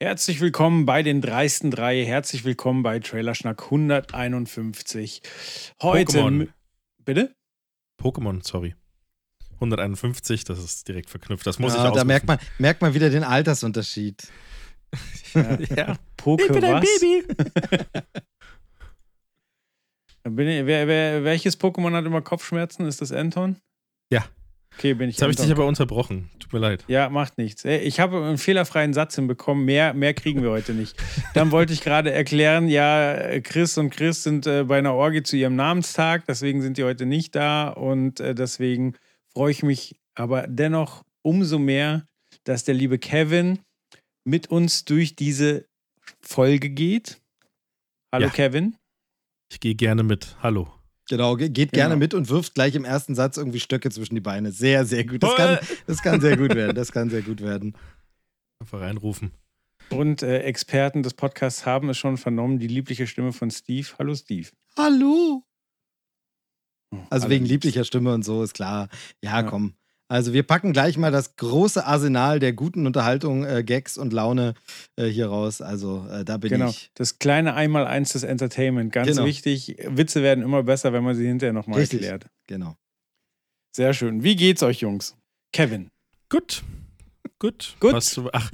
Herzlich willkommen bei den dreisten drei. Herzlich willkommen bei Trailerschnack 151. Heute. Pokémon. Bitte? Pokémon, sorry. 151, das ist direkt verknüpft. Das muss ich Ja, auch. da merkt man, merkt man wieder den Altersunterschied. ja. Poke Ich bin ein was? Baby. Bin ich, wer, wer, welches Pokémon hat immer Kopfschmerzen? Ist das Anton? Ja. Okay, bin ich Jetzt habe ich dich aber unterbrochen. Tut mir leid. Ja, macht nichts. Ich habe einen fehlerfreien Satz hinbekommen. Mehr, mehr kriegen wir heute nicht. Dann wollte ich gerade erklären, ja, Chris und Chris sind äh, bei einer Orgie zu ihrem Namenstag, deswegen sind die heute nicht da und äh, deswegen freue ich mich aber dennoch umso mehr, dass der liebe Kevin mit uns durch diese Folge geht. Hallo Ja. Kevin. Ich gehe gerne mit. Hallo. Genau, ge- geht gerne Genau. mit und wirft gleich im ersten Satz irgendwie Stöcke zwischen die Beine. Sehr, sehr gut. Das kann, das kann sehr gut werden. Das kann sehr gut werden. Einfach reinrufen. Und äh, Experten des Podcasts haben es schon vernommen, die liebliche Stimme von Steve. Hallo Steve. Hallo. Also Alle wegen lieblicher Stimme und so, ist klar. Ja, Ja. komm. Also wir packen gleich mal das große Arsenal der guten Unterhaltung, äh, Gags und Laune äh, hier raus. Also äh, da bin Genau, ich. das kleine Einmaleins des Entertainment. Ganz Genau. wichtig. Witze werden immer besser, wenn man sie hinterher nochmal erklärt. Genau. Sehr schön. Wie geht's euch, Jungs? Kevin. Gut. Gut. Gut. Was du- ach,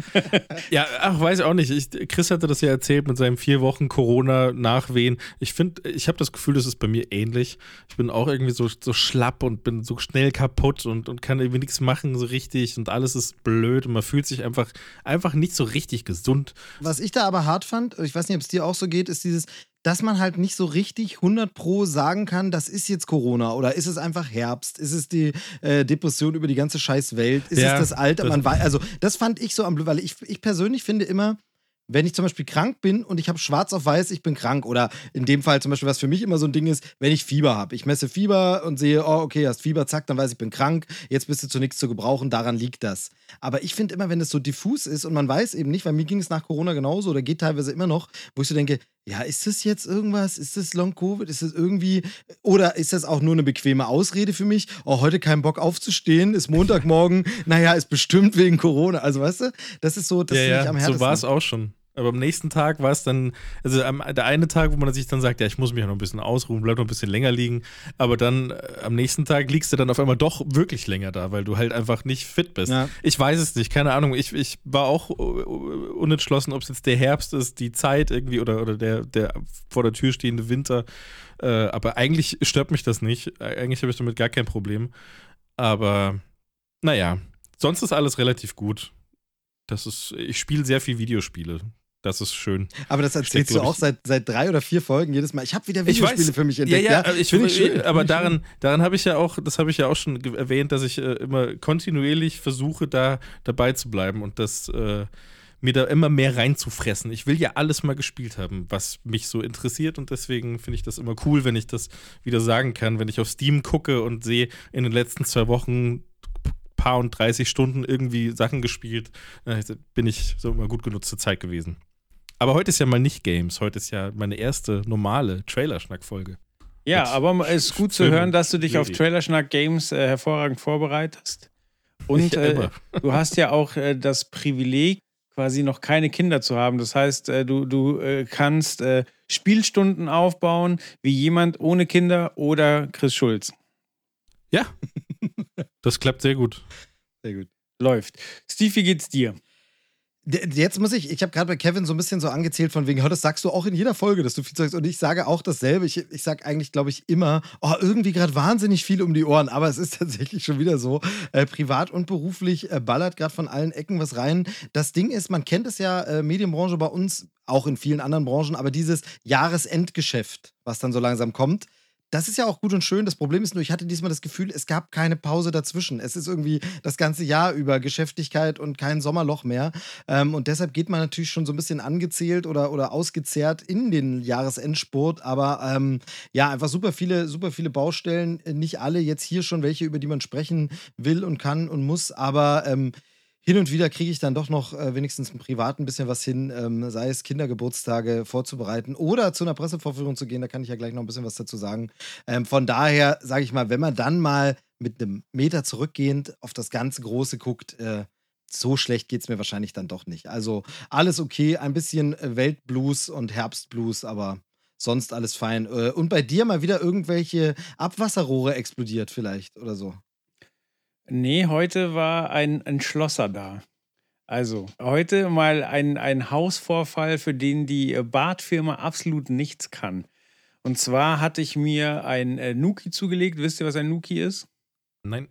ja, ach, weiß ich auch nicht. Ich, Chris hatte das ja erzählt mit seinen vier Wochen Corona-Nachwehen. Ich finde, ich habe das Gefühl, das ist bei mir ähnlich. Ich bin auch irgendwie so, so schlapp und bin so schnell kaputt und, und kann irgendwie nichts machen so richtig und alles ist blöd und man fühlt sich einfach, einfach nicht so richtig gesund. Was ich da aber hart fand, ich weiß nicht, ob es dir auch so geht, ist dieses, dass man halt nicht so richtig 100 pro sagen kann, das ist jetzt Corona oder ist es einfach Herbst, ist es die äh, Depression über die ganze scheiß Welt, ist Ja, es das Alter, man weiß, also das fand ich so am blöd, weil ich, ich persönlich finde immer, wenn ich zum Beispiel krank bin und ich habe schwarz auf weiß, ich bin krank. Oder in dem Fall zum Beispiel, was für mich immer so ein Ding ist, wenn ich Fieber habe. Ich messe Fieber und sehe, oh, okay, hast Fieber, zack, dann weiß ich, ich bin krank. Jetzt bist du zu nichts zu gebrauchen, daran liegt das. Aber ich finde immer, wenn es so diffus ist und man weiß eben nicht, weil mir ging es nach Corona genauso oder geht teilweise immer noch, wo ich so denke, ja, ist das jetzt irgendwas? Ist das Long-Covid? Ist das irgendwie, oder ist das auch nur eine bequeme Ausrede für mich? Oh, heute keinen Bock aufzustehen, ist Montagmorgen, naja, ist bestimmt wegen Corona. Also, weißt du, das ist so, das ja, ja, am so härtesten. war es auch schon. Aber am nächsten Tag war es dann, also am, der eine Tag, wo man sich dann sagt, ja, ich muss mich ja noch ein bisschen ausruhen, bleib noch ein bisschen länger liegen. Aber dann äh, am nächsten Tag liegst du dann auf einmal doch wirklich länger da, weil du halt einfach nicht fit bist. Ja. Ich weiß es nicht, keine Ahnung. Ich, ich war auch äh, unentschlossen, ob es jetzt der Herbst ist, die Zeit irgendwie oder, oder der, der vor der Tür stehende Winter. Äh, aber eigentlich stört mich das nicht. Eigentlich habe ich damit gar kein Problem. Aber naja, sonst ist alles relativ gut. Das ist, ich spiele sehr viel Videospiele. Das ist schön. Aber das erzählst du glaub auch ich- seit, seit drei oder vier Folgen jedes Mal. Ich habe wieder Ich Videospiele weiß. für mich Ja, entdeckt. ja, ich, Find schön, aber find ich schön. daran, daran habe ich ja auch, das habe ich ja auch schon erwähnt, dass ich äh, immer kontinuierlich versuche, da dabei zu bleiben und das äh, mir da immer mehr reinzufressen. Ich will ja alles mal gespielt haben, was mich so interessiert und deswegen finde ich das immer cool, wenn ich das wieder sagen kann, wenn ich auf Steam gucke und sehe in den letzten zwei Wochen paar und 30 Stunden irgendwie Sachen gespielt, äh, bin ich so immer gut genutzte Zeit gewesen. Aber heute ist ja mal nicht Games, heute ist ja meine erste normale Trailerschnack-Folge. Ja, aber es ist gut zu hören, dass du dich auf. Trailerschnack Games äh, hervorragend vorbereitest. Und äh, du hast ja auch äh, das Privileg, quasi noch keine Kinder zu haben. Das heißt, äh, du, du äh, kannst äh, Spielstunden aufbauen wie jemand ohne Kinder oder Chris Schulz. Ja, das klappt sehr gut. Sehr gut. Läuft. Steve, wie geht's dir? Jetzt muss ich, ich habe gerade bei Kevin so ein bisschen so angezählt von wegen, ja, das sagst du auch in jeder Folge, dass du viel sagst. Und ich sage auch dasselbe. Ich, ich sage eigentlich, glaube ich, immer, oh, irgendwie gerade wahnsinnig viel um die Ohren. Aber es ist tatsächlich schon wieder so. Äh, privat und beruflich äh, ballert gerade von allen Ecken was rein. Das Ding ist, man kennt es ja, äh, Medienbranche bei uns, auch in vielen anderen Branchen, aber dieses Jahresendgeschäft, was dann so langsam kommt, das ist ja auch gut und schön. Das Problem ist nur, ich hatte diesmal das Gefühl, es gab keine Pause dazwischen. Es ist irgendwie das ganze Jahr über Geschäftigkeit und kein Sommerloch mehr. Ähm, und deshalb geht man natürlich schon so ein bisschen angezählt oder, oder ausgezehrt in den Jahresendsport. Aber ähm, ja, einfach super viele, super viele Baustellen. Nicht alle jetzt hier schon welche, über die man sprechen will und kann und muss. Aber ähm, hin und wieder kriege ich dann doch noch äh, wenigstens im Privat ein bisschen was hin, ähm, sei es Kindergeburtstage vorzubereiten oder zu einer Pressevorführung zu gehen. Da kann ich ja gleich noch ein bisschen was dazu sagen. Ähm, von daher sage ich mal, wenn man dann mal mit einem Meter zurückgehend auf das ganze Große guckt, äh, so schlecht geht es mir wahrscheinlich dann doch nicht. Also alles okay, ein bisschen äh, Weltblues und Herbstblues, aber sonst alles fein. Äh, und bei dir mal wieder irgendwelche Abwasserrohre explodiert vielleicht oder so. Nee, heute war ein, ein Schlosser da. Also, heute mal ein, ein Hausvorfall, für den die äh, Badfirma absolut nichts kann. Und zwar hatte ich mir ein äh, Nuki zugelegt. Wisst ihr, was ein Nuki ist? Nein.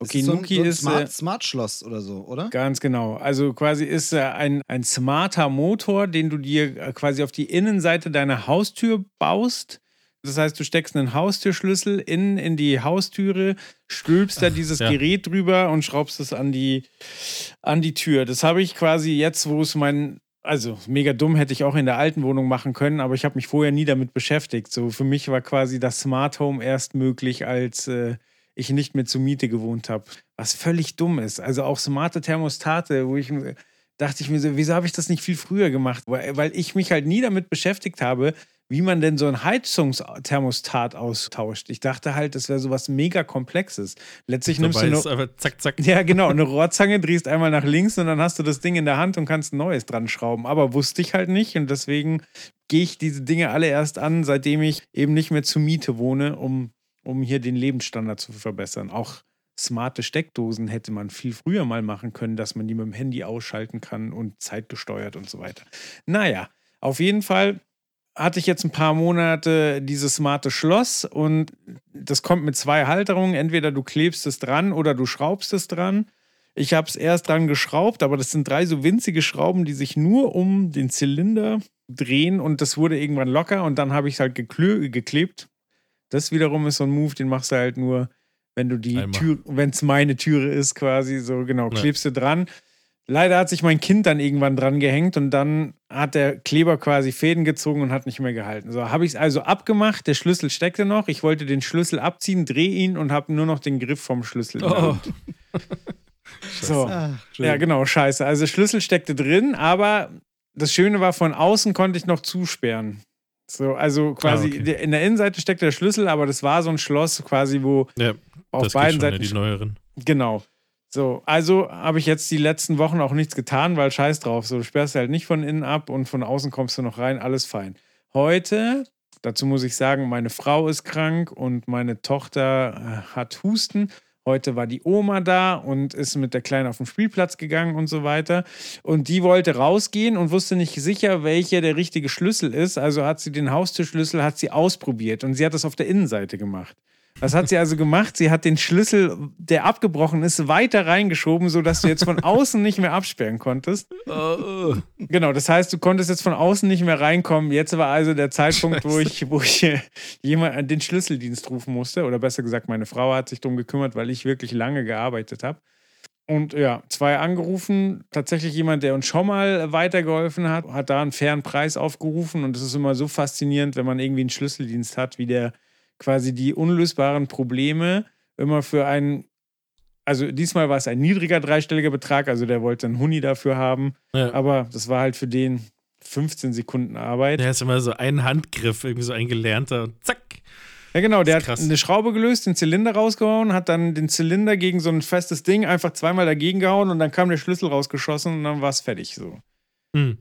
Okay, ist so ein, Nuki so ein ist. Smart, äh, Smart Schloss oder so, oder? Ganz genau. Also quasi ist äh, ein, ein smarter Motor, den du dir äh, quasi auf die Innenseite deiner Haustür baust. Das heißt, du steckst einen Haustürschlüssel in, in die Haustüre, stülpst da dieses ja. Gerät drüber und schraubst es an die, an die Tür. Das habe ich quasi jetzt, wo es mein, also mega dumm hätte ich auch in der alten Wohnung machen können, aber ich habe mich vorher nie damit beschäftigt. So für mich war quasi das Smart Home erst möglich, als äh, ich nicht mehr zur Miete gewohnt habe. Was völlig dumm ist. Also auch smarte Thermostate, wo ich dachte ich mir so, wieso habe ich das nicht viel früher gemacht? Weil, weil ich mich halt nie damit beschäftigt habe, wie man denn so ein Heizungsthermostat austauscht. Ich dachte halt, das wäre so was mega Komplexes. Letztlich nimmst du nur, einfach zack, zack. ja, genau, eine Rohrzange, drehst einmal nach links und dann hast du das Ding in der Hand und kannst ein neues dran schrauben. Aber wusste ich halt nicht und deswegen gehe ich diese Dinge alle erst an, seitdem ich eben nicht mehr zur Miete wohne, um, um hier den Lebensstandard zu verbessern. Auch smarte Steckdosen hätte man viel früher mal machen können, dass man die mit dem Handy ausschalten kann und zeitgesteuert und so weiter. Naja, auf jeden Fall hatte ich jetzt ein paar Monate dieses smarte Schloss und das kommt mit zwei Halterungen. Entweder du klebst es dran oder du schraubst es dran. Ich habe es erst dran geschraubt, aber das sind drei so winzige Schrauben, die sich nur um den Zylinder drehen und das wurde irgendwann locker und dann habe ich es halt geklebt. Das wiederum ist so ein Move, den machst du halt nur, wenn du die Einmal. Tür, wenn es meine Türe ist, quasi so, genau, Ja. klebst du dran. Leider hat sich mein Kind dann irgendwann dran gehängt und dann hat der Kleber quasi Fäden gezogen und hat nicht mehr gehalten. So habe ich es also abgemacht, der Schlüssel steckte noch. Ich wollte den Schlüssel abziehen, drehe ihn und habe nur noch den Griff vom Schlüssel. Oh. So. Schön. Ja, genau, scheiße. Also Schlüssel steckte drin, aber das Schöne war, von außen konnte ich noch zusperren. So, also quasi Ah, okay. in der Innenseite steckte der Schlüssel, aber das war so ein Schloss quasi, wo Ja, auf das geht beiden ja, Seiten die neueren. Genau. So, also habe ich jetzt die letzten Wochen auch nichts getan, weil scheiß drauf. So, du sperrst halt nicht von innen ab und von außen kommst du noch rein, alles fein. Heute, dazu muss ich sagen, meine Frau ist krank und meine Tochter äh, hat Husten. Heute war die Oma da und ist mit der Kleinen auf den Spielplatz gegangen und so weiter. Und die wollte rausgehen und wusste nicht sicher, welcher der richtige Schlüssel ist. Also hat sie den Haustürschlüssel, hat sie ausprobiert und sie hat das auf der Innenseite gemacht. Was hat sie also gemacht? Sie hat den Schlüssel, der abgebrochen ist, weiter reingeschoben, sodass du jetzt von außen nicht mehr absperren konntest. Genau, das heißt, du konntest jetzt von außen nicht mehr reinkommen. Jetzt war also der Zeitpunkt, wo ich, wo ich äh, jemand an den Schlüsseldienst rufen musste. Oder besser gesagt, meine Frau hat sich darum gekümmert, weil ich wirklich lange gearbeitet habe. Und ja, zwei angerufen. Tatsächlich jemand, der uns schon mal weitergeholfen hat, hat da einen fairen Preis aufgerufen. Und es ist immer so faszinierend, wenn man irgendwie einen Schlüsseldienst hat, wie der quasi die unlösbaren Probleme immer für einen, also diesmal war es ein niedriger dreistelliger Betrag, also der wollte einen Huni dafür haben, Ja. aber das war halt für den 15 Sekunden Arbeit. Der ist immer so ein Handgriff, irgendwie so ein gelernter und zack. Ja, genau, der hat krass. eine Schraube gelöst, den Zylinder rausgehauen, hat dann den Zylinder gegen so ein festes Ding einfach zweimal dagegen gehauen und dann kam der Schlüssel rausgeschossen und dann war es fertig so. Hm.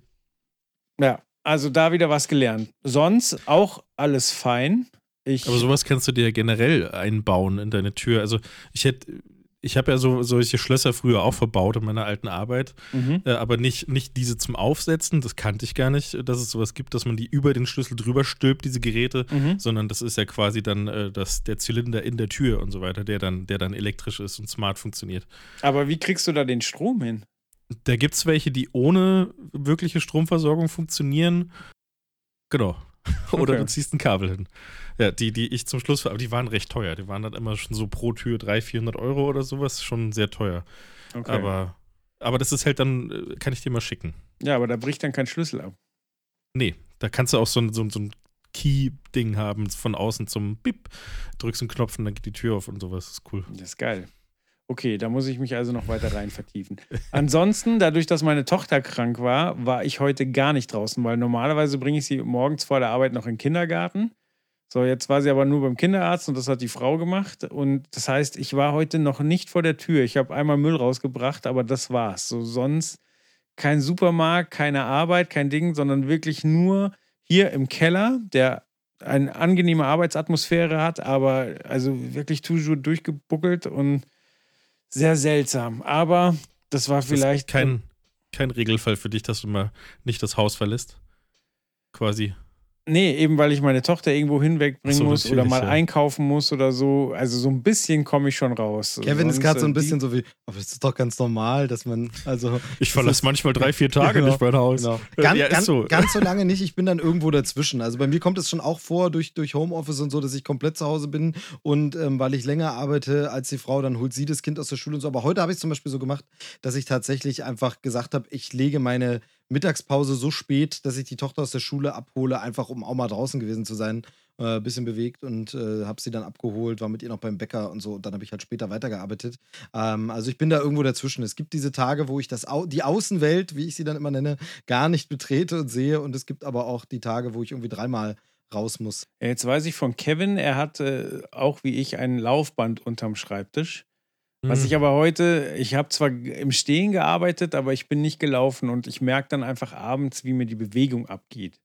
Ja, also da wieder was gelernt. Sonst auch alles fein. Ich, Aber sowas kannst du dir generell einbauen in deine Tür. Also ich hätte, ich habe ja so solche Schlösser früher auch verbaut in meiner alten Arbeit, mhm. äh, aber nicht, nicht diese zum Aufsetzen, das kannte ich gar nicht, dass es sowas gibt, dass man die über den Schlüssel drüber stülpt, diese Geräte, Mhm. sondern das ist ja quasi dann äh, das, der Zylinder in der Tür und so weiter, der dann, der dann elektrisch ist und smart funktioniert. Aber wie kriegst du da den Strom hin? Da gibt es welche, die ohne wirkliche Stromversorgung funktionieren. Genau. Oder Okay. du ziehst ein Kabel hin. Ja, die, die ich zum Schluss, aber die waren recht teuer. Die waren dann immer schon so pro Tür 300, 400 Euro oder sowas, schon sehr teuer. Okay. Aber, aber das ist halt dann, äh, kann ich dir mal schicken. ja, aber da bricht dann kein Schlüssel ab. Nee, da kannst du auch so ein, so, so ein Key-Ding haben, von außen zum Bip, drückst einen Knopf und dann geht die Tür auf und sowas. Das ist cool. Das ist geil. Okay, da muss ich mich also noch weiter rein vertiefen. Ansonsten, dadurch, dass meine Tochter krank war, war ich heute gar nicht draußen, weil normalerweise bringe ich sie morgens vor der Arbeit noch in den Kindergarten. So, jetzt war sie aber nur beim Kinderarzt und das hat die Frau gemacht. Und das heißt, ich war heute noch nicht vor der Tür. Ich habe einmal Müll rausgebracht, aber das war's. So, sonst kein Supermarkt, keine Arbeit, kein Ding, sondern wirklich nur hier im Keller, der eine angenehme Arbeitsatmosphäre hat, aber also wirklich toujours durchgebuckelt und sehr seltsam. Aber das war Das vielleicht kein, kein Regelfall für dich, dass du mal nicht das Haus verlässt. Quasi. Nee, eben weil ich meine Tochter irgendwo hinwegbringen so, muss oder mal ja. einkaufen muss oder so. Also so ein bisschen komme ich schon raus. Kevin ist Sonst, gerade so äh, ein die- bisschen so wie, aber das ist doch ganz normal, dass man, also. Ich verlasse manchmal drei, vier Tage Genau, nicht mein Haus. Genau. Ganz, ja, ist ganz, so. ganz so lange nicht. Ich bin dann irgendwo dazwischen. Also bei mir kommt es schon auch vor durch, durch Homeoffice und so, dass ich komplett zu Hause bin. Und ähm, weil ich länger arbeite als die Frau, dann holt sie das Kind aus der Schule und so. Aber heute habe ich es zum Beispiel so gemacht, dass ich tatsächlich einfach gesagt habe, ich lege meine Mittagspause so spät, dass ich die Tochter aus der Schule abhole, einfach um auch mal draußen gewesen zu sein. Ein bisschen bewegt und äh, habe sie dann abgeholt, war mit ihr noch beim Bäcker und so. Und dann habe ich halt später weitergearbeitet. Ähm, also ich bin da irgendwo dazwischen. Es gibt diese Tage, wo ich das Au die Außenwelt, wie ich sie dann immer nenne, gar nicht betrete und sehe. Und es gibt aber auch die Tage, wo ich irgendwie dreimal raus muss. Jetzt weiß ich von Kevin, er hat äh, auch wie ich ein Laufband unterm Schreibtisch. Was Hm. ich aber heute, ich habe zwar im Stehen gearbeitet, aber ich bin nicht gelaufen und ich merke dann einfach abends, wie mir die Bewegung abgeht.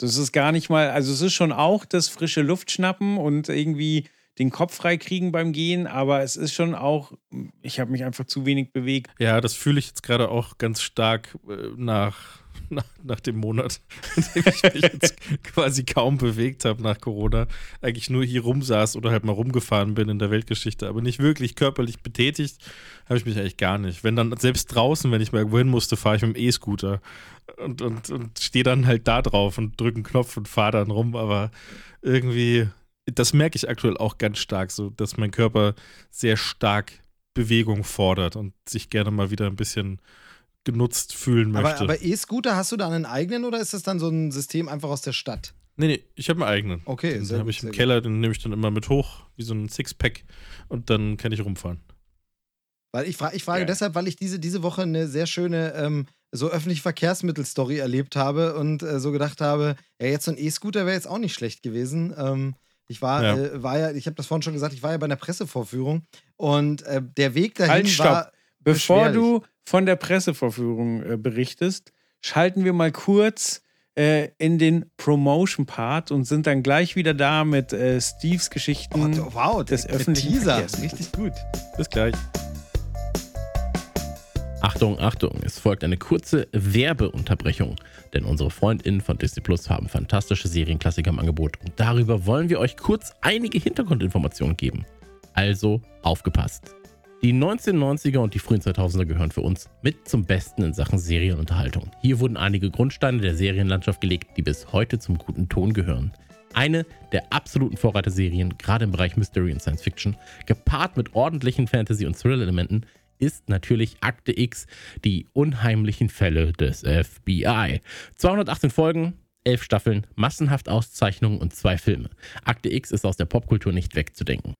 So, es ist gar nicht mal, also es ist schon auch das frische Luft schnappen und irgendwie den Kopf frei kriegen beim Gehen, aber es ist schon auch, ich habe mich einfach zu wenig bewegt. Ja, das fühle ich jetzt gerade auch ganz stark äh, nach, nach, nach dem Monat, in dem ich mich jetzt quasi kaum bewegt habe nach Corona. Eigentlich nur hier rumsaß oder halt mal rumgefahren bin in der Weltgeschichte, aber nicht wirklich körperlich betätigt habe ich mich eigentlich gar nicht. Wenn dann selbst draußen, wenn ich mal irgendwo hin musste, fahre ich mit dem E-Scooter und, und, und stehe dann halt da drauf und drücke einen Knopf und fahre dann rum, aber irgendwie, das merke ich aktuell auch ganz stark, so dass mein Körper sehr stark Bewegung fordert und sich gerne mal wieder ein bisschen genutzt fühlen möchte. Aber, aber E-Scooter, hast du da einen eigenen oder ist das dann so ein System einfach aus der Stadt? nee, nee, ich habe einen eigenen. Okay, den sehr habe gut, ich im. Keller, den nehme ich dann immer mit hoch, wie so ein Sixpack und dann kann ich rumfahren. Weil ich, fra ich frage Geil. deshalb, weil ich diese, diese Woche eine sehr schöne ähm, so öffentliche Verkehrsmittel-Story erlebt habe und äh, so gedacht habe, ja, jetzt so ein E-Scooter wäre jetzt auch nicht schlecht gewesen. Ähm, ich war Ja. ja, äh, war ja ich habe das vorhin schon gesagt, ich war ja bei einer Pressevorführung und äh, der Weg dahin Halt, stopp. Bevor du von der Pressevorführung äh, berichtest, schalten wir mal kurz äh, in den Promotion-Part und sind dann gleich wieder da mit äh, Steves Geschichten. Oh, wow, des der öffentlichen Teaser, Verkehrs. richtig gut. Bis gleich. Achtung, Achtung, es folgt eine kurze Werbeunterbrechung, denn unsere FreundInnen von Disney Plus haben fantastische Serienklassiker im Angebot und darüber wollen wir euch kurz einige Hintergrundinformationen geben. Also aufgepasst. Die 1990er und die frühen 2000er gehören für uns mit zum Besten in Sachen Serienunterhaltung. Hier wurden einige Grundsteine der Serienlandschaft gelegt, die bis heute zum guten Ton gehören. Eine der absoluten Vorreiterserien, gerade im Bereich Mystery und Science Fiction, gepaart mit ordentlichen Fantasy- und Thrill-Elementen, ist natürlich Akte X, die unheimlichen Fälle des FBI. 218 Folgen, 11 Staffeln, massenhaft Auszeichnungen und zwei Filme. Akte X ist aus der Popkultur nicht wegzudenken.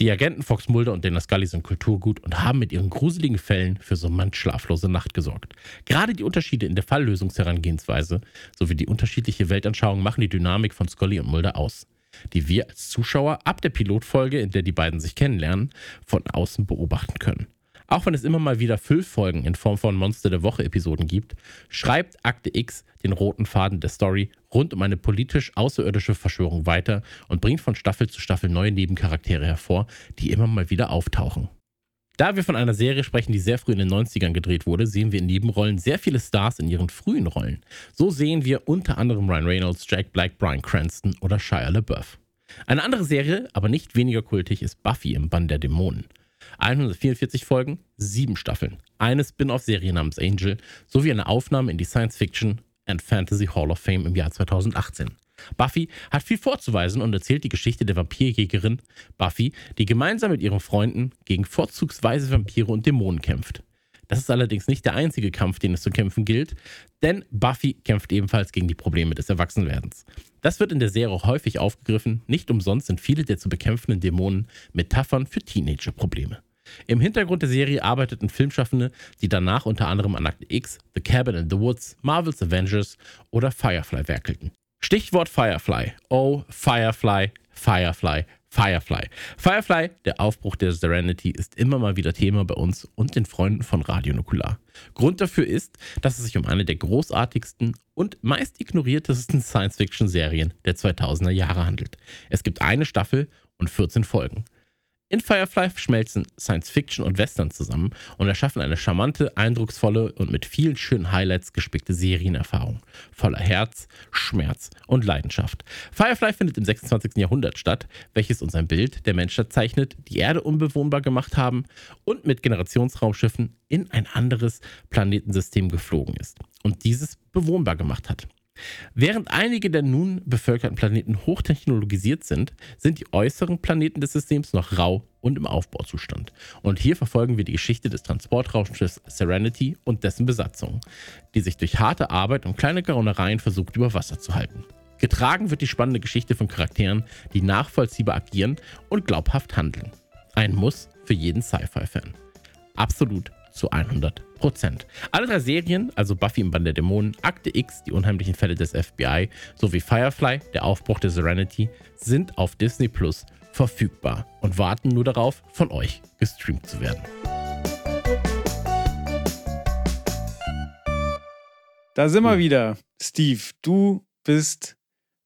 Die Agenten Fox Mulder und Dana Scully sind Kulturgut und haben mit ihren gruseligen Fällen für so manch schlaflose Nacht gesorgt. Gerade die Unterschiede in der Falllösungsherangehensweise sowie die unterschiedliche Weltanschauung machen die Dynamik von Scully und Mulder aus, die wir als Zuschauer ab der Pilotfolge, in der die beiden sich kennenlernen, von außen beobachten können. Auch wenn es immer mal wieder Füllfolgen in Form von Monster der Woche Episoden gibt, schreibt Akte X den roten Faden der Story rund um eine politisch außerirdische Verschwörung weiter und bringt von Staffel zu Staffel neue Nebencharaktere hervor, die immer mal wieder auftauchen. Da wir von einer Serie sprechen, die sehr früh in den 90ern gedreht wurde, sehen wir in Nebenrollen sehr viele Stars in ihren frühen Rollen. So sehen wir unter anderem Ryan Reynolds, Jack Black, Bryan Cranston oder Shia LaBeouf. Eine andere Serie, aber nicht weniger kultig, ist Buffy im Bann der Dämonen. 144 Folgen, 7 Staffeln, eine Spin-off-Serie namens Angel sowie eine Aufnahme in die Science Fiction and Fantasy Hall of Fame im Jahr 2018. Buffy hat viel vorzuweisen und erzählt die Geschichte der Vampirjägerin Buffy, die gemeinsam mit ihren Freunden gegen vorzugsweise Vampire und Dämonen kämpft. Das ist allerdings nicht der einzige Kampf, den es zu kämpfen gilt, denn Buffy kämpft ebenfalls gegen die Probleme des Erwachsenwerdens. Das wird in der Serie häufig aufgegriffen, nicht umsonst sind viele der zu bekämpfenden Dämonen Metaphern für Teenager-Probleme. Im Hintergrund der Serie arbeiteten Filmschaffende, die danach unter anderem an Akte X, The Cabin in the Woods, Marvel's Avengers oder Firefly werkelten. Stichwort Firefly. Oh, Firefly, Firefly, Firefly. Firefly, der Aufbruch der Serenity, ist immer mal wieder Thema bei uns und den Freunden von Radio Nukular. Grund dafür ist, dass es sich um eine der großartigsten und meist ignoriertesten Science-Fiction-Serien der 2000er Jahre handelt. Es gibt eine Staffel und 14 Folgen. In Firefly schmelzen Science Fiction und Western zusammen und erschaffen eine charmante, eindrucksvolle und mit vielen schönen Highlights gespickte Serienerfahrung. Voller Herz, Schmerz und Leidenschaft. Firefly findet im 26. Jahrhundert statt, welches uns ein Bild der Menschheit zeichnet, die Erde unbewohnbar gemacht haben und mit Generationsraumschiffen in ein anderes Planetensystem geflogen ist und dieses bewohnbar gemacht hat. Während einige der nun bevölkerten Planeten hochtechnologisiert sind, sind die äußeren Planeten des Systems noch rau und im Aufbauzustand. Und hier verfolgen wir die Geschichte des Transportraumschiffs Serenity und dessen Besatzung, die sich durch harte Arbeit und kleine Gaunereien versucht, über Wasser zu halten. Getragen wird die spannende Geschichte von Charakteren, die nachvollziehbar agieren und glaubhaft handeln. Ein Muss für jeden Sci-Fi-Fan. Absolut zu 100 Prozent. Alle drei Serien, also Buffy im Band der Dämonen, Akte X, die unheimlichen Fälle des FBI, sowie Firefly, der Aufbruch der Serenity, sind auf Disney Plus verfügbar und warten nur darauf, von euch gestreamt zu werden. Da sind wir wieder. Steve, du bist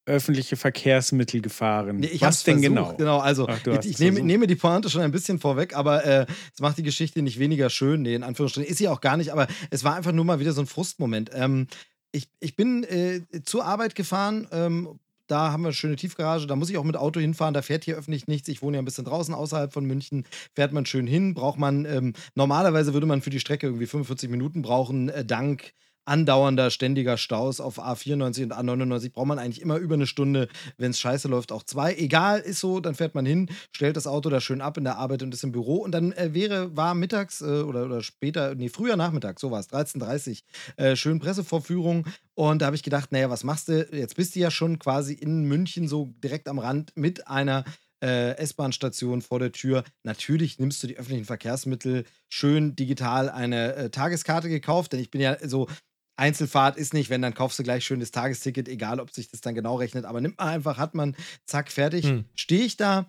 öffentliche Verkehrsmittel gefahren. Nee, ich Was denn versucht, genau? Genau, also Ach, ich, ich nehme, nehme die Pointe schon ein bisschen vorweg, aber äh, es macht die Geschichte nicht weniger schön. Nee, in Anführungsstrichen ist sie auch gar nicht, aber es war einfach nur mal wieder so ein Frustmoment. Ähm, ich, ich bin äh, zur Arbeit gefahren. Ähm, da haben wir eine schöne Tiefgarage, da muss ich auch mit Auto hinfahren, da fährt hier öffentlich nichts. Ich wohne ja ein bisschen draußen außerhalb von München, fährt man schön hin, braucht man, ähm, normalerweise würde man für die Strecke irgendwie 45 Minuten brauchen, äh, dank andauernder, ständiger Staus auf A94 und A99 braucht man eigentlich immer über eine Stunde, wenn es scheiße läuft, auch zwei. Egal, ist so, dann fährt man hin, stellt das Auto da schön ab in der Arbeit und ist im Büro und dann äh, wäre, war mittags äh, oder, oder später, nee, früher Nachmittag, so war es, 13.30 äh, schön Pressevorführung und da habe ich gedacht, naja, was machst du? Jetzt bist du ja schon quasi in München so direkt am Rand mit einer äh, S-Bahn-Station vor der Tür. Natürlich nimmst du die öffentlichen Verkehrsmittel schön digital eine äh, Tageskarte gekauft, denn ich bin ja so, Einzelfahrt ist nicht, wenn dann kaufst du gleich schön das Tagesticket, egal ob sich das dann genau rechnet, aber nimmt man einfach, hat man, zack, fertig. Hm. Stehe ich da,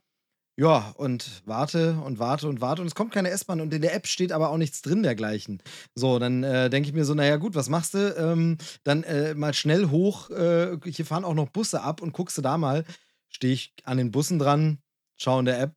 ja, und warte und warte und warte und es kommt keine S-Bahn und in der App steht aber auch nichts drin dergleichen. So, dann äh, denke ich mir so, naja gut, was machst du? Ähm, dann äh, mal schnell hoch, äh, hier fahren auch noch Busse ab und guckst du da mal, stehe ich an den Bussen dran, schau in der App,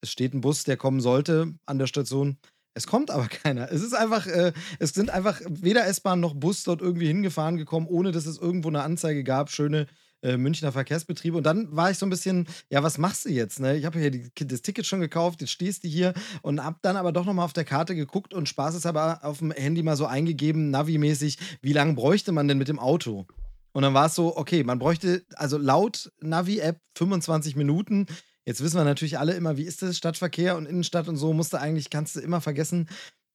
es steht ein Bus, der kommen sollte an der Station. Es kommt aber keiner. Es ist einfach, äh, es sind einfach weder S-Bahn noch Bus dort irgendwie hingefahren gekommen, ohne dass es irgendwo eine Anzeige gab. Schöne äh, Münchner Verkehrsbetriebe. Und dann war ich so ein bisschen, ja, was machst du jetzt? Ne? Ich habe ja die, das Ticket schon gekauft, jetzt stehst du hier und hab dann aber doch nochmal auf der Karte geguckt und Spaß ist aber auf dem Handy mal so eingegeben, Navi-mäßig, wie lange bräuchte man denn mit dem Auto? Und dann war es so, okay, man bräuchte, also laut Navi-App 25 Minuten. Jetzt wissen wir natürlich alle immer, wie ist das Stadtverkehr und Innenstadt und so, musst du eigentlich, kannst du immer vergessen.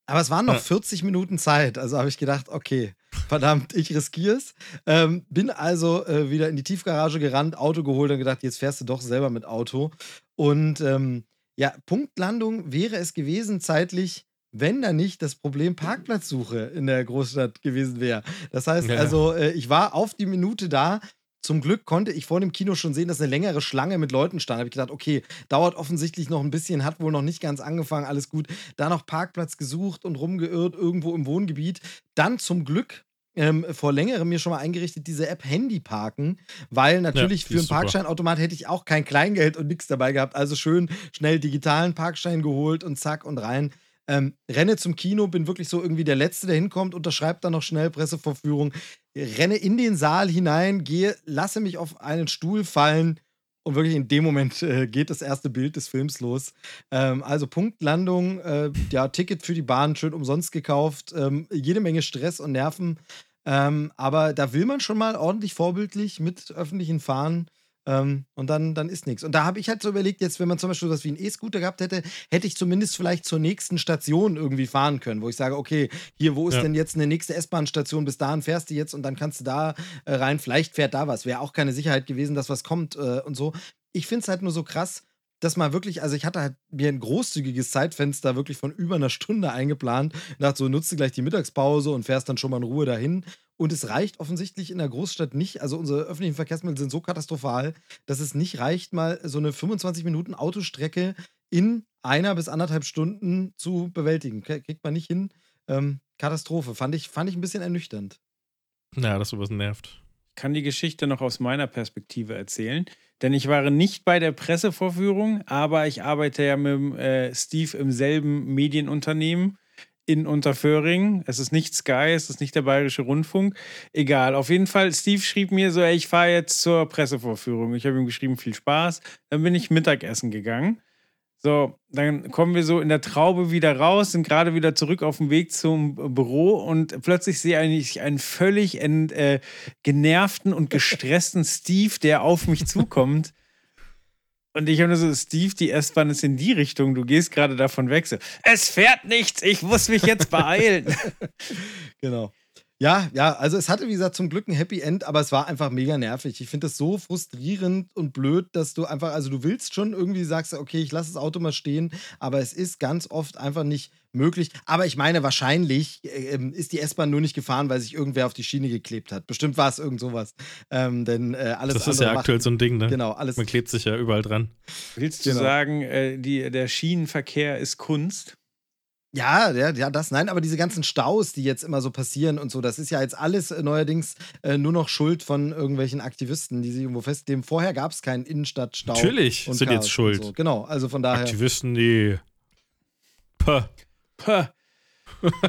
Aber es waren noch Ja. 40 Minuten Zeit. Also habe ich gedacht, okay, verdammt, ich riskiere es. Ähm, bin also äh, wieder in die Tiefgarage gerannt, Auto geholt und gedacht, jetzt fährst du doch selber mit Auto. Und ähm, ja, Punktlandung wäre es gewesen zeitlich, wenn da nicht das Problem Parkplatzsuche in der Großstadt gewesen wäre. Das heißt Ja. also, äh, ich war auf die Minute da. Zum Glück konnte ich vor dem Kino schon sehen, dass eine längere Schlange mit Leuten stand. Da habe ich gedacht, okay, dauert offensichtlich noch ein bisschen, hat wohl noch nicht ganz angefangen, alles gut. Da noch Parkplatz gesucht und rumgeirrt, irgendwo im Wohngebiet. Dann zum Glück ähm, vor längerem mir schon mal eingerichtet, diese App Handy parken, weil natürlich die für einen. Parkscheinautomat hätte ich auch kein Kleingeld und nichts dabei gehabt. Also schön schnell digitalen Parkschein geholt und zack und rein. Ähm, renne zum Kino, bin wirklich so irgendwie der Letzte, der hinkommt, unterschreibt dann noch schnell Pressevorführung, renne in den Saal hinein, gehe, lasse mich auf einen Stuhl fallen und wirklich in dem Moment äh, geht das erste Bild des Films los. Ähm, also Punktlandung, äh, ja, Ticket für die Bahn schön umsonst gekauft, ähm, jede Menge Stress und Nerven. Ähm, aber da will man schon mal ordentlich vorbildlich mit öffentlichen Fahren ähm, und dann, dann ist nichts. Und da habe ich halt so überlegt, jetzt, wenn man zum Beispiel was wie einen E-Scooter gehabt hätte, hätte ich zumindest vielleicht zur nächsten Station irgendwie fahren können, wo ich sage, okay, hier, wo ist Ja. denn jetzt eine nächste S-Bahn-Station? Bis dahin fährst du jetzt und dann kannst du da äh, rein. Vielleicht fährt da was. Wäre auch keine Sicherheit gewesen, dass was kommt äh, und so. Ich finde es halt nur so krass, dass man wirklich, also ich hatte halt mir ein großzügiges Zeitfenster wirklich von über einer Stunde eingeplant. Ich dachte so, nutze gleich die Mittagspause und fährst dann schon mal in Ruhe dahin. Und es reicht offensichtlich in der Großstadt nicht. Also unsere öffentlichen Verkehrsmittel sind so katastrophal, dass es nicht reicht, mal so eine 25 Minuten Autostrecke in einer bis anderthalb Stunden zu bewältigen. Kriegt man nicht hin. Ähm, Katastrophe. Fand ich, fand ich ein bisschen ernüchternd. Ja, das sowas nervt. kann die Geschichte noch aus meiner Perspektive erzählen. Denn ich war nicht bei der Pressevorführung, aber ich arbeite ja mit äh, Steve im selben Medienunternehmen in Unterföhring. Es ist nicht Sky, es ist nicht der Bayerische Rundfunk. Egal, auf jeden Fall, Steve schrieb mir so, ey, ich fahre jetzt zur Pressevorführung. Ich habe ihm geschrieben, viel Spaß. Dann bin ich Mittagessen gegangen. So, dann kommen wir so in der Traube wieder raus, sind gerade wieder zurück auf dem Weg zum Büro und plötzlich sehe ich einen völlig ent, äh, genervten und gestressten Steve, der auf mich zukommt. Und ich habe nur so, Steve, die S-Bahn ist in die Richtung, du gehst gerade davon weg. So, es fährt nichts, ich muss mich jetzt beeilen. Genau. Ja, ja, also es hatte, wie gesagt, zum Glück ein Happy End, aber es war einfach mega nervig. Ich finde das so frustrierend und blöd, dass du einfach, also du willst schon irgendwie sagst, okay, ich lasse das Auto mal stehen, aber es ist ganz oft einfach nicht möglich. Aber ich meine, wahrscheinlich äh, ähm, ist die S-Bahn nur nicht gefahren, weil sich irgendwer auf die Schiene geklebt hat. Bestimmt war es irgend sowas. Ähm, denn äh, alles Das ist ja macht- aktuell so ein Ding, ne? Genau, alles. Man klebt sich ja überall dran. Willst du Genau. sagen, äh, die, der Schienenverkehr ist Kunst? Ja, ja, ja, das, nein, aber diese ganzen Staus, die jetzt immer so passieren und so, das ist ja jetzt alles äh, neuerdings äh, nur noch Schuld von irgendwelchen Aktivisten, die sich irgendwo festnehmen. Vorher gab es keinen Innenstadtstau. Natürlich und sind Chaos jetzt schuld. So. Genau, also von daher. Aktivisten, die. Puh. Puh.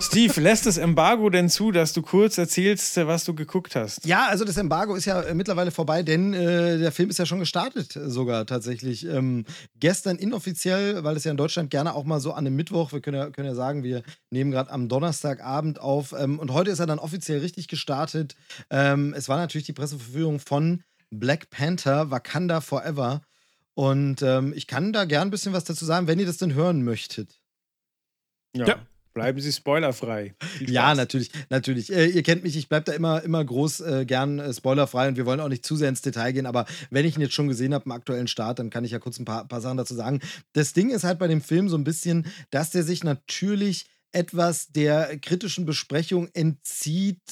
Steve, lässt das Embargo denn zu, dass du kurz erzählst, äh, was du geguckt hast? Ja, also das Embargo ist ja äh, mittlerweile vorbei, denn äh, der Film ist ja schon gestartet, äh, sogar tatsächlich. Ähm, gestern inoffiziell, weil es ja in Deutschland gerne auch mal so an einem Mittwoch, wir können ja, können ja sagen, wir nehmen gerade am Donnerstagabend auf ähm, und heute ist er dann offiziell richtig gestartet. Ähm, es war natürlich die Presseverführung von Black Panther, Wakanda Forever. Und ähm, ich kann da gern ein bisschen was dazu sagen, wenn ihr das denn hören möchtet. Ja. Bleiben Sie spoilerfrei. Ja, natürlich, natürlich. Äh, ihr kennt mich, ich bleibe da immer, immer groß äh, gern äh, spoilerfrei und wir wollen auch nicht zu sehr ins Detail gehen, aber wenn ich ihn jetzt schon gesehen habe im aktuellen Start, dann kann ich ja kurz ein paar, paar Sachen dazu sagen. Das Ding ist halt bei dem Film so ein bisschen, dass der sich natürlich etwas der kritischen Besprechung entzieht,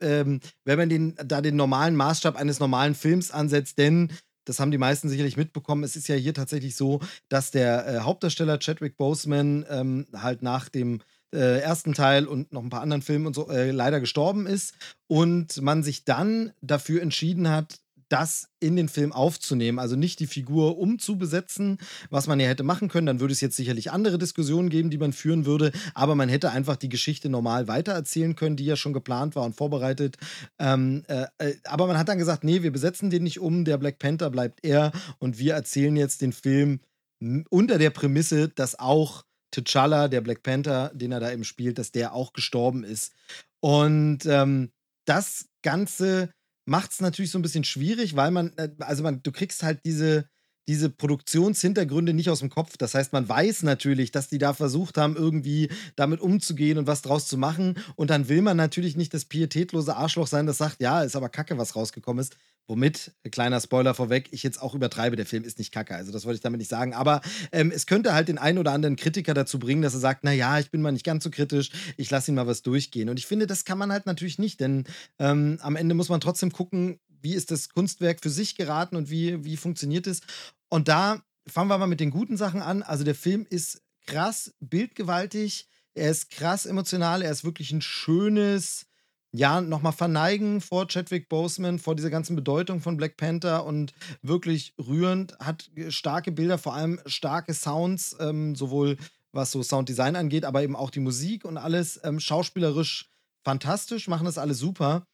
ähm, wenn man den, da den normalen Maßstab eines normalen Films ansetzt, denn das haben die meisten sicherlich mitbekommen. Es ist ja hier tatsächlich so, dass der äh, Hauptdarsteller Chadwick Boseman ähm, halt nach dem äh, ersten Teil und noch ein paar anderen Filmen und so äh, leider gestorben ist und man sich dann dafür entschieden hat, das in den Film aufzunehmen, also nicht die Figur umzubesetzen, was man ja hätte machen können. Dann würde es jetzt sicherlich andere Diskussionen geben, die man führen würde, aber man hätte einfach die Geschichte normal weitererzählen können, die ja schon geplant war und vorbereitet. Ähm, äh, äh, aber man hat dann gesagt, nee, wir besetzen den nicht um, der Black Panther bleibt er und wir erzählen jetzt den Film unter der Prämisse, dass auch T'Challa, der Black Panther, den er da eben spielt, dass der auch gestorben ist. Und ähm, das Ganze macht es natürlich so ein bisschen schwierig, weil man, äh, also man, du kriegst halt diese, diese Produktionshintergründe nicht aus dem Kopf. Das heißt, man weiß natürlich, dass die da versucht haben, irgendwie damit umzugehen und was draus zu machen. Und dann will man natürlich nicht das pietätlose Arschloch sein, das sagt, ja, ist aber kacke, was rausgekommen ist. Womit, äh, kleiner Spoiler vorweg, ich jetzt auch übertreibe, der Film ist nicht kacke. Also das wollte ich damit nicht sagen. Aber ähm, es könnte halt den einen oder anderen Kritiker dazu bringen, dass er sagt, naja, ich bin mal nicht ganz so kritisch, ich lasse ihn mal was durchgehen. Und ich finde, das kann man halt natürlich nicht, denn ähm, am Ende muss man trotzdem gucken, wie ist das Kunstwerk für sich geraten und wie, wie funktioniert es. Und da fangen wir mal mit den guten Sachen an. Also der Film ist krass bildgewaltig, er ist krass emotional, er ist wirklich ein schönes, ja, nochmal verneigen vor Chadwick Boseman, vor dieser ganzen Bedeutung von Black Panther und wirklich rührend, hat starke Bilder, vor allem starke Sounds, ähm, sowohl was so Sounddesign angeht, aber eben auch die Musik und alles ähm, schauspielerisch fantastisch, machen das alles super.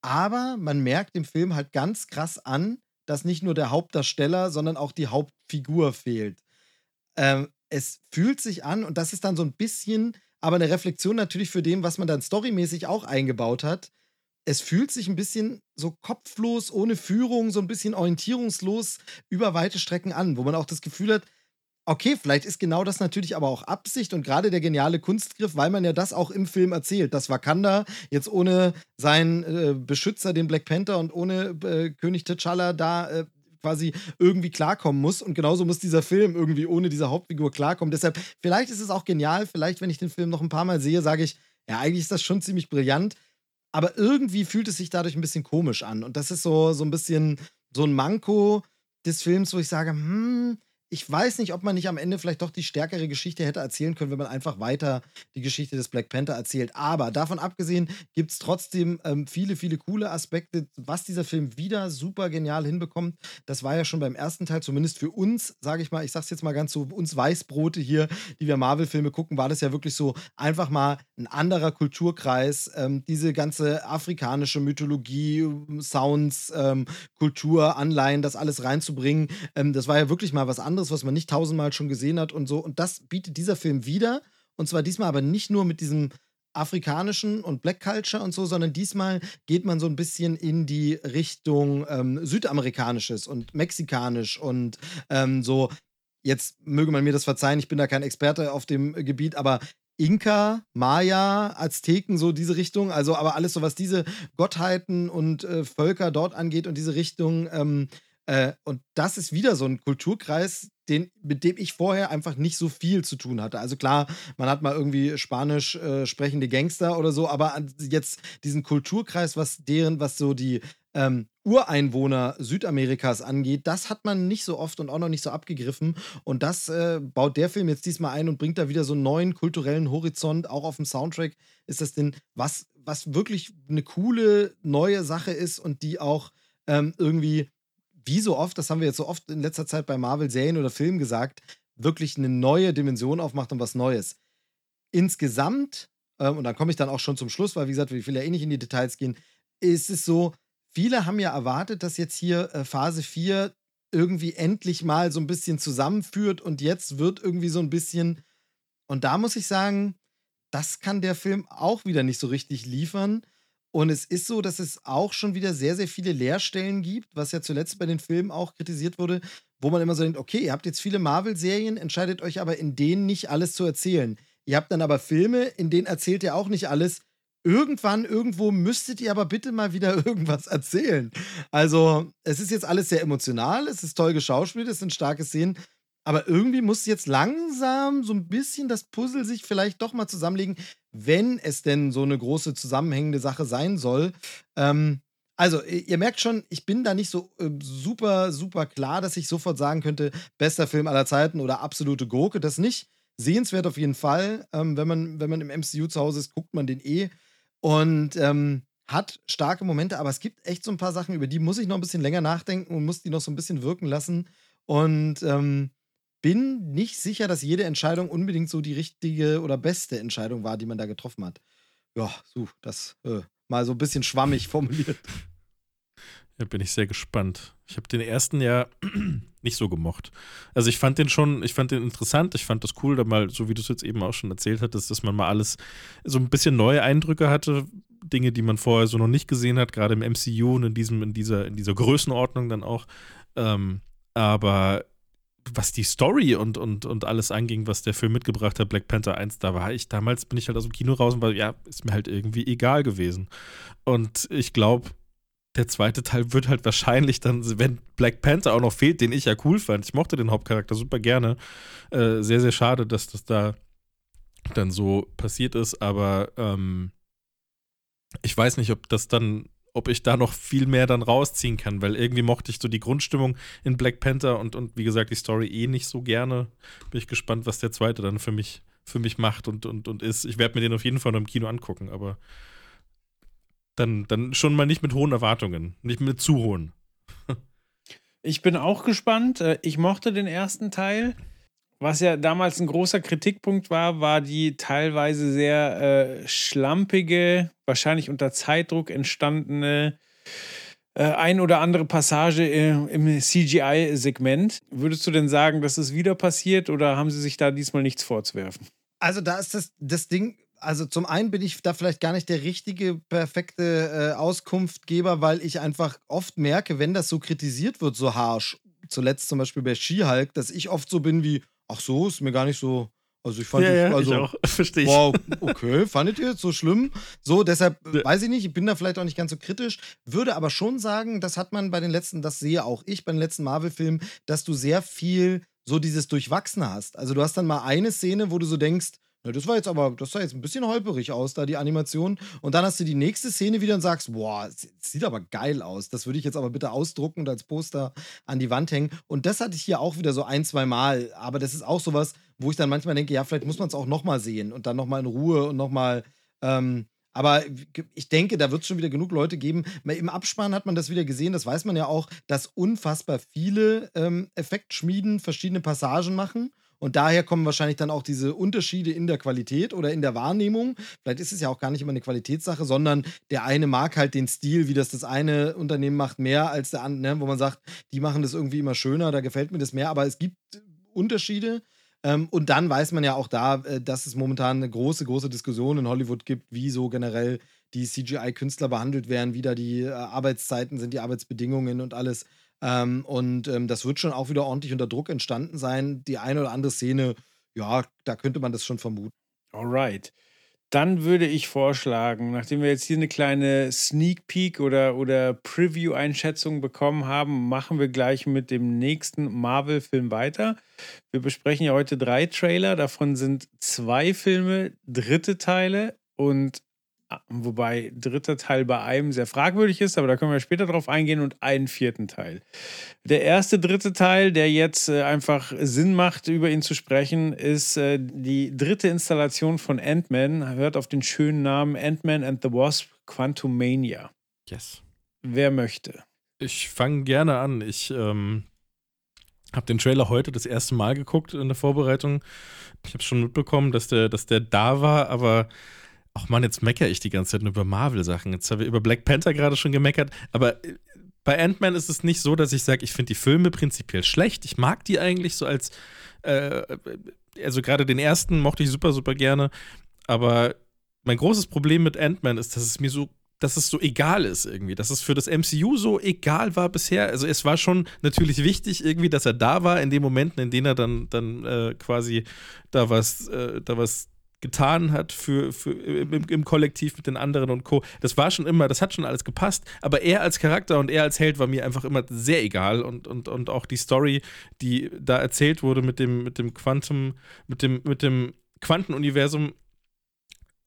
Aber man merkt dem Film halt ganz krass an, dass nicht nur der Hauptdarsteller, sondern auch die Hauptfigur fehlt. Ähm, es fühlt sich an, und das ist dann so ein bisschen, aber eine Reflexion natürlich für dem, was man dann storymäßig auch eingebaut hat. es fühlt sich ein bisschen so kopflos, ohne Führung, so ein bisschen orientierungslos über weite Strecken an, wo man auch das Gefühl hat, okay, vielleicht ist genau das natürlich aber auch Absicht und gerade der geniale Kunstgriff, weil man ja das auch im Film erzählt, dass Wakanda jetzt ohne seinen äh, Beschützer, den Black Panther und ohne äh, König T'Challa da äh, quasi irgendwie klarkommen muss. Und genauso muss dieser Film irgendwie ohne diese Hauptfigur klarkommen. Deshalb, vielleicht ist es auch genial. Vielleicht, wenn ich den Film noch ein paar Mal sehe, sage ich, ja, eigentlich ist das schon ziemlich brillant. Aber irgendwie fühlt es sich dadurch ein bisschen komisch an. Und das ist so, so ein bisschen so ein Manko des Films, wo ich sage, hm, ich weiß nicht, ob man nicht am Ende vielleicht doch die stärkere Geschichte hätte erzählen können, wenn man einfach weiter die Geschichte des Black Panther erzählt. Aber davon abgesehen gibt es trotzdem ähm, viele, viele coole Aspekte, was dieser Film wieder super genial hinbekommt. Das war ja schon beim ersten Teil, zumindest für uns, sage ich mal, ich sag's jetzt mal ganz so, uns Weißbrote hier, die wir Marvel-Filme gucken, war das ja wirklich so einfach mal ein anderer Kulturkreis. Ähm, diese ganze afrikanische Mythologie, Sounds, ähm, Kultur, Anleihen, das alles reinzubringen, ähm, das war ja wirklich mal was anderes anderes, was man nicht tausendmal schon gesehen hat und so. Und das bietet dieser Film wieder. Und zwar diesmal aber nicht nur mit diesem afrikanischen und Black Culture und so, sondern diesmal geht man so ein bisschen in die Richtung ähm, südamerikanisches und mexikanisch und ähm, so. Jetzt möge man mir das verzeihen, ich bin da kein Experte auf dem Gebiet, aber Inka, Maya, Azteken, so diese Richtung, also aber alles so, was diese Gottheiten und äh, Völker dort angeht und diese Richtung, ähm, äh, und das ist wieder so ein Kulturkreis, den, mit dem ich vorher einfach nicht so viel zu tun hatte. Also klar, man hat mal irgendwie spanisch äh, sprechende Gangster oder so, aber jetzt diesen Kulturkreis, was deren, was so die ähm, Ureinwohner Südamerikas angeht, das hat man nicht so oft und auch noch nicht so abgegriffen. Und das äh, baut der Film jetzt diesmal ein und bringt da wieder so einen neuen kulturellen Horizont. Auch auf dem Soundtrack ist das denn, was, was wirklich eine coole neue Sache ist und die auch ähm, irgendwie wie so oft, das haben wir jetzt so oft in letzter Zeit bei Marvel-Serien oder Filmen gesagt, wirklich eine neue Dimension aufmacht und was Neues. Insgesamt, ähm, und dann komme ich dann auch schon zum Schluss, weil wie gesagt, wir will ja eh nicht in die Details gehen, ist es so, viele haben ja erwartet, dass jetzt hier äh, Phase 4 irgendwie endlich mal so ein bisschen zusammenführt und jetzt wird irgendwie so ein bisschen, und da muss ich sagen, das kann der Film auch wieder nicht so richtig liefern. Und es ist so, dass es auch schon wieder sehr, sehr viele Leerstellen gibt, was ja zuletzt bei den Filmen auch kritisiert wurde, wo man immer so denkt, okay, ihr habt jetzt viele Marvel-Serien, entscheidet euch aber in denen nicht alles zu erzählen. Ihr habt dann aber Filme, in denen erzählt ihr auch nicht alles. Irgendwann, irgendwo müsstet ihr aber bitte mal wieder irgendwas erzählen. Also, es ist jetzt alles sehr emotional, es ist toll geschauspielt, es sind starke Szenen, aber irgendwie muss jetzt langsam so ein bisschen das Puzzle sich vielleicht doch mal zusammenlegen, wenn es denn so eine große zusammenhängende Sache sein soll. Ähm, also, ihr merkt schon, ich bin da nicht so äh, super, super klar, dass ich sofort sagen könnte, bester Film aller Zeiten oder absolute Gurke. Das nicht. Sehenswert auf jeden Fall. Ähm, wenn, man, wenn man im MCU zu Hause ist, guckt man den eh. Und ähm, hat starke Momente, aber es gibt echt so ein paar Sachen, über die muss ich noch ein bisschen länger nachdenken und muss die noch so ein bisschen wirken lassen. Und ähm, bin nicht sicher, dass jede Entscheidung unbedingt so die richtige oder beste Entscheidung war, die man da getroffen hat. Ja, so, das äh, mal so ein bisschen schwammig formuliert. Ja, bin ich sehr gespannt. Ich habe den ersten ja nicht so gemocht. Also ich fand den schon, ich fand den interessant, ich fand das cool, da mal, so wie du es jetzt eben auch schon erzählt hattest, dass man mal alles so ein bisschen neue Eindrücke hatte, Dinge, die man vorher so noch nicht gesehen hat, gerade im MCU und in diesem, in dieser, in dieser Größenordnung dann auch. Ähm, aber was die Story und, und, und alles anging, was der Film mitgebracht hat, Black Panther 1, da war ich damals, bin ich halt aus dem Kino raus und war, ja, ist mir halt irgendwie egal gewesen. Und ich glaube, der zweite Teil wird halt wahrscheinlich dann, wenn Black Panther auch noch fehlt, den ich ja cool fand. Ich mochte den Hauptcharakter super gerne. Äh, sehr, sehr schade, dass das da dann so passiert ist, aber ähm, ich weiß nicht, ob das dann ob ich da noch viel mehr dann rausziehen kann, weil irgendwie mochte ich so die Grundstimmung in Black Panther und, und wie gesagt die Story eh nicht so gerne. Bin ich gespannt, was der zweite dann für mich, für mich macht und, und, und ist. Ich werde mir den auf jeden Fall noch im Kino angucken, aber dann, dann schon mal nicht mit hohen Erwartungen, nicht mit zu hohen. ich bin auch gespannt. Äh, ich mochte den ersten Teil. Was ja damals ein großer Kritikpunkt war, war die teilweise sehr äh, schlampige, wahrscheinlich unter Zeitdruck entstandene äh, ein oder andere Passage im, im CGI-Segment. Würdest du denn sagen, dass es wieder passiert oder haben sie sich da diesmal nichts vorzuwerfen? Also da ist das, das Ding, also zum einen bin ich da vielleicht gar nicht der richtige, perfekte äh, Auskunftgeber, weil ich einfach oft merke, wenn das so kritisiert wird, so harsch, zuletzt zum Beispiel bei Skihulk, dass ich oft so bin wie, ach so, ist mir gar nicht so. Also ich fand ja, ich, ja, also, ich auch. Verstehe ich. Wow, okay, fandet ihr jetzt so schlimm? So, deshalb Ja. weiß ich nicht, ich bin da vielleicht auch nicht ganz so kritisch, würde aber schon sagen, das hat man bei den letzten, das sehe auch ich bei den letzten Marvel-Filmen, dass du sehr viel so dieses Durchwachsene hast. Also du hast dann mal eine Szene, wo du so denkst, na, das war jetzt aber, das sah jetzt ein bisschen holperig aus, da die Animation. Und dann hast du die nächste Szene wieder und sagst, boah, sieht aber geil aus. Das würde ich jetzt aber bitte ausdrucken und als Poster an die Wand hängen. Und das hatte ich hier auch wieder so ein, zwei Mal. Aber das ist auch sowas, wo ich dann manchmal denke, ja, vielleicht muss man es auch nochmal sehen und dann nochmal in Ruhe und nochmal. Ähm, aber ich denke, da wird es schon wieder genug Leute geben. Im Abspann hat man das wieder gesehen, das weiß man ja auch, dass unfassbar viele ähm, Effektschmieden verschiedene Passagen machen. Und daher kommen wahrscheinlich dann auch diese Unterschiede in der Qualität oder in der Wahrnehmung. Vielleicht ist es ja auch gar nicht immer eine Qualitätssache, sondern der eine mag halt den Stil, wie das das eine Unternehmen macht, mehr als der andere, ne? wo man sagt, die machen das irgendwie immer schöner, da gefällt mir das mehr. Aber es gibt Unterschiede. Ähm, und dann weiß man ja auch da, äh, dass es momentan eine große, große Diskussion in Hollywood gibt, wie so generell die CGI-Künstler behandelt werden, wie da die äh, Arbeitszeiten sind, die Arbeitsbedingungen und alles. Ähm, und ähm, das wird schon auch wieder ordentlich unter Druck entstanden sein. Die eine oder andere Szene, ja, da könnte man das schon vermuten. Alright. Dann würde ich vorschlagen, nachdem wir jetzt hier eine kleine Sneak Peek oder, oder Preview-Einschätzung bekommen haben, machen wir gleich mit dem nächsten Marvel-Film weiter. Wir besprechen ja heute drei Trailer, davon sind zwei Filme, dritte Teile und wobei dritter Teil bei einem sehr fragwürdig ist, aber da können wir später drauf eingehen und einen vierten Teil. Der erste dritte Teil, der jetzt äh, einfach Sinn macht, über ihn zu sprechen, ist äh, die dritte Installation von Ant-Man. Hört auf den schönen Namen Ant-Man and the Wasp Quantumania. Yes. Wer möchte? Ich fange gerne an. Ich ähm, habe den Trailer heute das erste Mal geguckt in der Vorbereitung. Ich habe schon mitbekommen, dass der, dass der da war, aber ach man, jetzt meckere ich die ganze Zeit nur über Marvel-Sachen. Jetzt haben wir über Black Panther gerade schon gemeckert, aber äh, bei Ant-Man ist es nicht so, dass ich sage, ich finde die Filme prinzipiell schlecht. Ich mag die eigentlich so als, äh, also gerade den ersten mochte ich super, super gerne, aber mein großes Problem mit Ant-Man ist, dass es mir so dass es so egal ist irgendwie, dass es für das MCU so egal war bisher. Also es war schon natürlich wichtig irgendwie, dass er da war in den Momenten, in denen er dann, dann äh, quasi da was, äh, da was getan hat für, für im, im, Kollektiv mit den anderen und Co. Das war schon immer, das hat schon alles gepasst, aber er als Charakter und er als Held war mir einfach immer sehr egal und, und, und auch die Story, die da erzählt wurde mit dem, mit dem Quantum, mit dem, mit dem Quantenuniversum,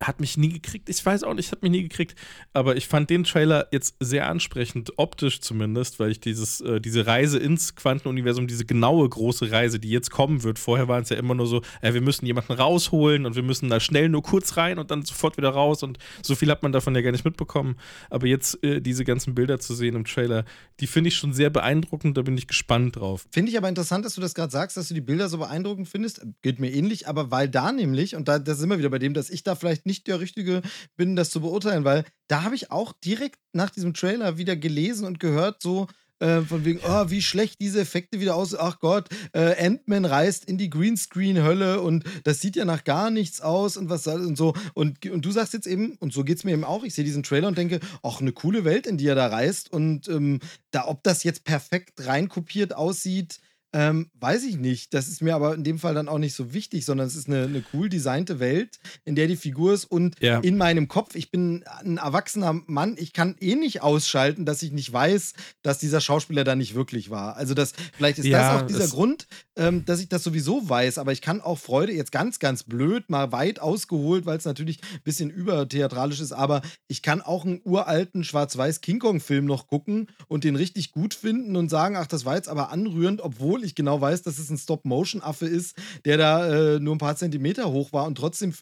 hat mich nie gekriegt. Ich weiß auch nicht, hat mich nie gekriegt. Aber ich fand den Trailer jetzt sehr ansprechend, optisch zumindest, weil ich dieses, äh, diese Reise ins Quantenuniversum, diese genaue große Reise, die jetzt kommen wird, vorher waren es ja immer nur so, äh, wir müssen jemanden rausholen und wir müssen da schnell nur kurz rein und dann sofort wieder raus und so viel hat man davon ja gar nicht mitbekommen. Aber jetzt äh, diese ganzen Bilder zu sehen im Trailer, die finde ich schon sehr beeindruckend, da bin ich gespannt drauf. Finde ich aber interessant, dass du das gerade sagst, dass du die Bilder so beeindruckend findest. Geht mir ähnlich, aber weil da nämlich, und da, da sind wir wieder bei dem, dass ich da vielleicht nicht der Richtige bin, das zu beurteilen, weil da habe ich auch direkt nach diesem Trailer wieder gelesen und gehört, so äh, von wegen, oh, wie schlecht diese Effekte wieder aussehen. Ach Gott, äh, Ant-Man reist in die Greenscreen-Hölle und das sieht ja nach gar nichts aus und was soll und so. Und, und du sagst jetzt eben, und so geht es mir eben auch, ich sehe diesen Trailer und denke, ach, eine coole Welt, in die er da reist. Und ähm, da, ob das jetzt perfekt reinkopiert aussieht, ähm, weiß ich nicht. Das ist mir aber in dem Fall dann auch nicht so wichtig, sondern es ist eine, eine cool designte Welt, in der die Figur ist. Und Ja. in meinem Kopf, ich bin ein erwachsener Mann, ich kann eh nicht ausschalten, dass ich nicht weiß, dass dieser Schauspieler da nicht wirklich war. Also das, vielleicht ist Ja, das auch dieser es- Grund, ähm, dass ich das sowieso weiß, aber ich kann auch Freude, jetzt ganz, ganz blöd, mal weit ausgeholt, weil es natürlich ein bisschen übertheatralisch ist, aber ich kann auch einen uralten schwarz-weiß King Kong-Film noch gucken und den richtig gut finden und sagen, ach, das war jetzt aber anrührend, obwohl ich genau weiß, dass es ein Stop-Motion-Affe ist, der da äh, nur ein paar Zentimeter hoch war und trotzdem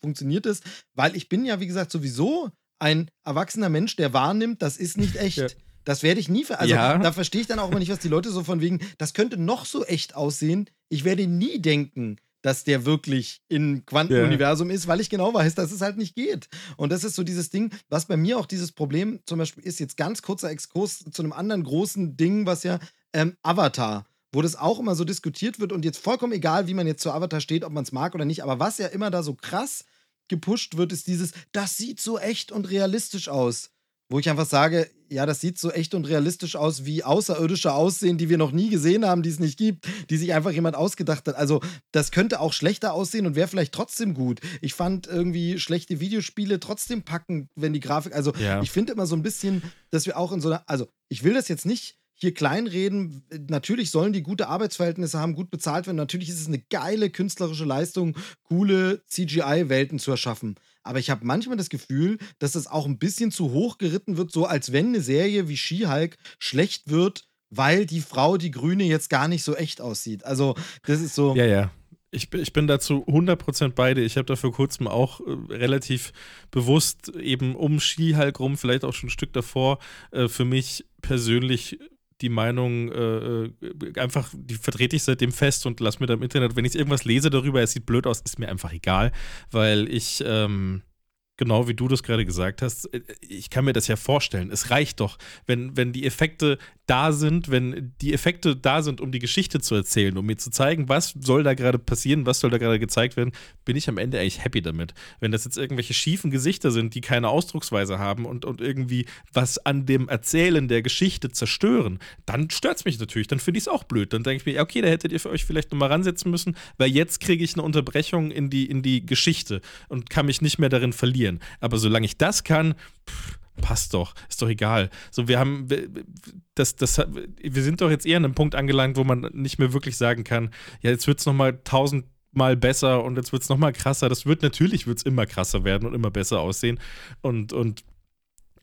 funktioniert es, weil ich bin ja, wie gesagt, sowieso ein erwachsener Mensch, der wahrnimmt, das ist nicht echt. Ja. Das werde ich nie ver Also Ja. da verstehe ich dann auch immer nicht, was die Leute so von wegen, das könnte noch so echt aussehen. Ich werde nie denken, dass der wirklich im Quantenuniversum ist, weil ich genau weiß, dass es halt nicht geht. Und das ist so dieses Ding, was bei mir auch dieses Problem zum Beispiel ist, jetzt ganz kurzer Exkurs zu einem anderen großen Ding, was ja ähm, Avatar, wo das auch immer so diskutiert wird und jetzt vollkommen egal, wie man jetzt zu Avatar steht, ob man es mag oder nicht, aber was ja immer da so krass gepusht wird, ist dieses, das sieht so echt und realistisch aus. Wo ich einfach sage, ja, das sieht so echt und realistisch aus, wie Außerirdische aussehen, die wir noch nie gesehen haben, die es nicht gibt, die sich einfach jemand ausgedacht hat. Also, das könnte auch schlechter aussehen und wäre vielleicht trotzdem gut. Ich fand irgendwie schlechte Videospiele trotzdem packen, wenn die Grafik. Also, Ja. ich finde immer so ein bisschen, dass wir auch in so einer. Also, ich will das jetzt nicht hier kleinreden. Natürlich sollen die gute Arbeitsverhältnisse haben, gut bezahlt werden. Natürlich ist es eine geile künstlerische Leistung, coole CGI-Welten zu erschaffen. Aber ich habe manchmal das Gefühl, dass das auch ein bisschen zu hoch geritten wird, so als wenn eine Serie wie She-Hulk schlecht wird, weil die Frau, die Grüne, jetzt gar nicht so echt aussieht. Also, das ist so. Ja, ja. Ich, bin- ich bin dazu 100% beide. Ich habe da vor kurzem auch äh, relativ bewusst eben um Skihulk rum, vielleicht auch schon ein Stück davor, äh, für mich persönlich die Meinung äh, äh, einfach, die vertrete ich seitdem fest und lass mir da im Internet, wenn ich irgendwas lese darüber, es sieht blöd aus, ist mir einfach egal, weil ich, ähm, genau wie du das gerade gesagt hast, äh, ich kann mir das ja vorstellen. Es reicht doch, wenn, wenn die Effekte da sind, wenn die Effekte da sind, um die Geschichte zu erzählen, um mir zu zeigen, was soll da gerade passieren, was soll da gerade gezeigt werden, bin ich am Ende eigentlich happy damit. Wenn das jetzt irgendwelche schiefen Gesichter sind, die keine Ausdrucksweise haben und, und irgendwie was an dem Erzählen der Geschichte zerstören, dann stört es mich natürlich, dann finde ich es auch blöd. Dann denke ich mir, okay, da hättet ihr für euch vielleicht nochmal ransetzen müssen, weil jetzt kriege ich eine Unterbrechung in die, in die Geschichte und kann mich nicht mehr darin verlieren. Aber solange ich das kann, pff, passt doch, ist doch egal. So, wir haben, das, das, wir sind doch jetzt eher an einem Punkt angelangt, wo man nicht mehr wirklich sagen kann, ja, jetzt wird es nochmal tausendmal besser und jetzt wird es nochmal krasser. Das wird natürlich, wird es immer krasser werden und immer besser aussehen. Und, und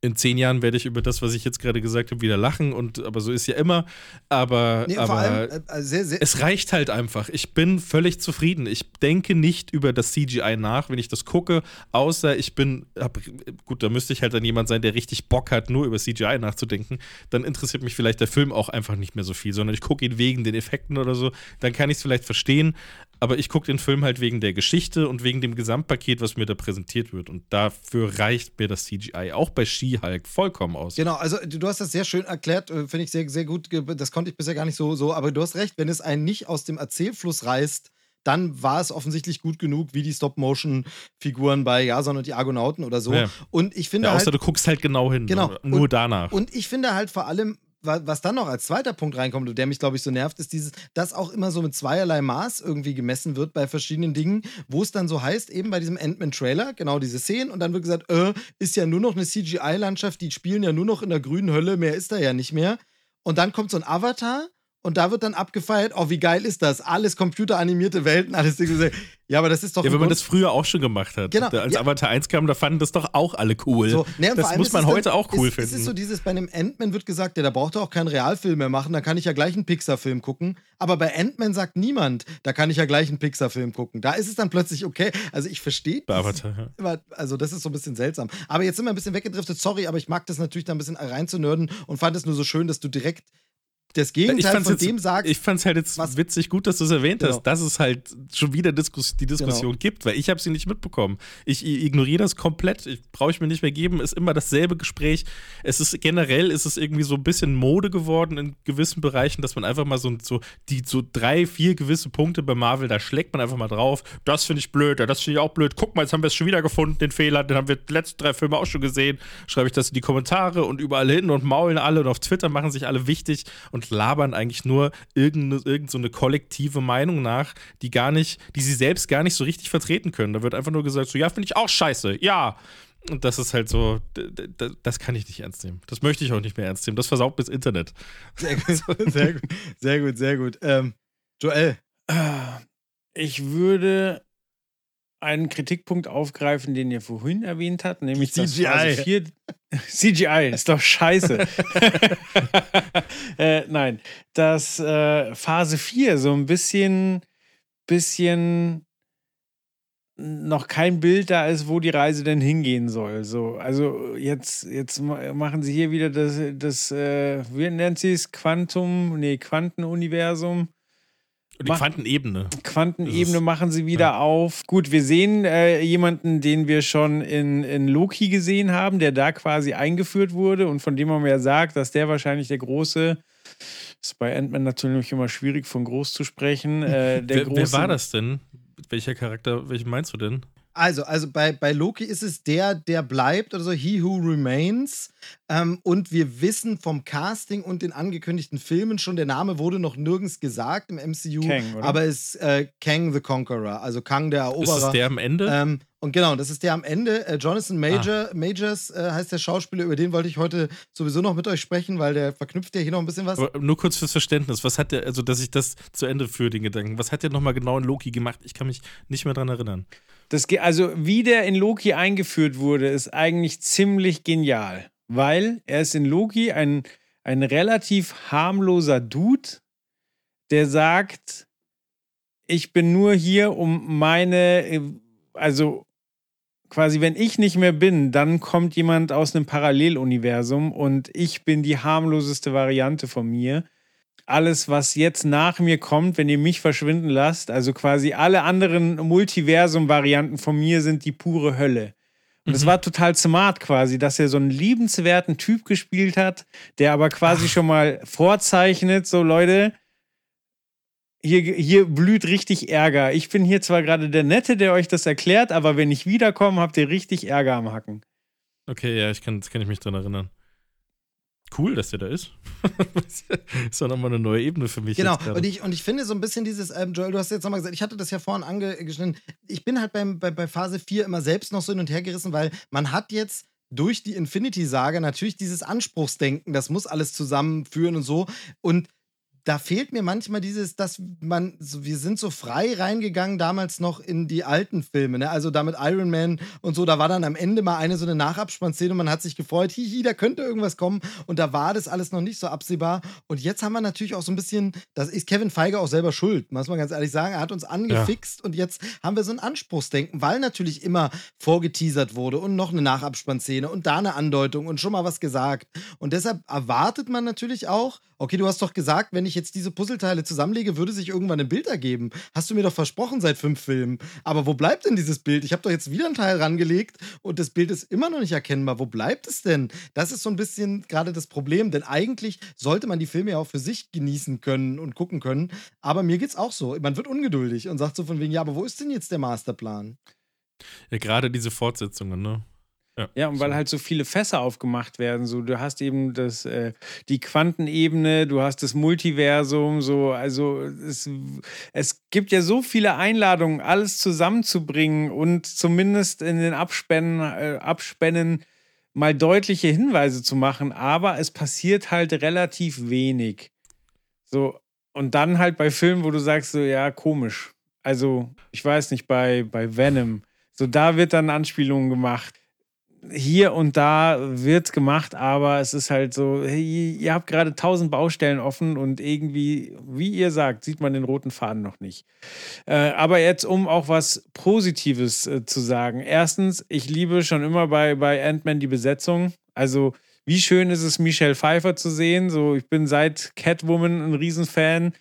in zehn Jahren werde ich über das, was ich jetzt gerade gesagt habe, wieder lachen. Und aber so ist ja immer. Aber, Nee, aber allem äh, sehr, sehr. es reicht halt einfach. Ich bin völlig zufrieden. Ich denke nicht über das CGI nach, wenn ich das gucke, außer ich bin, hab, gut, da müsste ich halt dann jemand sein, der richtig Bock hat, nur über CGI nachzudenken. Dann interessiert mich vielleicht der Film auch einfach nicht mehr so viel, sondern ich gucke ihn wegen den Effekten oder so. Dann kann ich es vielleicht verstehen. Aber ich gucke den Film halt wegen der Geschichte und wegen dem Gesamtpaket, was mir da präsentiert wird. Und dafür reicht mir das CGI auch bei She-Hulk vollkommen aus. Genau, also du hast das sehr schön erklärt, äh, finde ich sehr, sehr gut. Das konnte ich bisher gar nicht so, so, aber du hast recht, wenn es einen nicht aus dem Erzählfluss reißt, dann war es offensichtlich gut genug, wie die Stop-Motion-Figuren bei Jason und die Argonauten oder so. Ja. Und ich finde Ja, außer halt, du guckst halt genau hin. Genau. ne? Nur Und- danach. und ich finde halt vor allem, was dann noch als zweiter Punkt reinkommt der mich, glaube ich, so nervt, ist dieses, dass auch immer so mit zweierlei Maß irgendwie gemessen wird bei verschiedenen Dingen, wo es dann so heißt, eben bei diesem Ant-Man-Trailer, genau diese Szenen, und dann wird gesagt, äh, ist ja nur noch eine CGI-Landschaft, die spielen ja nur noch in der grünen Hölle, mehr ist da ja nicht mehr. Und dann kommt so ein Avatar und da wird dann abgefeiert, oh, wie geil ist das? Alles computeranimierte Welten, alles Dinge. Ja, aber das ist doch Ja, wenn man das früher auch schon gemacht hat. Genau, als ja. Avatar 1 kam, da fanden das doch auch alle cool. So, ne, das muss man heute dann, auch cool ist, finden. Es ist so dieses, bei einem Ant-Man wird gesagt, ja, da braucht er auch keinen Realfilm mehr machen, da kann ich ja gleich einen Pixar-Film gucken. Aber bei Ant-Man sagt niemand, da kann ich ja gleich einen Pixar-Film gucken. Da ist es dann plötzlich okay. Also ich verstehe Bei Avatar, ja. also das ist so ein bisschen seltsam. Aber jetzt sind wir ein bisschen weggedriftet, sorry, aber ich mag das natürlich da ein bisschen reinzunörden und fand es nur so schön, dass du direkt das ich Gegenteil von jetzt, dem sagst. Ich fand es halt jetzt was- witzig gut, dass du es erwähnt Genau. hast, dass es halt schon wieder Diskus die Diskussion Genau. gibt, weil ich habe sie nicht mitbekommen. Ich i- ignoriere das komplett. Ich brauche ich mir nicht mehr geben. Ist immer dasselbe Gespräch. Es ist generell ist es irgendwie so ein bisschen Mode geworden in gewissen Bereichen, dass man einfach mal so, so die so drei, vier gewisse Punkte bei Marvel, da schlägt man einfach mal drauf. Das finde ich blöd, ja, das finde ich auch blöd. Guck mal, jetzt haben wir es schon wieder gefunden, den Fehler. Den haben wir die letzten drei Filme auch schon gesehen. Schreibe ich das in die Kommentare und überall hin und maulen alle und auf Twitter machen sich alle wichtig und labern eigentlich nur irgendeine, irgend so eine kollektive Meinung nach, die gar nicht, die sie selbst gar nicht so richtig vertreten können. Da wird einfach nur gesagt, so, ja, finde ich auch scheiße, ja. Und das ist halt so, das kann ich nicht ernst nehmen. Das möchte ich auch nicht mehr ernst nehmen. Das versaut bis Internet. Sehr gut, sehr gut, sehr gut, sehr gut. Ähm, Joel, Ich würde einen Kritikpunkt aufgreifen, den ihr vorhin erwähnt habt, nämlich dass CGI. Phase 4 CGI ist doch scheiße. äh, nein, dass äh, Phase 4 so ein bisschen, bisschen noch kein Bild da ist, wo die Reise denn hingehen soll. So, also jetzt, jetzt ma- machen sie hier wieder das, das äh, wie nennt sie es? Quantum, nee, Quantenuniversum. Und die Quantenebene. Quantenebene machen sie wieder auf. Gut, wir sehen äh, jemanden, den wir schon in, in Loki gesehen haben, der da quasi eingeführt wurde und von dem man ja sagt, dass der wahrscheinlich der große, ist bei Ant-Man natürlich immer schwierig von groß zu sprechen. Äh, der Wer, große, wer war das denn? Welcher Charakter, welchen meinst du denn? Also, also bei, bei Loki ist es der, der bleibt oder so, He Who Remains. Ähm, und wir wissen vom Casting und den angekündigten Filmen schon, der Name wurde noch nirgends gesagt im MCU, Kang, oder? aber es ist äh, Kang the Conqueror, also Kang der Eroberer. Ist das der am Ende? Ähm, und genau, das ist der am Ende. Äh, Jonathan Major, Ah. Majors äh, heißt der Schauspieler, über den wollte ich heute sowieso noch mit euch sprechen, weil der verknüpft ja hier noch ein bisschen was. Aber nur kurz fürs Verständnis, was hat der, also dass ich das zu Ende führe, den Gedanken, was hat der nochmal genau in Loki gemacht? Ich kann mich nicht mehr dran erinnern. Das, also, wie der in Loki eingeführt wurde, ist eigentlich ziemlich genial. Weil er ist in Loki ein, ein relativ harmloser Dude, der sagt, ich bin nur hier, um meine, äh, also quasi, wenn ich nicht mehr bin, dann kommt jemand aus einem Paralleluniversum und ich bin die harmloseste Variante von mir. Alles, was jetzt nach mir kommt, wenn ihr mich verschwinden lasst, also quasi alle anderen Multiversum-Varianten von mir sind die pure Hölle. Und es war total smart quasi, dass er so einen liebenswerten Typ gespielt hat, der aber quasi schon mal vorzeichnet, so Leute, hier, hier blüht richtig Ärger. Ich bin hier zwar gerade der Nette, der euch das erklärt, aber wenn ich wiederkomme, habt ihr richtig Ärger am Hacken. Okay, ja, ich kann, das kann ich mich dran erinnern. Cool, dass der da ist. ist doch nochmal eine neue Ebene für mich. Genau, und ich, und ich finde so ein bisschen dieses, ähm, Joel, du hast jetzt nochmal gesagt, ich hatte das ja vorhin angeschnitten, ich bin halt beim, bei, bei Phase 4 immer selbst noch so hin und her gerissen, weil man hat jetzt durch die Infinity-Saga natürlich dieses Anspruchsdenken, das muss alles zusammenführen und so. Und da fehlt mir manchmal dieses, dass man, wir sind so frei reingegangen damals noch in die alten Filme, ne? Also da mit Iron Man und so, da war dann am Ende mal eine so eine Nachabspannszene und man hat sich gefreut, hihi, da könnte irgendwas kommen und da war das alles noch nicht so absehbar. Und jetzt haben wir natürlich auch so ein bisschen, das ist Kevin Feige auch selber schuld, muss man ganz ehrlich sagen. Er hat uns angefixt und jetzt haben wir so ein Anspruchsdenken, weil natürlich immer vorgeteasert wurde und noch eine Nachabspannszene und da eine Andeutung und schon mal was gesagt. Und deshalb erwartet man natürlich auch, okay, du hast doch gesagt, wenn ich jetzt diese Puzzleteile zusammenlege, würde sich irgendwann ein Bild ergeben. Hast du mir doch versprochen seit fünf Filmen. Aber wo bleibt denn dieses Bild? Ich habe doch jetzt wieder ein Teil rangelegt und das Bild ist immer noch nicht erkennbar. Wo bleibt es denn? Das ist so ein bisschen gerade das Problem, denn eigentlich sollte man die Filme ja auch für sich genießen können und gucken können. Aber mir geht's auch so. Man wird ungeduldig und sagt so von wegen, ja, aber wo ist denn jetzt der Masterplan? ja, gerade diese Fortsetzungen, ne? Ja, und weil halt so viele Fässer aufgemacht werden. So, du hast eben das, äh, die Quantenebene, du hast das Multiversum, so, also es, es gibt ja so viele Einladungen, alles zusammenzubringen und zumindest in den Abspännen, äh, Abspännen mal deutliche Hinweise zu machen, aber es passiert halt relativ wenig. So, und dann halt bei Filmen, wo du sagst, so, ja, komisch. Also, ich weiß nicht, bei, bei Venom, so da wird dann Anspielungen gemacht hier und da wird gemacht, aber es ist halt so, hey, ihr habt gerade tausend Baustellen offen und irgendwie, wie ihr sagt, sieht man den roten Faden noch nicht. Äh, aber jetzt, um auch was Positives äh, zu sagen. Erstens, ich liebe schon immer bei, bei Ant-Man die Besetzung. Also, wie schön ist es, Michelle Pfeiffer zu sehen. So, ich bin seit Catwoman ein Riesenfan.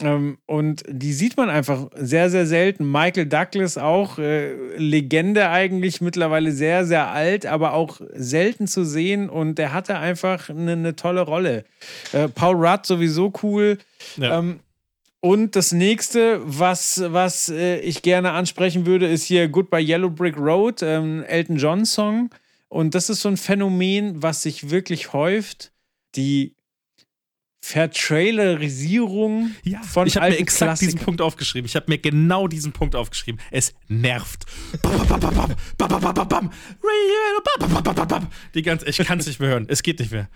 Ähm, und die sieht man einfach sehr, sehr selten. Michael Douglas auch, äh, Legende eigentlich, mittlerweile sehr, sehr alt, aber auch selten zu sehen. Und der hatte einfach eine, eine tolle Rolle. Äh, Paul Rudd sowieso cool. Ja. Ähm, und das nächste, was, was äh, ich gerne ansprechen würde, ist hier Goodbye Yellow Brick Road, ähm, Elton John Song. Und das ist so ein Phänomen, was sich wirklich häuft. Die Vertrailerisierung ja, von Ich habe mir exakt Klassikern. diesen Punkt aufgeschrieben. Ich habe mir genau diesen Punkt aufgeschrieben. Es nervt. Die ganze, ich kann es nicht mehr hören. Es geht nicht mehr.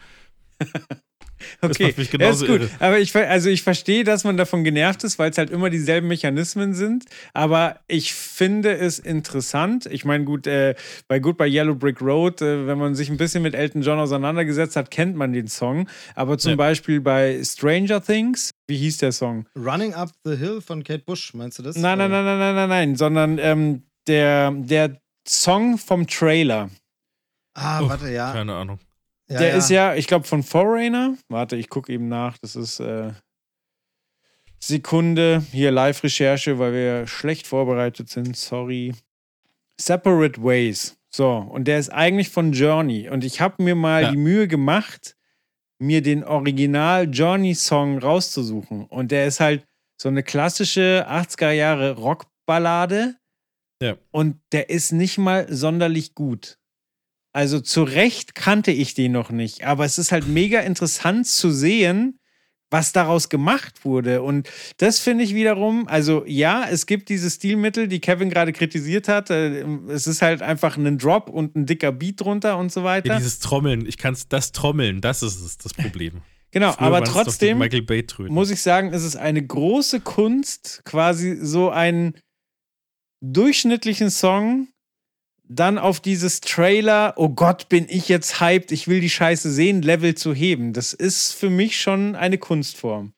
Das Okay, macht mich ja, ist gut. irre. Aber ich, also ich verstehe, dass man davon genervt ist, weil es halt immer dieselben Mechanismen sind. Aber ich finde es interessant. Ich meine, gut, äh, bei Goodbye Yellow Brick Road, äh, wenn man sich ein bisschen mit Elton John auseinandergesetzt hat, kennt man den Song. Aber zum Ja. Beispiel bei Stranger Things, wie hieß der Song? Running Up the Hill von Kate Bush, meinst du das? Nein, nein, nein, nein, nein, nein, nein, sondern ähm, der, der Song vom Trailer. Ah, Oh, warte, ja. Keine Ahnung. Ja der ist ja, ich glaube, von Foreigner. Warte, ich gucke eben nach. Das ist äh, Sekunde. Hier Live-Recherche, weil wir schlecht vorbereitet sind. Sorry. Separate Ways. So, und der ist eigentlich von Journey. Und ich habe mir mal Ja. die Mühe gemacht, mir den Original Journey-Song rauszusuchen. Und der ist halt so eine klassische 80er Jahre Rockballade. Ja. Und der ist nicht mal sonderlich gut. Also zu Recht kannte ich den noch nicht, aber es ist halt mega interessant zu sehen, was daraus gemacht wurde. Und das finde ich wiederum, also ja, es gibt diese Stilmittel, die Kevin gerade kritisiert hat. Äh, Es ist halt einfach ein Drop und ein dicker Beat drunter und so weiter. Ja, dieses Trommeln, ich kann es, das Trommeln, das ist es, das Problem. genau, Früher aber trotzdem muss ich sagen, es ist eine große Kunst, quasi so einen durchschnittlichen Song dann auf dieses Trailer, oh Gott, bin ich jetzt hyped, ich will die Scheiße sehen, Level zu heben. Das ist für mich schon eine Kunstform.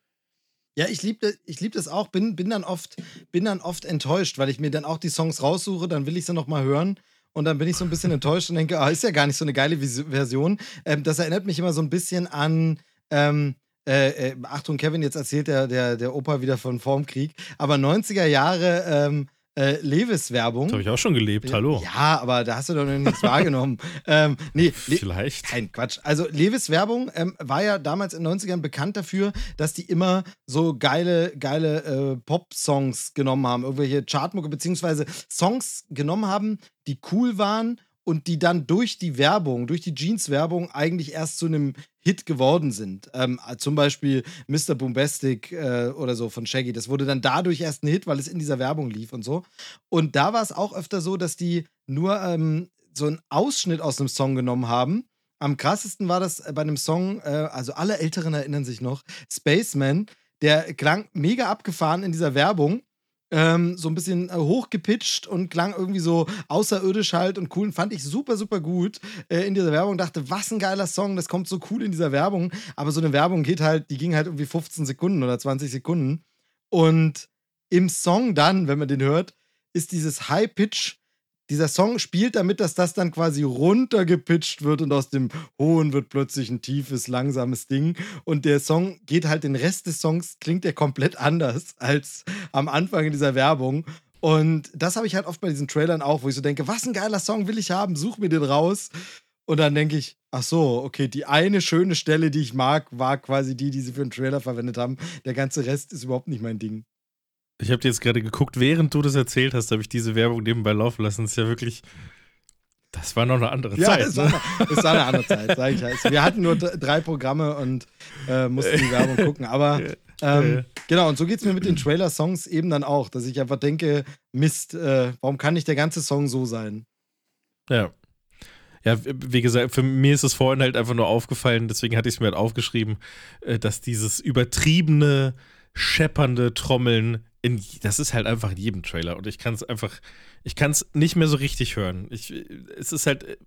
Ja, ich liebe ich lieb das auch, bin, bin, dann oft, bin dann oft enttäuscht, weil ich mir dann auch die Songs raussuche, dann will ich sie nochmal hören und dann bin ich so ein bisschen enttäuscht und denke, ah, ist ja gar nicht so eine geile Version. Ähm, das erinnert mich immer so ein bisschen an, ähm, äh, äh, Achtung, Kevin, jetzt erzählt der, der, der Opa wieder von Formkrieg, aber 90er Jahre ähm, äh, Levis-Werbung. Das habe ich auch schon gelebt, hallo. Ja, aber da hast du doch noch nichts wahrgenommen. Ähm, nee, Le Vielleicht. Nein, Quatsch. Also Levis Werbung ähm, war ja damals in den 90ern bekannt dafür, dass die immer so geile, geile äh, Pop-Songs genommen haben, irgendwelche Chartmucke, beziehungsweise Songs genommen haben, die cool waren und die dann durch die Werbung, durch die Jeans-Werbung eigentlich erst zu einem Hit geworden sind. Ähm, zum Beispiel Mr. Bombastic äh, oder so von Shaggy. Das wurde dann dadurch erst ein Hit, weil es in dieser Werbung lief und so. Und da war es auch öfter so, dass die nur ähm, so einen Ausschnitt aus einem Song genommen haben. Am krassesten war das bei einem Song, äh, also alle Älteren erinnern sich noch, Spaceman, der klang mega abgefahren in dieser Werbung. Ähm, so ein bisschen äh, hochgepitcht und klang irgendwie so außerirdisch halt und cool. Und fand ich super, super gut äh, in dieser Werbung. Dachte, was ein geiler Song, das kommt so cool in dieser Werbung. Aber so eine Werbung geht halt, die ging halt irgendwie 15 Sekunden oder 20 Sekunden. Und im Song dann, wenn man den hört, ist dieses High-Pitch dieser Song spielt damit, dass das dann quasi runtergepitcht wird und aus dem Hohen wird plötzlich ein tiefes, langsames Ding. Und der Song geht halt, den Rest des Songs klingt der komplett anders als am Anfang in dieser Werbung. Und das habe ich halt oft bei diesen Trailern auch, wo ich so denke, was ein geiler Song will ich haben, such mir den raus. Und dann denke ich, ach so, okay, die eine schöne Stelle, die ich mag, war quasi die, die sie für den Trailer verwendet haben. Der ganze Rest ist überhaupt nicht mein Ding. Ich habe dir jetzt gerade geguckt, während du das erzählt hast, habe ich diese Werbung nebenbei laufen lassen. Das ist ja wirklich. Das war noch eine andere Ja, Zeit. es, ne? war, es war eine andere Zeit, sage ich halt. Wir hatten nur drei Programme und äh, mussten die Werbung gucken. Aber ähm, genau, und so geht es mir mit den Trailer-Songs eben dann auch, dass ich einfach denke, Mist, äh, warum kann nicht der ganze Song so sein? Ja. Ja, wie gesagt, für mich ist es vorhin halt einfach nur aufgefallen, deswegen hatte ich es mir halt aufgeschrieben, äh, dass dieses übertriebene, scheppernde Trommeln, in, das ist halt einfach in jedem Trailer und ich kann es einfach, ich kann es nicht mehr so richtig hören. Ich, es ist halt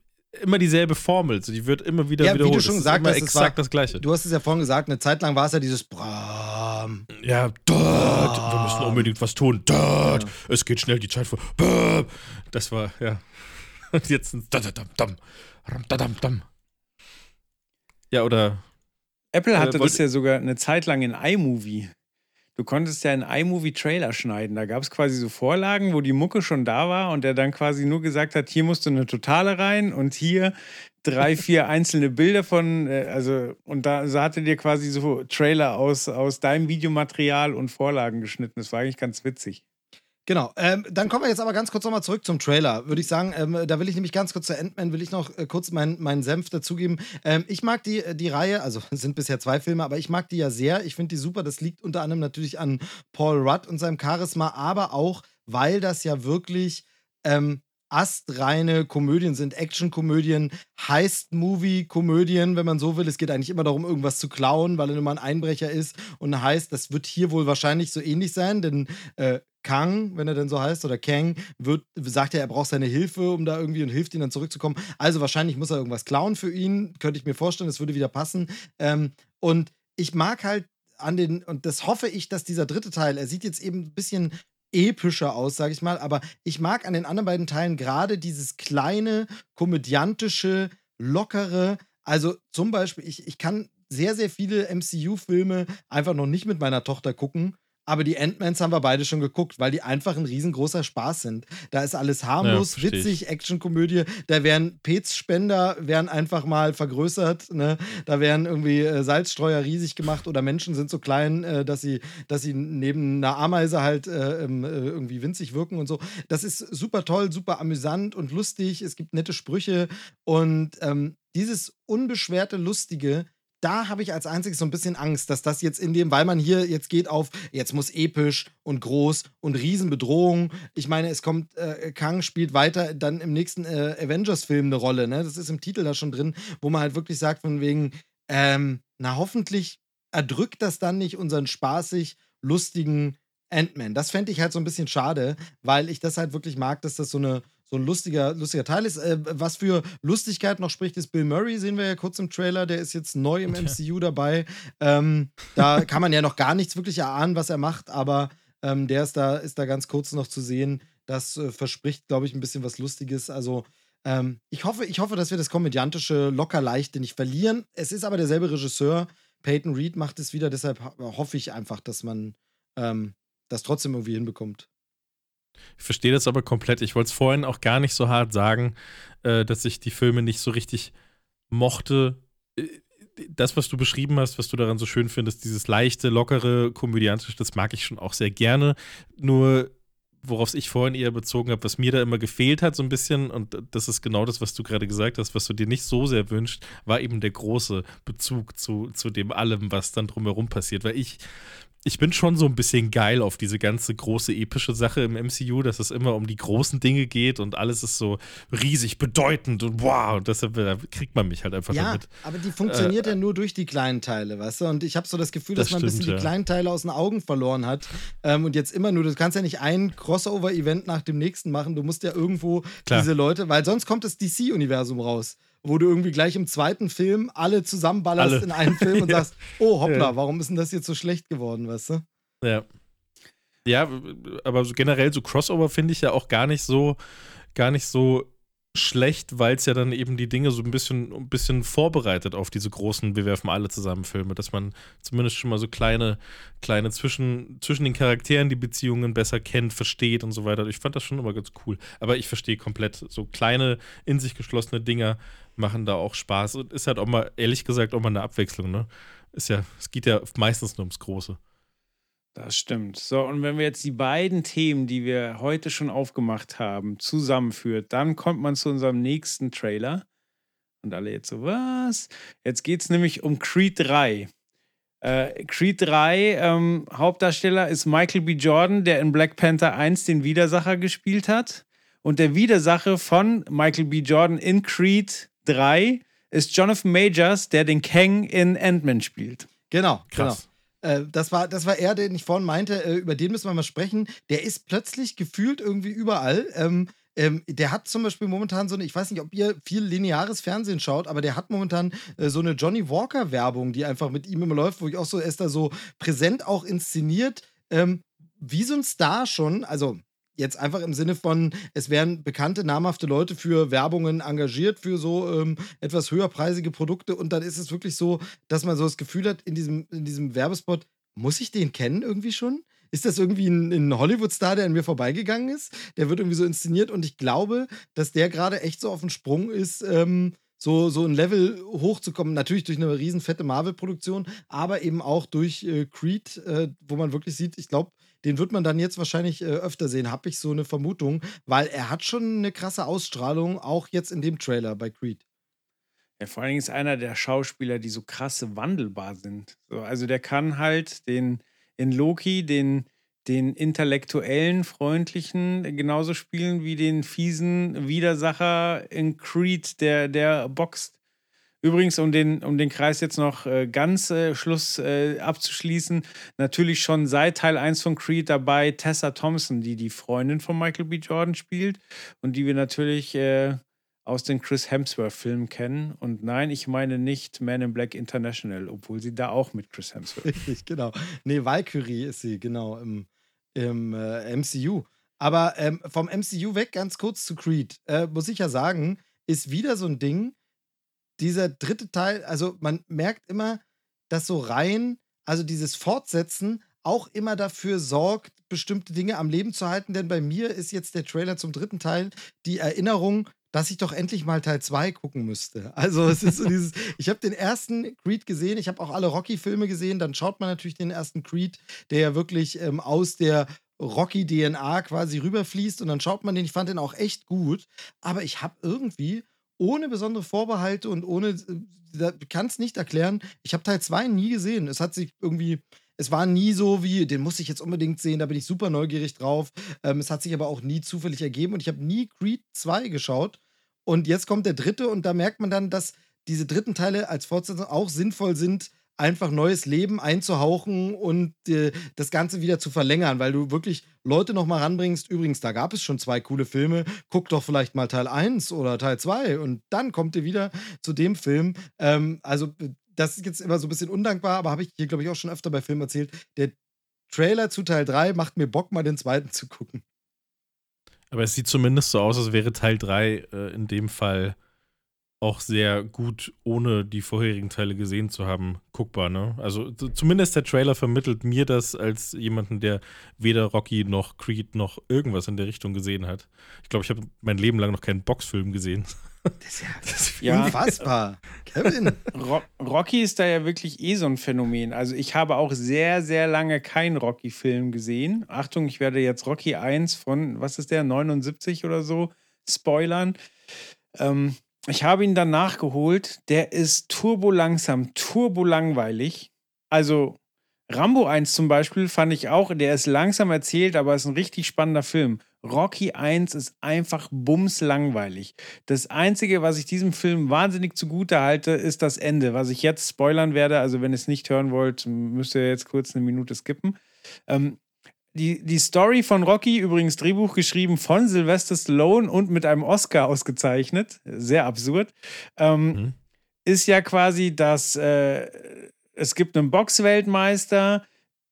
immer dieselbe Formel, so die wird immer wieder Ja, wie du wiederholt. schon Es gesagt hast, es exakt war- das Gleiche. Du hast es ja vorhin gesagt, eine Zeit lang war es ja dieses Bram. Ja, dort, wir müssen unbedingt was tun. Dort, es geht schnell die Zeit vor. Bam. Das war, ja. Und jetzt ein dadadam, dam, ram, dadam, dam. Ja, oder Apple hatte Äh, das ja sogar eine Zeit lang in iMovie. Du konntest ja in iMovie Trailer schneiden. Da gab es quasi so Vorlagen, wo die Mucke schon da war und der dann quasi nur gesagt hat, hier musst du eine Totale rein und hier drei, vier einzelne Bilder von, äh, also und da so hatte dir quasi so Trailer aus, aus deinem Videomaterial und Vorlagen geschnitten. Das war eigentlich ganz witzig. Genau. Ähm, dann kommen wir jetzt aber ganz kurz nochmal zurück zum Trailer, würde ich sagen. Ähm, da will ich nämlich ganz kurz zu Ant-Man, will ich noch äh, kurz meinen meinen Senf dazugeben. Ähm, ich mag die, die Reihe, also es sind bisher zwei Filme, aber ich mag die ja sehr. Ich finde die super. Das liegt unter anderem natürlich an Paul Rudd und seinem Charisma, aber auch, weil das ja wirklich ähm, astreine Komödien sind, Action-Komödien, Heist-Movie-Komödien, wenn man so will. Es geht eigentlich immer darum, irgendwas zu klauen, weil er immer ein Einbrecher ist und heißt, das wird hier wohl wahrscheinlich so ähnlich sein, denn äh, Kang, wenn er denn so heißt, oder Kang, wird, sagt ja, er braucht seine Hilfe, um da irgendwie und hilft ihm dann zurückzukommen. Also wahrscheinlich muss er irgendwas klauen für ihn, könnte ich mir vorstellen, das würde wieder passen. Ähm, und ich mag halt an den, und das hoffe ich, dass dieser dritte Teil, er sieht jetzt eben ein bisschen epischer aus, sage ich mal, aber ich mag an den anderen beiden Teilen gerade dieses kleine, komödiantische, lockere, also zum Beispiel, ich, ich kann sehr, sehr viele MCU-Filme einfach noch nicht mit meiner Tochter gucken, aber die Ant-Mans haben wir beide schon geguckt, weil die einfach ein riesengroßer Spaß sind. Da ist alles harmlos, Ja, witzig, Actionkomödie. Da werden Pezspender werden einfach mal vergrößert. Ne? Da werden irgendwie äh, Salzstreuer riesig gemacht oder Menschen sind so klein, äh, dass, sie, dass sie neben einer Ameise halt äh, ähm, äh, irgendwie winzig wirken und so. Das ist super toll, super amüsant und lustig. Es gibt nette Sprüche und ähm, dieses unbeschwerte, lustige da habe ich als einziges so ein bisschen Angst, dass das jetzt in dem, weil man hier jetzt geht auf, jetzt muss episch und groß und Riesenbedrohung. Ich meine, es kommt, äh, Kang spielt weiter dann im nächsten äh, Avengers-Film eine Rolle, ne? Das ist im Titel da schon drin, wo man halt wirklich sagt, von wegen, ähm, na, hoffentlich erdrückt das dann nicht unseren spaßig, lustigen Ant-Man. Das fände ich halt so ein bisschen schade, weil ich das halt wirklich mag, dass das so eine so ein lustiger, lustiger Teil ist. Äh, was für Lustigkeit noch spricht, ist Bill Murray, sehen wir ja kurz im Trailer, der ist jetzt neu im MCU dabei. Ähm, da kann man ja noch gar nichts wirklich erahnen, was er macht, aber ähm, der ist da, ist da ganz kurz noch zu sehen. Das äh, verspricht, glaube ich, ein bisschen was Lustiges. Also, ähm, ich, hoffe, ich hoffe, dass wir das komödiantische locker leichte nicht verlieren. Es ist aber derselbe Regisseur. Peyton Reed macht es wieder, deshalb hoffe ich einfach, dass man ähm, das trotzdem irgendwie hinbekommt. Ich verstehe das aber komplett. Ich wollte es vorhin auch gar nicht so hart sagen, äh, dass ich die Filme nicht so richtig mochte. Äh, das, was du beschrieben hast, was du daran so schön findest, dieses leichte, lockere, komödiantische, das mag ich schon auch sehr gerne. Nur worauf ich vorhin eher bezogen habe, was mir da immer gefehlt hat, so ein bisschen, und das ist genau das, was du gerade gesagt hast, was du dir nicht so sehr wünscht, war eben der große Bezug zu, zu dem allem, was dann drumherum passiert. Weil ich ich bin schon so ein bisschen geil auf diese ganze große epische Sache im MCU, dass es immer um die großen Dinge geht und alles ist so riesig bedeutend und wow, und deshalb da kriegt man mich halt einfach ja, damit. aber die funktioniert äh, ja nur durch die kleinen Teile, weißt du? Und ich habe so das Gefühl, das dass man stimmt, ein bisschen ja. die kleinen Teile aus den Augen verloren hat ähm, und jetzt immer nur, du kannst ja nicht ein Crossover-Event nach dem nächsten machen, du musst ja irgendwo Klar. diese Leute, weil sonst kommt das DC-Universum raus wo du irgendwie gleich im zweiten Film alle zusammenballerst Alle. in einem Film und Ja. sagst, oh hoppla, Ja. warum ist denn das jetzt so schlecht geworden, weißt du? Ja. Ja, aber so generell so Crossover finde ich ja auch gar nicht so, gar nicht so schlecht, weil es ja dann eben die Dinge so ein bisschen, ein bisschen vorbereitet auf diese großen, wir werfen alle zusammen Filme, dass man zumindest schon mal so kleine, kleine zwischen, zwischen den Charakteren die Beziehungen besser kennt, versteht und so weiter. Ich fand das schon immer ganz cool. Aber ich verstehe komplett, so kleine, in sich geschlossene Dinger machen da auch Spaß und ist halt auch mal, ehrlich gesagt, auch mal eine Abwechslung, ne? Ist ja, es geht ja meistens nur ums Große. Das stimmt. So, und wenn wir jetzt die beiden Themen, die wir heute schon aufgemacht haben, zusammenführt, dann kommt man zu unserem nächsten Trailer. Und alle jetzt so, was? Jetzt geht es nämlich um Creed 3. Äh, Creed 3, ähm, Hauptdarsteller ist Michael B. Jordan, der in Black Panther 1 den Widersacher gespielt hat. Und der Widersacher von Michael B. Jordan in Creed 3 ist Jonathan Majors, der den Kang in Ant-Man spielt. Genau, Krass. genau. Äh, das, war, das war er, den ich vorhin meinte, äh, über den müssen wir mal sprechen. Der ist plötzlich gefühlt irgendwie überall. Ähm, ähm, der hat zum Beispiel momentan so eine, ich weiß nicht, ob ihr viel lineares Fernsehen schaut, aber der hat momentan äh, so eine Johnny Walker-Werbung, die einfach mit ihm immer läuft, wo ich auch so, er ist da so präsent auch inszeniert. Ähm, wie so ein Star schon, also jetzt einfach im Sinne von, es werden bekannte, namhafte Leute für Werbungen engagiert, für so ähm, etwas höherpreisige Produkte und dann ist es wirklich so, dass man so das Gefühl hat, in diesem, in diesem Werbespot, muss ich den kennen irgendwie schon? Ist das irgendwie ein, ein Hollywood-Star, der an mir vorbeigegangen ist? Der wird irgendwie so inszeniert und ich glaube, dass der gerade echt so auf dem Sprung ist, ähm, so, so ein Level hochzukommen. Natürlich durch eine riesen fette Marvel-Produktion, aber eben auch durch äh, Creed, äh, wo man wirklich sieht, ich glaube, den wird man dann jetzt wahrscheinlich äh, öfter sehen, habe ich so eine Vermutung, weil er hat schon eine krasse Ausstrahlung, auch jetzt in dem Trailer bei Creed. Ja, vor allen Dingen ist einer der Schauspieler, die so krasse wandelbar sind. So, also der kann halt den in Loki den, den intellektuellen, freundlichen genauso spielen wie den fiesen Widersacher in Creed, der, der boxt. Übrigens, um den, um den Kreis jetzt noch äh, ganz äh, Schluss äh, abzuschließen, natürlich schon seit Teil 1 von Creed dabei Tessa Thompson, die die Freundin von Michael B. Jordan spielt und die wir natürlich äh, aus den Chris Hemsworth-Filmen kennen. Und nein, ich meine nicht Man in Black International, obwohl sie da auch mit Chris Hemsworth. Richtig, genau. Nee, Valkyrie ist sie, genau, im, im äh, MCU. Aber ähm, vom MCU weg ganz kurz zu Creed. Äh, muss ich ja sagen, ist wieder so ein Ding. Dieser dritte Teil, also man merkt immer, dass so rein, also dieses Fortsetzen auch immer dafür sorgt, bestimmte Dinge am Leben zu halten. Denn bei mir ist jetzt der Trailer zum dritten Teil die Erinnerung, dass ich doch endlich mal Teil 2 gucken müsste. Also es ist so dieses, ich habe den ersten Creed gesehen, ich habe auch alle Rocky-Filme gesehen, dann schaut man natürlich den ersten Creed, der ja wirklich ähm, aus der Rocky-DNA quasi rüberfließt und dann schaut man den, ich fand den auch echt gut, aber ich habe irgendwie ohne besondere Vorbehalte und ohne, äh, kann es nicht erklären, ich habe Teil 2 nie gesehen. Es hat sich irgendwie, es war nie so wie, den muss ich jetzt unbedingt sehen, da bin ich super neugierig drauf. Ähm, es hat sich aber auch nie zufällig ergeben und ich habe nie Creed 2 geschaut. Und jetzt kommt der dritte und da merkt man dann, dass diese dritten Teile als Fortsetzung auch sinnvoll sind, einfach neues Leben einzuhauchen und äh, das Ganze wieder zu verlängern, weil du wirklich Leute nochmal ranbringst. Übrigens, da gab es schon zwei coole Filme. Guck doch vielleicht mal Teil 1 oder Teil 2 und dann kommt ihr wieder zu dem Film. Ähm, also, das ist jetzt immer so ein bisschen undankbar, aber habe ich hier, glaube ich, auch schon öfter bei Filmen erzählt. Der Trailer zu Teil 3 macht mir Bock, mal den zweiten zu gucken. Aber es sieht zumindest so aus, als wäre Teil 3 äh, in dem Fall auch sehr gut, ohne die vorherigen Teile gesehen zu haben, guckbar. Ne? Also zumindest der Trailer vermittelt mir das als jemanden, der weder Rocky noch Creed noch irgendwas in der Richtung gesehen hat. Ich glaube, ich habe mein Leben lang noch keinen Boxfilm gesehen. Das ist ja, das ist ja. unfassbar. Kevin. Ro Rocky ist da ja wirklich eh so ein Phänomen. Also ich habe auch sehr, sehr lange keinen Rocky-Film gesehen. Achtung, ich werde jetzt Rocky 1 von, was ist der, 79 oder so, spoilern. Ähm, ich habe ihn dann nachgeholt. Der ist turbo langsam, turbo langweilig. Also Rambo 1 zum Beispiel fand ich auch, der ist langsam erzählt, aber ist ein richtig spannender Film. Rocky 1 ist einfach bumslangweilig. Das Einzige, was ich diesem Film wahnsinnig zugute halte, ist das Ende, was ich jetzt spoilern werde. Also, wenn ihr es nicht hören wollt, müsst ihr jetzt kurz eine Minute skippen. Ähm, die, die Story von Rocky, übrigens Drehbuch geschrieben von Sylvester Stallone und mit einem Oscar ausgezeichnet, sehr absurd, ähm, mhm. ist ja quasi, dass äh, es gibt einen Boxweltmeister.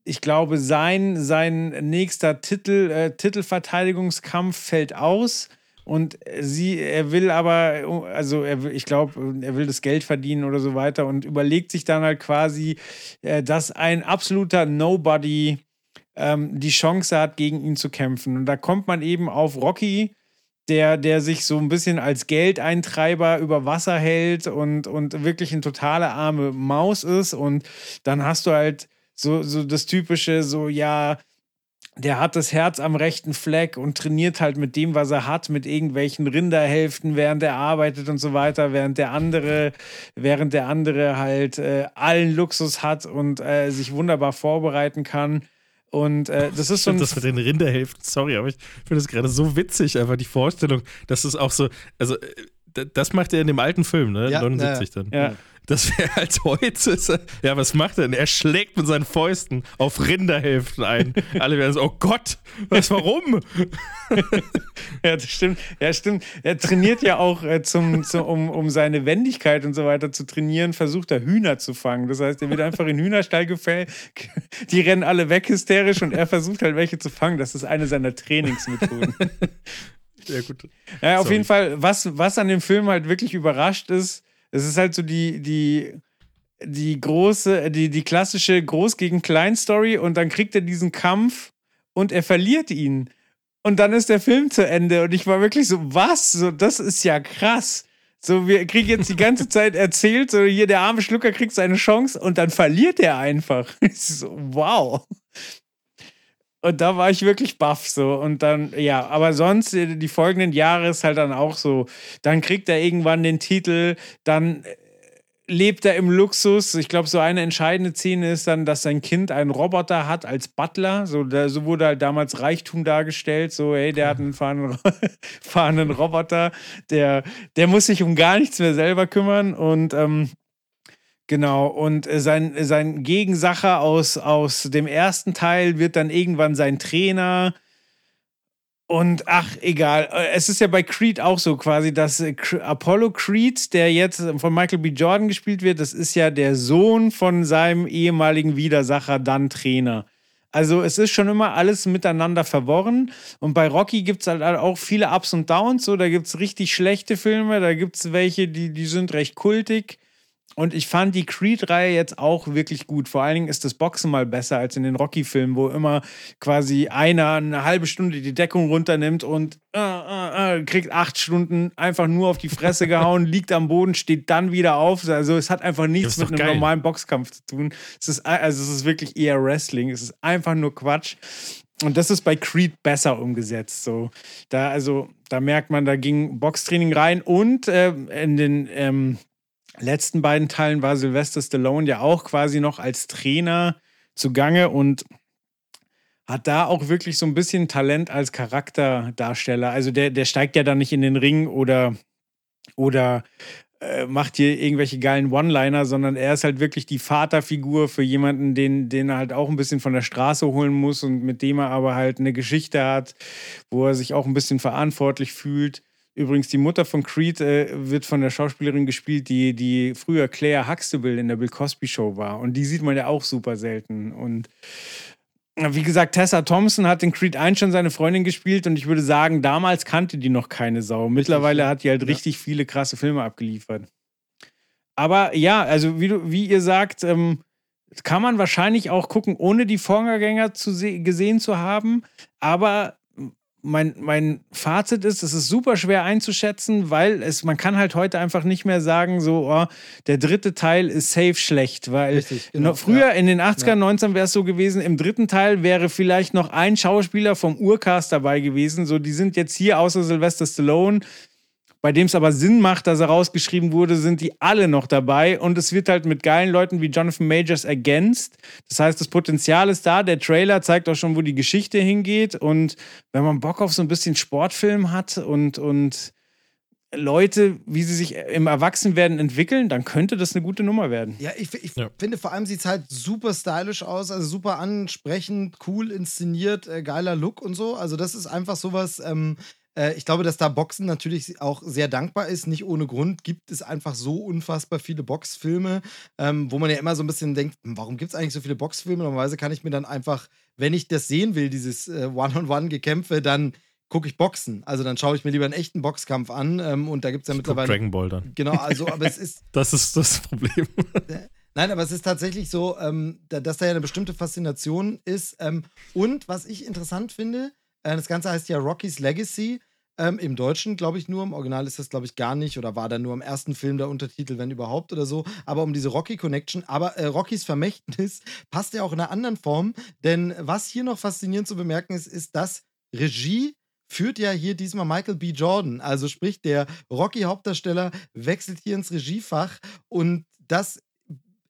Ich glaube, sein, sein nächster Titel, äh, Titelverteidigungskampf fällt aus. Und sie, er will aber, also er, ich glaube, er will das Geld verdienen oder so weiter und überlegt sich dann halt quasi, äh, dass ein absoluter Nobody ähm, die Chance hat, gegen ihn zu kämpfen. Und da kommt man eben auf Rocky, der, der sich so ein bisschen als Geldeintreiber über Wasser hält und, und wirklich eine totale arme Maus ist. Und dann hast du halt so, so das typische, so, ja, der hat das Herz am rechten Fleck und trainiert halt mit dem, was er hat, mit irgendwelchen Rinderhälften, während er arbeitet und so weiter, während der andere, während der andere halt äh, allen Luxus hat und äh, sich wunderbar vorbereiten kann. Und äh, das ist so ein. Das mit den Rinderhälften, sorry, aber ich finde das gerade so witzig, einfach die Vorstellung, dass es auch so, also äh, das macht er in dem alten Film, ne? Ja, 79 ja. dann. Ja. Das wäre halt heute. Ja, was macht er denn? Er schlägt mit seinen Fäusten auf Rinderhälften ein. Alle werden so, oh Gott, was, warum? ja, das stimmt. Ja, stimmt. Er trainiert ja auch, äh, zum, zum, um, um seine Wendigkeit und so weiter zu trainieren, versucht er Hühner zu fangen. Das heißt, er wird einfach in Hühnerstall gefällt. Die rennen alle weg hysterisch und er versucht halt welche zu fangen. Das ist eine seiner Trainingsmethoden. Ja, gut. Ja, auf Sorry. jeden Fall, was, was an dem Film halt wirklich überrascht ist, es ist halt so die, die, die große, die, die klassische Groß gegen Klein Story und dann kriegt er diesen Kampf und er verliert ihn. Und dann ist der Film zu Ende und ich war wirklich so, was? So, das ist ja krass. So, wir kriegen jetzt die ganze Zeit erzählt, so hier der arme Schlucker kriegt seine Chance und dann verliert er einfach. so, wow. Und da war ich wirklich baff so. Und dann, ja, aber sonst, äh, die folgenden Jahre ist halt dann auch so. Dann kriegt er irgendwann den Titel, dann äh, lebt er im Luxus. Ich glaube, so eine entscheidende Szene ist dann, dass sein Kind einen Roboter hat als Butler. So, da, so wurde halt damals Reichtum dargestellt. So, hey, der hat einen fahrenden, fahrenden Roboter. Der, der muss sich um gar nichts mehr selber kümmern. Und ähm, Genau, und äh, sein, sein Gegensacher aus, aus dem ersten Teil wird dann irgendwann sein Trainer. Und ach, egal. Äh, es ist ja bei Creed auch so quasi, dass äh, Apollo Creed, der jetzt von Michael B. Jordan gespielt wird, das ist ja der Sohn von seinem ehemaligen Widersacher, dann Trainer. Also es ist schon immer alles miteinander verworren. Und bei Rocky gibt es halt auch viele Ups und Downs. So, da gibt es richtig schlechte Filme, da gibt es welche, die, die sind recht kultig. Und ich fand die Creed-Reihe jetzt auch wirklich gut. Vor allen Dingen ist das Boxen mal besser als in den Rocky-Filmen, wo immer quasi einer eine halbe Stunde die Deckung runternimmt und äh, äh, äh, kriegt acht Stunden einfach nur auf die Fresse gehauen, liegt am Boden, steht dann wieder auf. Also es hat einfach nichts mit einem geil. normalen Boxkampf zu tun. Es ist, also es ist wirklich eher Wrestling. Es ist einfach nur Quatsch. Und das ist bei Creed besser umgesetzt. So, da, also, da merkt man, da ging Boxtraining rein und äh, in den ähm, letzten beiden Teilen war Sylvester Stallone ja auch quasi noch als Trainer zugange und hat da auch wirklich so ein bisschen Talent als Charakterdarsteller. Also der, der steigt ja dann nicht in den Ring oder, oder äh, macht hier irgendwelche geilen One-Liner, sondern er ist halt wirklich die Vaterfigur für jemanden, den, den er halt auch ein bisschen von der Straße holen muss und mit dem er aber halt eine Geschichte hat, wo er sich auch ein bisschen verantwortlich fühlt. Übrigens, die Mutter von Creed äh, wird von der Schauspielerin gespielt, die, die früher Claire Huxtable in der Bill Cosby Show war. Und die sieht man ja auch super selten. Und wie gesagt, Tessa Thompson hat in Creed 1 schon seine Freundin gespielt und ich würde sagen, damals kannte die noch keine Sau. Mittlerweile hat die halt ja. richtig viele krasse Filme abgeliefert. Aber ja, also wie, du, wie ihr sagt, ähm, kann man wahrscheinlich auch gucken, ohne die Vorgänger zu gesehen zu haben. Aber mein, mein Fazit ist, es ist super schwer einzuschätzen, weil es, man kann halt heute einfach nicht mehr sagen, so, oh, der dritte Teil ist safe schlecht, weil Richtig, genau, früher ja. in den 80er, ja. 90ern wäre es so gewesen, im dritten Teil wäre vielleicht noch ein Schauspieler vom Urcast dabei gewesen, so, die sind jetzt hier außer Sylvester Stallone bei dem es aber Sinn macht, dass er rausgeschrieben wurde, sind die alle noch dabei und es wird halt mit geilen Leuten wie Jonathan Majors ergänzt. Das heißt, das Potenzial ist da. Der Trailer zeigt auch schon, wo die Geschichte hingeht und wenn man Bock auf so ein bisschen Sportfilm hat und, und Leute, wie sie sich im Erwachsenwerden entwickeln, dann könnte das eine gute Nummer werden. Ja, ich, ich ja. finde vor allem sieht es halt super stylisch aus, also super ansprechend, cool inszeniert, äh, geiler Look und so. Also das ist einfach sowas, ähm, äh, ich glaube, dass da Boxen natürlich auch sehr dankbar ist. Nicht ohne Grund gibt es einfach so unfassbar viele Boxfilme, ähm, wo man ja immer so ein bisschen denkt, hm, warum gibt es eigentlich so viele Boxfilme? Normalerweise kann ich mir dann einfach, wenn ich das sehen will, dieses äh, One-on-One-Gekämpfe, dann gucke ich Boxen. Also dann schaue ich mir lieber einen echten Boxkampf an ähm, und da gibt es ja ich mittlerweile. Dragon Ball dann. Genau, also, aber es ist. das ist das Problem. Nein, aber es ist tatsächlich so, ähm, dass da ja eine bestimmte Faszination ist. Ähm, und was ich interessant finde, äh, das Ganze heißt ja Rocky's Legacy. Ähm, Im Deutschen, glaube ich, nur. Im Original ist das, glaube ich, gar nicht. Oder war da nur im ersten Film der Untertitel, wenn überhaupt oder so. Aber um diese Rocky-Connection. Aber äh, Rockys Vermächtnis passt ja auch in einer anderen Form. Denn was hier noch faszinierend zu bemerken ist, ist, dass Regie führt ja hier diesmal Michael B. Jordan. Also sprich, der Rocky-Hauptdarsteller wechselt hier ins Regiefach. Und das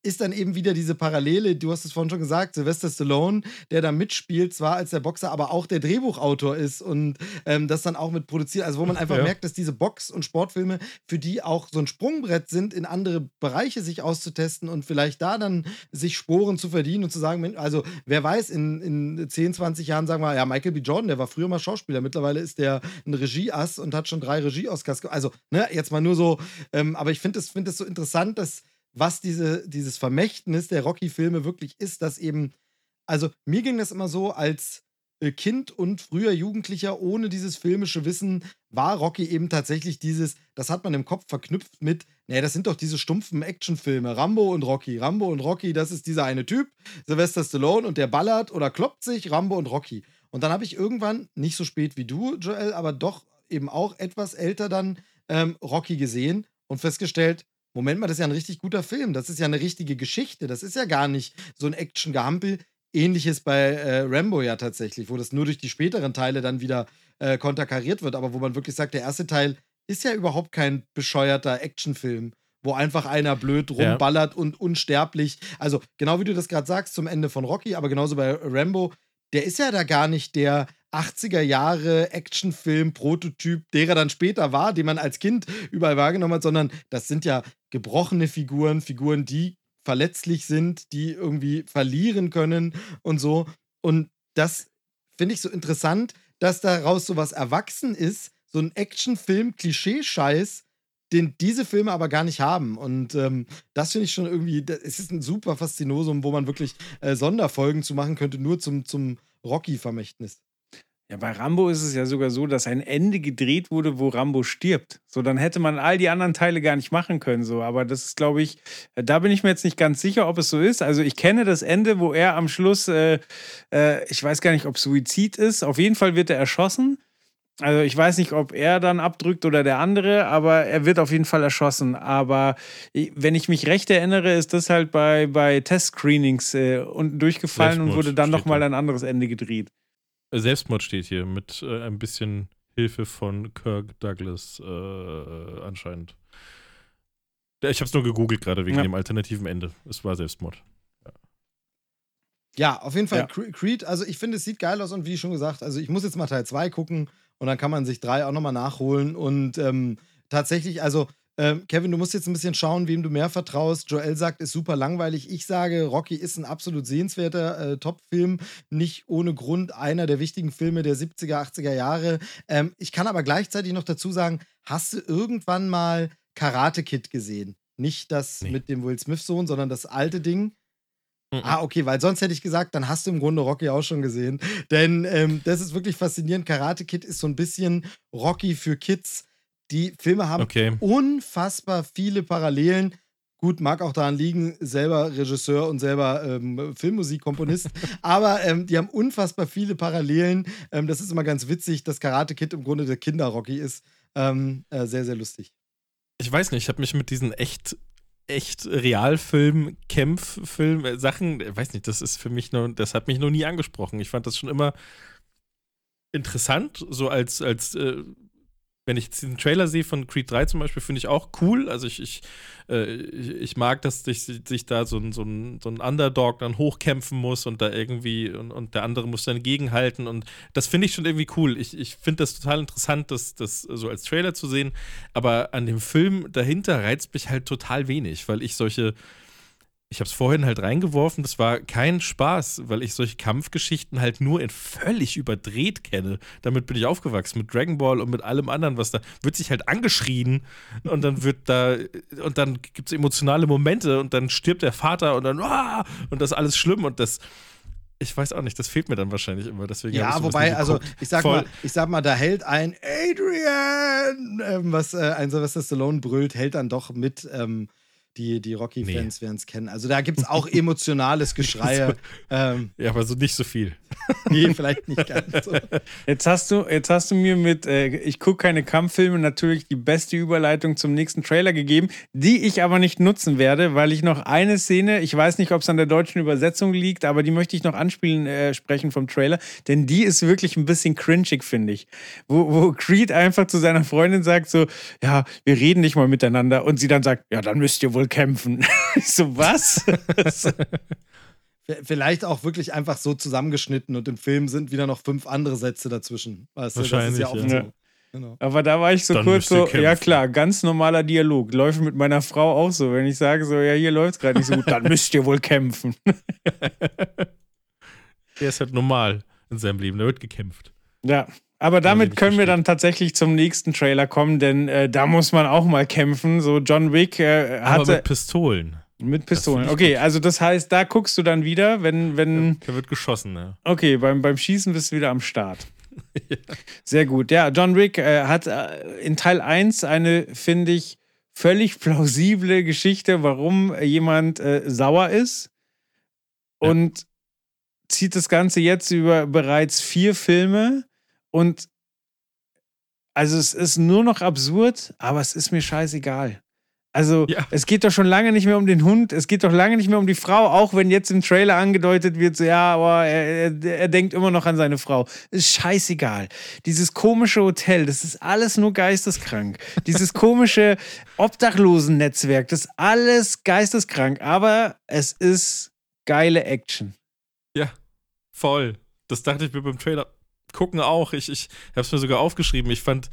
ist dann eben wieder diese Parallele, du hast es vorhin schon gesagt, Sylvester Stallone, der da mitspielt, zwar als der Boxer, aber auch der Drehbuchautor ist und ähm, das dann auch mit produziert. Also wo man einfach ja. merkt, dass diese Box- und Sportfilme für die auch so ein Sprungbrett sind, in andere Bereiche sich auszutesten und vielleicht da dann sich Sporen zu verdienen und zu sagen, also wer weiß, in, in 10, 20 Jahren sagen wir, ja, Michael B. Jordan, der war früher mal Schauspieler, mittlerweile ist der ein Regieass und hat schon drei Regie-Oscars. Also, ne, jetzt mal nur so, ähm, aber ich finde es find so interessant, dass was diese, dieses Vermächtnis der Rocky-Filme wirklich ist, dass eben, also mir ging das immer so als äh, Kind und früher Jugendlicher ohne dieses filmische Wissen war Rocky eben tatsächlich dieses, das hat man im Kopf verknüpft mit, naja, das sind doch diese stumpfen Actionfilme, Rambo und Rocky. Rambo und Rocky, das ist dieser eine Typ, Sylvester Stallone und der ballert oder kloppt sich, Rambo und Rocky. Und dann habe ich irgendwann, nicht so spät wie du, Joel, aber doch eben auch etwas älter dann ähm, Rocky gesehen und festgestellt, Moment mal, das ist ja ein richtig guter Film. Das ist ja eine richtige Geschichte. Das ist ja gar nicht so ein Action-Gehampel. Ähnliches bei äh, Rambo ja tatsächlich, wo das nur durch die späteren Teile dann wieder äh, konterkariert wird, aber wo man wirklich sagt, der erste Teil ist ja überhaupt kein bescheuerter Actionfilm, wo einfach einer blöd rumballert ja. und unsterblich. Also genau wie du das gerade sagst zum Ende von Rocky, aber genauso bei Rambo, der ist ja da gar nicht der 80er Jahre Actionfilm-Prototyp, der er dann später war, den man als Kind überall wahrgenommen hat, sondern das sind ja gebrochene Figuren, Figuren, die verletzlich sind, die irgendwie verlieren können und so. Und das finde ich so interessant, dass daraus so was erwachsen ist, so ein Actionfilm-Klischee-Scheiß, den diese Filme aber gar nicht haben. Und ähm, das finde ich schon irgendwie, es ist ein super Faszinosum, wo man wirklich äh, Sonderfolgen zu machen könnte, nur zum, zum Rocky-Vermächtnis. Ja, bei Rambo ist es ja sogar so, dass ein Ende gedreht wurde, wo Rambo stirbt. So, dann hätte man all die anderen Teile gar nicht machen können. So, aber das ist, glaube ich, da bin ich mir jetzt nicht ganz sicher, ob es so ist. Also ich kenne das Ende, wo er am Schluss, äh, äh, ich weiß gar nicht, ob Suizid ist. Auf jeden Fall wird er erschossen. Also ich weiß nicht, ob er dann abdrückt oder der andere, aber er wird auf jeden Fall erschossen. Aber wenn ich mich recht erinnere, ist das halt bei, bei Test-Screenings äh, unten durchgefallen und wurde dann nochmal ein anderes Ende gedreht. Selbstmord steht hier mit äh, ein bisschen Hilfe von Kirk Douglas äh, anscheinend. Ich habe es nur gegoogelt gerade wegen ja. dem alternativen Ende. Es war Selbstmord. Ja, ja auf jeden Fall ja. Creed. Also ich finde, es sieht geil aus und wie schon gesagt, also ich muss jetzt mal Teil 2 gucken und dann kann man sich 3 auch nochmal nachholen und ähm, tatsächlich, also ähm, Kevin, du musst jetzt ein bisschen schauen, wem du mehr vertraust. Joel sagt, ist super langweilig. Ich sage, Rocky ist ein absolut sehenswerter äh, Top-Film. Nicht ohne Grund einer der wichtigen Filme der 70er, 80er Jahre. Ähm, ich kann aber gleichzeitig noch dazu sagen, hast du irgendwann mal Karate Kid gesehen? Nicht das nee. mit dem Will Smith-Sohn, sondern das alte Ding. Mhm. Ah, okay, weil sonst hätte ich gesagt, dann hast du im Grunde Rocky auch schon gesehen. Denn ähm, das ist wirklich faszinierend. Karate Kid ist so ein bisschen Rocky für Kids die Filme haben okay. unfassbar viele Parallelen. Gut, mag auch daran liegen, selber Regisseur und selber ähm, Filmmusikkomponist, aber ähm, die haben unfassbar viele Parallelen. Ähm, das ist immer ganz witzig, dass Karate Kid im Grunde der Kinder-Rocky ist. Ähm, äh, sehr, sehr lustig. Ich weiß nicht, ich habe mich mit diesen echt echt Realfilm, Kämpffilm, äh, Sachen, äh, weiß nicht, das ist für mich nur, das hat mich noch nie angesprochen. Ich fand das schon immer interessant, so als, als äh, wenn ich diesen Trailer sehe von Creed 3 zum Beispiel, finde ich auch cool. Also ich, ich, äh, ich, mag, dass sich, sich da so ein, so, ein, so ein Underdog dann hochkämpfen muss und da irgendwie und, und der andere muss dann gegenhalten. Und das finde ich schon irgendwie cool. Ich, ich finde das total interessant, das, das so als Trailer zu sehen. Aber an dem Film dahinter reizt mich halt total wenig, weil ich solche ich habe es vorhin halt reingeworfen, das war kein Spaß, weil ich solche Kampfgeschichten halt nur in völlig überdreht kenne. Damit bin ich aufgewachsen mit Dragon Ball und mit allem anderen, was da wird sich halt angeschrien und dann wird da und dann gibt es emotionale Momente und dann stirbt der Vater und dann ah, und das ist alles schlimm und das ich weiß auch nicht, das fehlt mir dann wahrscheinlich immer. Deswegen ja, wobei, also ich sag Voll. mal, ich sag mal, da hält ein Adrian, ähm, was äh, ein Sylvester Stallone brüllt, hält dann doch mit ähm, die, die Rocky-Fans nee. werden es kennen. Also da gibt es auch emotionales Geschrei. ähm, ja, aber so nicht so viel. nee, vielleicht nicht ganz so. Jetzt hast du, jetzt hast du mir mit äh, Ich gucke keine Kampffilme natürlich die beste Überleitung zum nächsten Trailer gegeben, die ich aber nicht nutzen werde, weil ich noch eine Szene, ich weiß nicht, ob es an der deutschen Übersetzung liegt, aber die möchte ich noch anspielen, äh, sprechen vom Trailer, denn die ist wirklich ein bisschen cringig, finde ich. Wo, wo Creed einfach zu seiner Freundin sagt so, ja, wir reden nicht mal miteinander und sie dann sagt, ja, dann müsst ihr wohl kämpfen. ich so, was? Vielleicht auch wirklich einfach so zusammengeschnitten und im Film sind wieder noch fünf andere Sätze dazwischen. Weißt du, Wahrscheinlich, ja, ja. So. Genau. Aber da war ich so Dann kurz so, ja klar, ganz normaler Dialog. Läuft mit meiner Frau auch so. Wenn ich sage so, ja, hier läuft es gerade nicht so gut, dann müsst ihr wohl kämpfen. Der ist halt normal in seinem Leben, da wird gekämpft. Ja, aber damit können wir dann tatsächlich zum nächsten Trailer kommen, denn äh, da muss man auch mal kämpfen. So John Wick äh, hatte. Aber mit Pistolen. Mit Pistolen. Okay, also das heißt, da guckst du dann wieder, wenn. wenn da wird geschossen, ja. Okay, beim, beim Schießen bist du wieder am Start. ja. Sehr gut. Ja, John Wick äh, hat äh, in Teil 1 eine, finde ich, völlig plausible Geschichte, warum jemand äh, sauer ist. Und ja. zieht das Ganze jetzt über bereits vier Filme und also es ist nur noch absurd, aber es ist mir scheißegal. Also ja. es geht doch schon lange nicht mehr um den Hund, es geht doch lange nicht mehr um die Frau, auch wenn jetzt im Trailer angedeutet wird, so ja, aber er, er, er denkt immer noch an seine Frau. Ist scheißegal. Dieses komische Hotel, das ist alles nur geisteskrank. Dieses komische Obdachlosen-Netzwerk, das ist alles geisteskrank, aber es ist geile Action. Ja, voll. Das dachte ich mir beim Trailer gucken auch. Ich, ich habe es mir sogar aufgeschrieben. Ich fand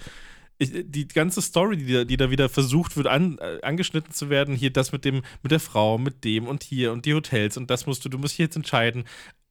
ich, die ganze Story, die da, die da wieder versucht wird, an, äh, angeschnitten zu werden, hier das mit dem, mit der Frau, mit dem und hier und die Hotels und das musst du, du musst hier jetzt entscheiden.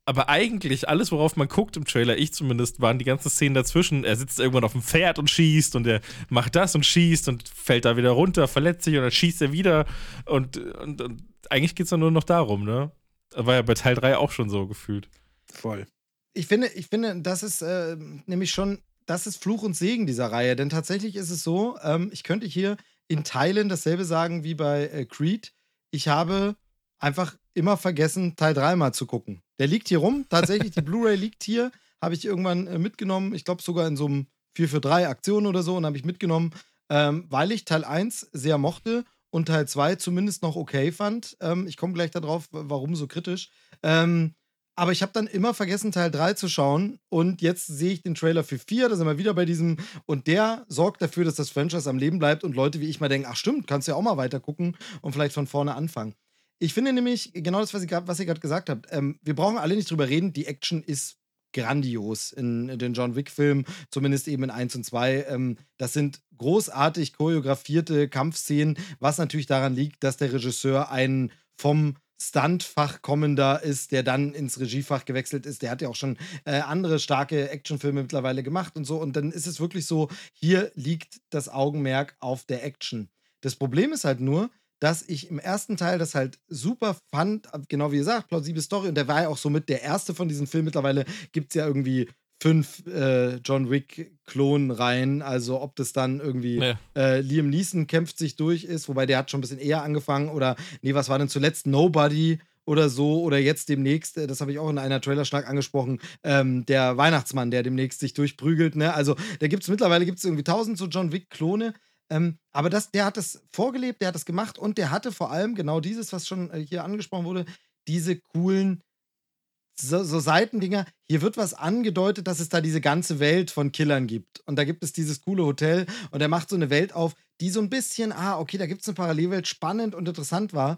Aber eigentlich, alles, worauf man guckt im Trailer, ich zumindest, waren die ganzen Szenen dazwischen. Er sitzt irgendwann auf dem Pferd und schießt und er macht das und schießt und fällt da wieder runter, verletzt sich und dann schießt er wieder. Und, und, und eigentlich geht es dann nur noch darum, ne? War ja bei Teil 3 auch schon so gefühlt. Voll. Ich finde, ich finde, das ist äh, nämlich schon, das ist Fluch und Segen dieser Reihe. Denn tatsächlich ist es so, ähm, ich könnte hier in Teilen dasselbe sagen wie bei äh, Creed. Ich habe einfach immer vergessen, Teil 3 mal zu gucken. Der liegt hier rum. Tatsächlich, die Blu-ray liegt hier. Habe ich irgendwann äh, mitgenommen. Ich glaube sogar in so einem 4 für 3 Aktion oder so. Und habe ich mitgenommen, ähm, weil ich Teil 1 sehr mochte und Teil 2 zumindest noch okay fand. Ähm, ich komme gleich darauf, warum so kritisch. Ähm, aber ich habe dann immer vergessen, Teil 3 zu schauen. Und jetzt sehe ich den Trailer für 4. Da sind wir wieder bei diesem. Und der sorgt dafür, dass das Franchise am Leben bleibt und Leute wie ich mal denken: Ach, stimmt, kannst du ja auch mal weiter gucken und vielleicht von vorne anfangen. Ich finde nämlich genau das, was, ich, was ihr gerade gesagt habt. Ähm, wir brauchen alle nicht drüber reden. Die Action ist grandios in, in den John Wick-Filmen, zumindest eben in 1 und 2. Ähm, das sind großartig choreografierte Kampfszenen, was natürlich daran liegt, dass der Regisseur einen vom Stuntfach kommender ist, der dann ins Regiefach gewechselt ist. Der hat ja auch schon äh, andere starke Actionfilme mittlerweile gemacht und so. Und dann ist es wirklich so, hier liegt das Augenmerk auf der Action. Das Problem ist halt nur, dass ich im ersten Teil das halt super fand, genau wie ihr sagt, plausible Story. Und der war ja auch somit der erste von diesen Filmen. Mittlerweile gibt es ja irgendwie fünf äh, John Wick-Klonen rein. Also ob das dann irgendwie ja. äh, Liam Neeson kämpft sich durch ist, wobei der hat schon ein bisschen eher angefangen. Oder nee, was war denn zuletzt? Nobody oder so. Oder jetzt demnächst, äh, das habe ich auch in einer Trailerschlag angesprochen, ähm, der Weihnachtsmann, der demnächst sich durchprügelt. Ne? Also da gibt es mittlerweile gibt's irgendwie tausend so John Wick-Klone. Ähm, aber das, der hat das vorgelebt, der hat das gemacht und der hatte vor allem genau dieses, was schon äh, hier angesprochen wurde, diese coolen so, so Seitendinger. Hier wird was angedeutet, dass es da diese ganze Welt von Killern gibt. Und da gibt es dieses coole Hotel und er macht so eine Welt auf, die so ein bisschen, ah, okay, da gibt es eine Parallelwelt, spannend und interessant war.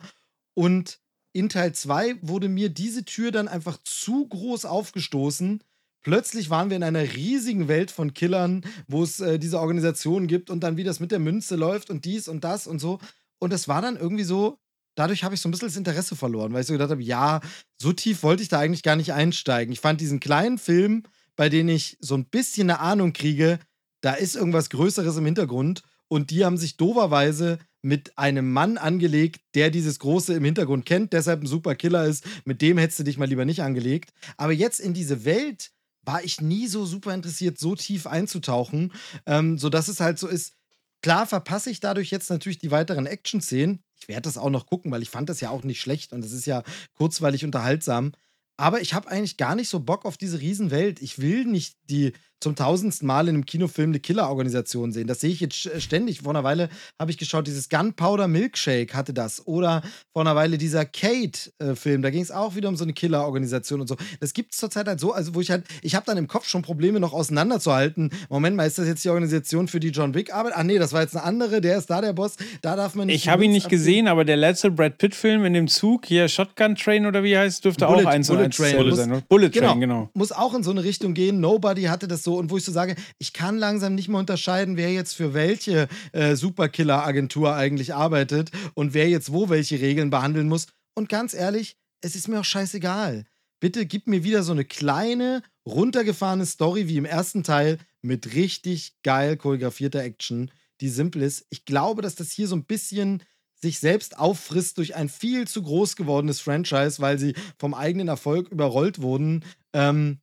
Und in Teil 2 wurde mir diese Tür dann einfach zu groß aufgestoßen, Plötzlich waren wir in einer riesigen Welt von Killern, wo es äh, diese Organisationen gibt und dann wie das mit der Münze läuft und dies und das und so. Und es war dann irgendwie so, dadurch habe ich so ein bisschen das Interesse verloren, weil ich so gedacht habe, ja, so tief wollte ich da eigentlich gar nicht einsteigen. Ich fand diesen kleinen Film, bei dem ich so ein bisschen eine Ahnung kriege, da ist irgendwas Größeres im Hintergrund und die haben sich doverweise mit einem Mann angelegt, der dieses Große im Hintergrund kennt, deshalb ein super Killer ist. Mit dem hättest du dich mal lieber nicht angelegt. Aber jetzt in diese Welt war ich nie so super interessiert, so tief einzutauchen, ähm, sodass es halt so ist. Klar verpasse ich dadurch jetzt natürlich die weiteren Action-Szenen. Ich werde das auch noch gucken, weil ich fand das ja auch nicht schlecht und es ist ja kurzweilig unterhaltsam. Aber ich habe eigentlich gar nicht so Bock auf diese Riesenwelt. Ich will nicht die zum tausendsten Mal in einem Kinofilm eine Killer-Organisation sehen. Das sehe ich jetzt ständig. Vor einer Weile habe ich geschaut, dieses Gunpowder Milkshake hatte das. Oder vor einer Weile dieser Kate-Film, da ging es auch wieder um so eine Killer-Organisation und so. Das gibt es zurzeit halt so, also wo ich halt, ich habe dann im Kopf schon Probleme noch auseinanderzuhalten. Moment mal, ist das jetzt die Organisation, für die John Wick arbeitet? Ach nee, das war jetzt eine andere, der ist da der Boss, da darf man nicht. Ich habe ihn nicht abgeben. gesehen, aber der letzte Brad Pitt-Film in dem Zug, hier Shotgun Train oder wie heißt, dürfte Bullet, auch eins Bullet Train. sein. Bullet genau, Train, genau. Muss auch in so eine Richtung gehen. Nobody hatte das so und wo ich so sage, ich kann langsam nicht mehr unterscheiden, wer jetzt für welche äh, Superkiller-Agentur eigentlich arbeitet und wer jetzt wo welche Regeln behandeln muss. Und ganz ehrlich, es ist mir auch scheißegal. Bitte gib mir wieder so eine kleine, runtergefahrene Story wie im ersten Teil mit richtig geil choreografierter Action, die simpel ist. Ich glaube, dass das hier so ein bisschen sich selbst auffrisst durch ein viel zu groß gewordenes Franchise, weil sie vom eigenen Erfolg überrollt wurden. Ähm,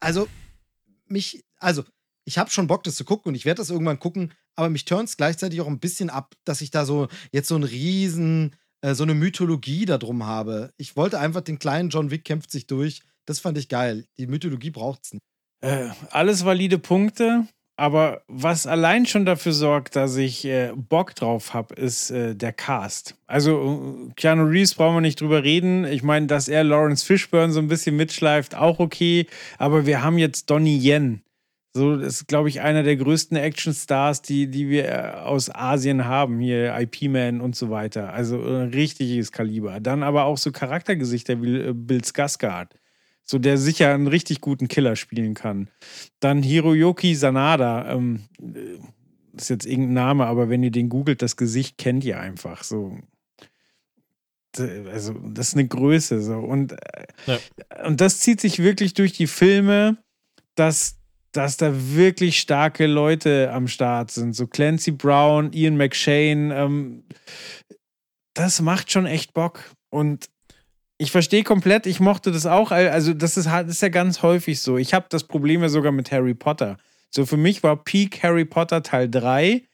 also, mich, also, ich habe schon Bock, das zu gucken und ich werde das irgendwann gucken, aber mich turnt es gleichzeitig auch ein bisschen ab, dass ich da so jetzt so ein riesen, äh, so eine Mythologie da drum habe. Ich wollte einfach den kleinen John Wick kämpft sich durch. Das fand ich geil. Die Mythologie braucht es nicht. Äh, alles valide Punkte. Aber was allein schon dafür sorgt, dass ich äh, Bock drauf habe, ist äh, der Cast. Also äh, Keanu Reeves brauchen wir nicht drüber reden. Ich meine, dass er Lawrence Fishburne so ein bisschen mitschleift, auch okay. Aber wir haben jetzt Donnie Yen. So, ist, glaube ich, einer der größten Actionstars, die, die wir äh, aus Asien haben. Hier IP-Man und so weiter. Also ein äh, richtiges Kaliber. Dann aber auch so Charaktergesichter wie Bill Skarsgård so der sicher einen richtig guten Killer spielen kann. Dann Hiroyoki Sanada, ähm, ist jetzt irgendein Name, aber wenn ihr den googelt, das Gesicht kennt ihr einfach so. Also, das ist eine Größe so. Und, äh, ja. und das zieht sich wirklich durch die Filme, dass, dass da wirklich starke Leute am Start sind. So Clancy Brown, Ian McShane. Ähm, das macht schon echt Bock. Und Ich verstehe komplett, ich mochte das auch. Also, das ist, das ist ja ganz häufig so. Ich habe das Problem ja sogar mit Harry Potter. So, für mich war Peak Harry Potter Teil 3.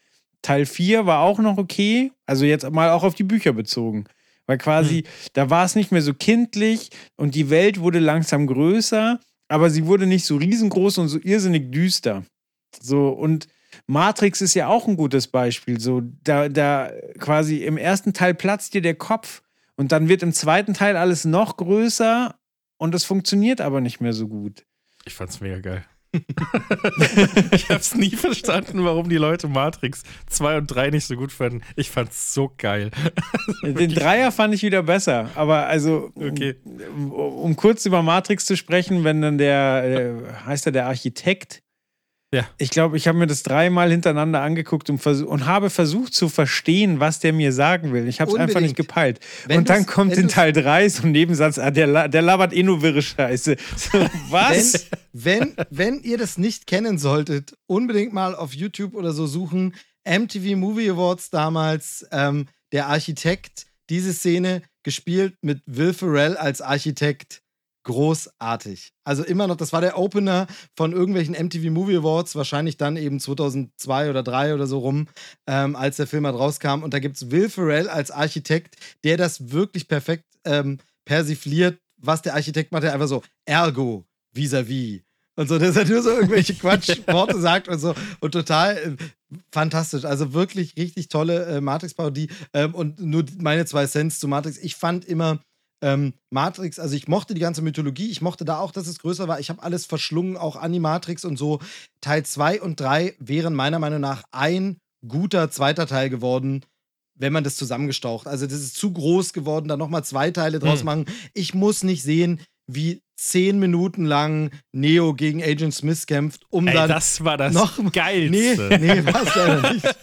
Teil 4 war auch noch okay. Also, jetzt mal auch auf die Bücher bezogen. Weil quasi, hm. da war es nicht mehr so kindlich und die Welt wurde langsam größer, aber sie wurde nicht so riesengroß und so irrsinnig düster. So, und Matrix ist ja auch ein gutes Beispiel. So, da, da quasi im ersten Teil platzt dir der Kopf und dann wird im zweiten Teil alles noch größer und es funktioniert aber nicht mehr so gut. Ich fand's mega geil. ich hab's nie verstanden, warum die Leute Matrix 2 und 3 nicht so gut fanden. Ich fand's so geil. Den Dreier fand ich wieder besser, aber also, okay. um, um kurz über Matrix zu sprechen, wenn dann der, äh, heißt er der Architekt, ja. Ich glaube, ich habe mir das dreimal hintereinander angeguckt und, und, habe versucht zu verstehen, was der mir sagen will. Ich habe es einfach nicht gepeilt. Wenn und dann kommt in Teil 3 so ein Nebensatz, ah, der, der labert eh nur wirre Scheiße. was? Wenn, wenn, wenn ihr das nicht kennen solltet, unbedingt mal auf YouTube oder so suchen. MTV Movie Awards damals, ähm, der Architekt, diese Szene gespielt mit Will Ferrell als Architekt großartig. Also immer noch, das war der Opener von irgendwelchen MTV Movie Awards, wahrscheinlich dann eben 2002 oder 2003 oder so rum, ähm, als der Film halt rauskam. Und da gibt es Will Ferrell als Architekt, der das wirklich perfekt ähm, persifliert, was der Architekt macht. Der einfach so, ergo, vis-à-vis. -vis. Und so, dass er nur so irgendwelche Quatschworte sagt und so. Und total äh, fantastisch. Also wirklich richtig tolle äh, Matrix-Parodie. Ähm, und nur meine zwei Cents zu Matrix. Ich fand immer, ähm, Matrix, also ich mochte die ganze Mythologie, ich mochte da auch, dass es größer war. Ich habe alles verschlungen, auch Animatrix und so. Teil 2 und 3 wären meiner Meinung nach ein guter zweiter Teil geworden, wenn man das zusammengestaucht. Also das ist zu groß geworden, da nochmal zwei Teile draus hm. machen. Ich muss nicht sehen, wie zehn Minuten lang Neo gegen Agent Smith kämpft, um Ey, dann. Das war das noch, Geilste. Nee, nee, war es leider nicht.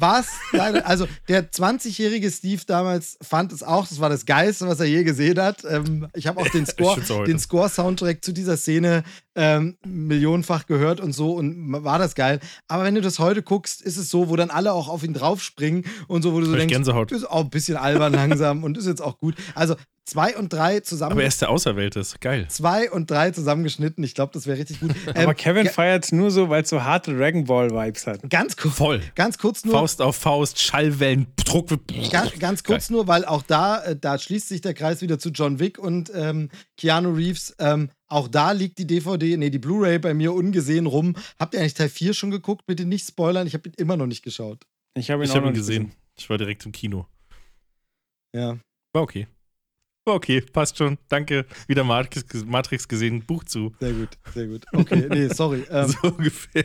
War es leider. Also, der 20-jährige Steve damals fand es auch, das war das Geilste, was er je gesehen hat. Ähm, ich habe auch den Score, den Score-Soundtrack zu dieser Szene ähm, millionenfach gehört und so und war das geil. Aber wenn du das heute guckst, ist es so, wo dann alle auch auf ihn draufspringen und so, wo du so denkst, Gänsehaut. ist auch ein bisschen albern langsam und ist jetzt auch gut. Also zwei und drei zusammen. Aber er ist der Auserwählte, ist geil. Zwei und drei zusammengeschnitten, ich glaube, das wäre richtig gut. Ähm, Aber Kevin feiert es nur so, weil es so harte Dragon Ball Vibes hat. Ganz kurz. Voll. Ganz kurz nur. Faust auf Faust, Schallwellen, Druck. Ganz, ganz kurz geil. nur, weil auch da, äh, da schließt sich der Kreis wieder zu John Wick und ähm, Keanu Reeves. Ähm, auch da liegt die DVD, nee, die Blu-ray bei mir ungesehen rum. Habt ihr eigentlich Teil 4 schon geguckt? Bitte nicht spoilern, ich habe ihn immer noch nicht geschaut. Ich habe ihn, ich hab ihn gesehen. gesehen. Ich war direkt im Kino. Ja. War okay. Okay, passt schon. Danke. Wieder Matrix, Matrix gesehen. Buch zu. Sehr gut, sehr gut. Okay, nee, sorry. Ähm. So ungefähr.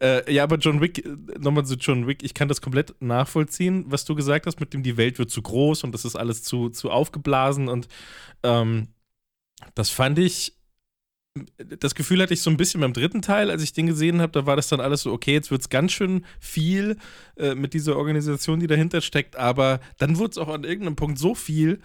Äh, ja, aber John Wick, nochmal zu John Wick, ich kann das komplett nachvollziehen, was du gesagt hast, mit dem die Welt wird zu groß und das ist alles zu, zu aufgeblasen und ähm, das fand ich das Gefühl hatte ich so ein bisschen beim dritten Teil, als ich den gesehen habe, da war das dann alles so, okay, jetzt wird es ganz schön viel äh, mit dieser Organisation, die dahinter steckt, aber dann wurde es auch an irgendeinem Punkt so viel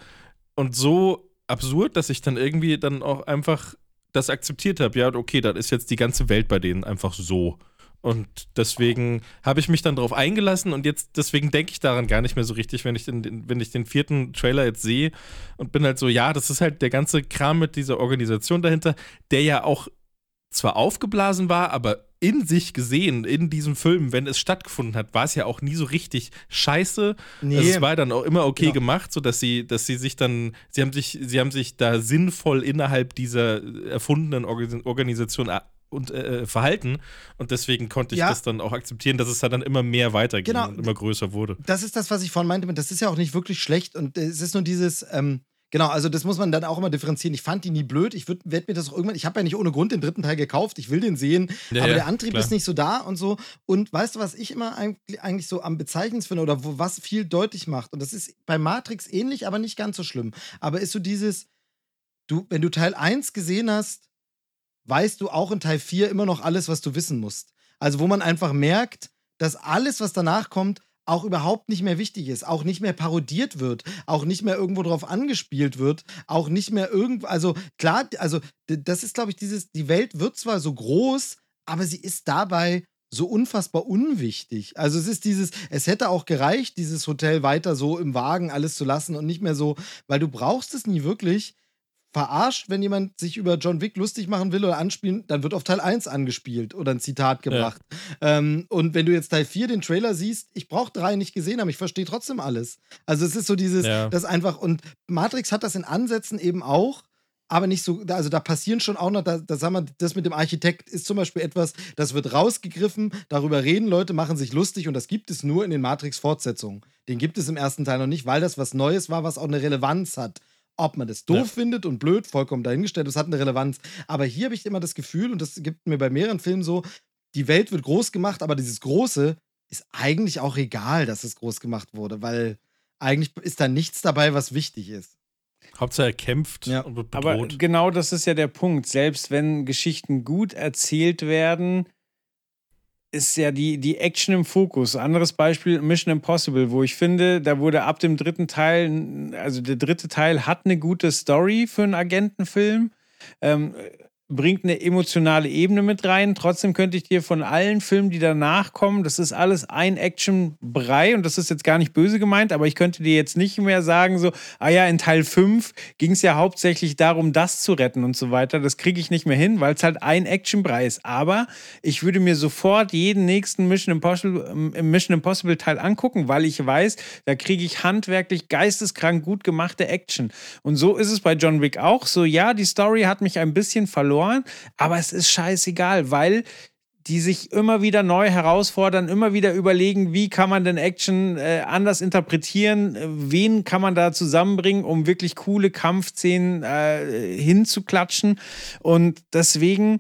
und so absurd, dass ich dann irgendwie dann auch einfach das akzeptiert habe. Ja, okay, dann ist jetzt die ganze Welt bei denen einfach so. Und deswegen habe ich mich dann darauf eingelassen und jetzt, deswegen denke ich daran gar nicht mehr so richtig, wenn ich den, wenn ich den vierten Trailer jetzt sehe und bin halt so, ja, das ist halt der ganze Kram mit dieser Organisation dahinter, der ja auch zwar aufgeblasen war, aber in sich gesehen, in diesem Film, wenn es stattgefunden hat, war es ja auch nie so richtig scheiße. Nee. Also es war dann auch immer okay ja. gemacht, so dass sie, dass sie sich dann, sie haben sich, sie haben sich da sinnvoll innerhalb dieser erfundenen Organisation und äh, äh, Verhalten. Und deswegen konnte ich ja. das dann auch akzeptieren, dass es dann immer mehr weiterging genau. und immer größer wurde. Das ist das, was ich vorhin meinte. Das ist ja auch nicht wirklich schlecht. Und es ist nur dieses, ähm, genau, also das muss man dann auch immer differenzieren. Ich fand die nie blöd. Ich werde mir das auch irgendwann, ich habe ja nicht ohne Grund den dritten Teil gekauft. Ich will den sehen. Ja, aber ja, der Antrieb klar. ist nicht so da und so. Und weißt du, was ich immer eigentlich so am bezeichnendsten finde oder wo, was viel deutlich macht? Und das ist bei Matrix ähnlich, aber nicht ganz so schlimm. Aber ist so dieses, du, wenn du Teil 1 gesehen hast, weißt du auch in Teil 4 immer noch alles, was du wissen musst. Also wo man einfach merkt, dass alles, was danach kommt, auch überhaupt nicht mehr wichtig ist, auch nicht mehr parodiert wird, auch nicht mehr irgendwo drauf angespielt wird, auch nicht mehr irgendwo, also klar, also das ist, glaube ich, dieses, die Welt wird zwar so groß, aber sie ist dabei so unfassbar unwichtig. Also es ist dieses, es hätte auch gereicht, dieses Hotel weiter so im Wagen alles zu lassen und nicht mehr so, weil du brauchst es nie wirklich. Verarscht, wenn jemand sich über John Wick lustig machen will oder anspielen, dann wird auf Teil 1 angespielt oder ein Zitat gebracht. Ja. Ähm, und wenn du jetzt Teil 4 den Trailer siehst, ich brauche drei nicht gesehen haben, ich verstehe trotzdem alles. Also es ist so dieses, ja. das einfach, und Matrix hat das in Ansätzen eben auch, aber nicht so, also da passieren schon auch noch, da, da sagen wir, das mit dem Architekt ist zum Beispiel etwas, das wird rausgegriffen, darüber reden Leute, machen sich lustig und das gibt es nur in den Matrix-Fortsetzungen. Den gibt es im ersten Teil noch nicht, weil das was Neues war, was auch eine Relevanz hat. Ob man das doof ja. findet und blöd, vollkommen dahingestellt, das hat eine Relevanz. Aber hier habe ich immer das Gefühl, und das gibt mir bei mehreren Filmen so, die Welt wird groß gemacht, aber dieses Große ist eigentlich auch egal, dass es groß gemacht wurde, weil eigentlich ist da nichts dabei, was wichtig ist. Hauptsache er kämpft ja. und wird bedroht. Aber genau das ist ja der Punkt. Selbst wenn Geschichten gut erzählt werden, ist ja die, die Action im Fokus. Anderes Beispiel, Mission Impossible, wo ich finde, da wurde ab dem dritten Teil, also der dritte Teil hat eine gute Story für einen Agentenfilm. Ähm, bringt eine emotionale Ebene mit rein. Trotzdem könnte ich dir von allen Filmen, die danach kommen, das ist alles ein Action-Brei und das ist jetzt gar nicht böse gemeint, aber ich könnte dir jetzt nicht mehr sagen, so, ah ja, in Teil 5 ging es ja hauptsächlich darum, das zu retten und so weiter. Das kriege ich nicht mehr hin, weil es halt ein Action-Brei ist. Aber ich würde mir sofort jeden nächsten Mission Impossible, äh, Mission Impossible Teil angucken, weil ich weiß, da kriege ich handwerklich geisteskrank gut gemachte Action. Und so ist es bei John Wick auch. So, ja, die Story hat mich ein bisschen verloren verloren, aber es ist scheißegal, weil die sich immer wieder neu herausfordern, immer wieder überlegen, wie kann man denn Action äh, anders interpretieren, wen kann man da zusammenbringen, um wirklich coole Kampfszenen äh, hinzuklatschen. Und deswegen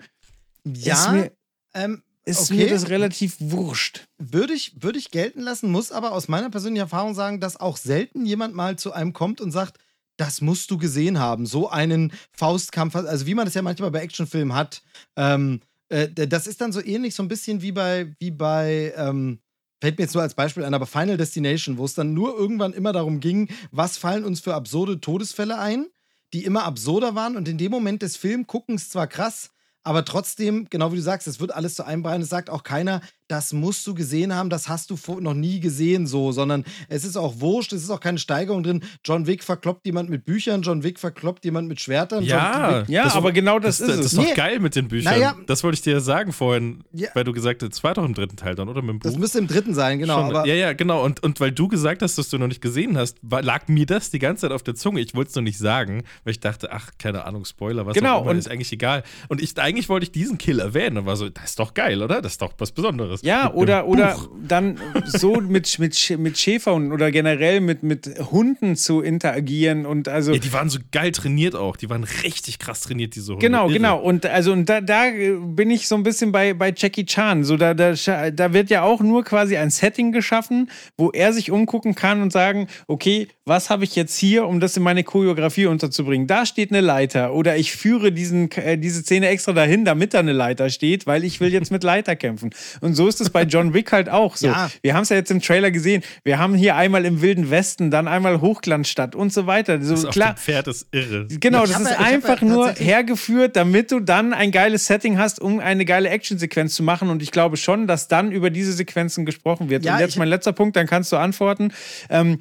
ja, ist, mir, ähm, ist okay. mir das relativ wurscht. Würde ich, würde ich gelten lassen, muss aber aus meiner persönlichen Erfahrung sagen, dass auch selten jemand mal zu einem kommt und sagt, das musst du gesehen haben. So einen Faustkampf, also wie man das ja manchmal bei Actionfilmen hat. Ähm, äh, das ist dann so ähnlich, so ein bisschen wie bei, wie bei, ähm, fällt mir jetzt nur als Beispiel ein, aber Final Destination, wo es dann nur irgendwann immer darum ging, was fallen uns für absurde Todesfälle ein, die immer absurder waren und in dem Moment des Filmguckens zwar krass, aber trotzdem, genau wie du sagst, es wird alles zu einem Brei. Es sagt auch keiner, das musst du gesehen haben, das hast du noch nie gesehen so, sondern es ist auch wurscht, es ist auch keine Steigerung drin. John Wick verkloppt jemand mit Büchern, John Wick verkloppt jemand mit Schwertern. Ja, ja das, aber genau das, das ist es. Das ist doch nee. geil mit den Büchern. Naja, das wollte ich dir ja sagen vorhin, ja. weil du gesagt hast, es war doch im dritten Teil dann, oder mit dem Buch? Das müsste im dritten sein, genau. Schon, ja, ja, genau. Und, und weil du gesagt hast, dass du noch nicht gesehen hast, war, lag mir das die ganze Zeit auf der Zunge. Ich wollte es noch nicht sagen, weil ich dachte, ach, keine Ahnung, Spoiler, was genau, auch immer, und ist eigentlich egal. Und ich, eigentlich wollte ich diesen Kill erwähnen und war so, das ist doch geil, oder? Das ist doch was Besonderes. Ja, oder, oder dann so mit, mit, mit Schäfern oder generell mit, mit Hunden zu interagieren und also. Ja, die waren so geil trainiert auch. Die waren richtig krass trainiert, diese Hunde. Genau, Irre. genau. Und also und da, da bin ich so ein bisschen bei, bei Jackie Chan. So, da, da, da wird ja auch nur quasi ein Setting geschaffen, wo er sich umgucken kann und sagen, okay, was habe ich jetzt hier, um das in meine Choreografie unterzubringen? Da steht eine Leiter oder ich führe diesen, äh, diese Szene extra dahin, damit da eine Leiter steht, weil ich will jetzt mit Leiter kämpfen. Und so ist es bei John Wick halt auch so. Ja. Wir haben es ja jetzt im Trailer gesehen. Wir haben hier einmal im Wilden Westen, dann einmal Hochglanzstadt und so weiter. So, das klar. Pferd ist irre. Genau, das ist ja, einfach ja nur hergeführt, damit du dann ein geiles Setting hast, um eine geile Actionsequenz zu machen. Und ich glaube schon, dass dann über diese Sequenzen gesprochen wird. Ja, und jetzt mein letzter Punkt, dann kannst du antworten. Ähm,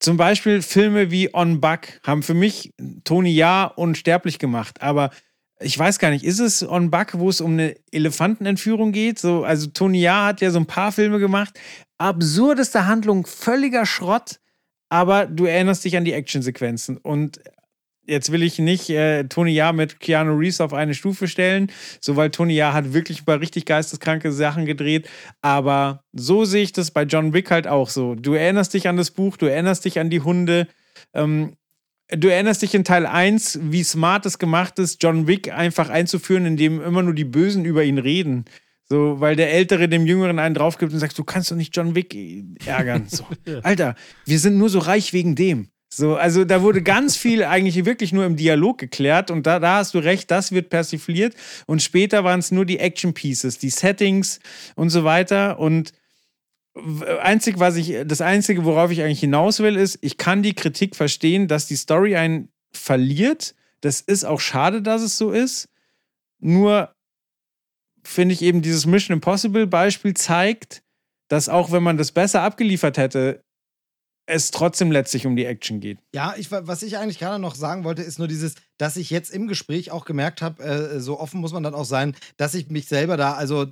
zum Beispiel Filme wie On Buck haben für mich Tony Ja unsterblich gemacht, aber ich weiß gar nicht, ist es On Buck, wo es um eine Elefantenentführung geht? So, also Tony Ja hat ja so ein paar Filme gemacht. Absurdeste Handlung, völliger Schrott, aber du erinnerst dich an die Actionsequenzen. Und jetzt will ich nicht äh, Tony Ja mit Keanu Reeves auf eine Stufe stellen, so weil Tony Ja hat wirklich mal richtig geisteskranke Sachen gedreht, aber so sehe ich das bei John Wick halt auch so. Du erinnerst dich an das Buch, du erinnerst dich an die Hunde, ähm, du erinnerst dich in Teil 1, wie smart es gemacht ist, John Wick einfach einzuführen, indem immer nur die Bösen über ihn reden. So, weil der Ältere dem Jüngeren einen draufgibt und sagt, du kannst doch nicht John Wick ärgern. So. Alter, wir sind nur so reich wegen dem. So, also da wurde ganz viel eigentlich wirklich nur im Dialog geklärt und da, da hast du recht, das wird persifliert und später waren es nur die Action Pieces, die Settings und so weiter und einzig, was ich, das Einzige, worauf ich eigentlich hinaus will, ist, ich kann die Kritik verstehen, dass die Story einen verliert. Das ist auch schade, dass es so ist. Nur finde ich eben dieses Mission Impossible Beispiel zeigt, dass auch wenn man das besser abgeliefert hätte, es trotzdem letztlich um die Action geht. Ja, ich, was ich eigentlich gerade noch sagen wollte, ist nur dieses, dass ich jetzt im Gespräch auch gemerkt habe, äh, so offen muss man dann auch sein, dass ich mich selber da, also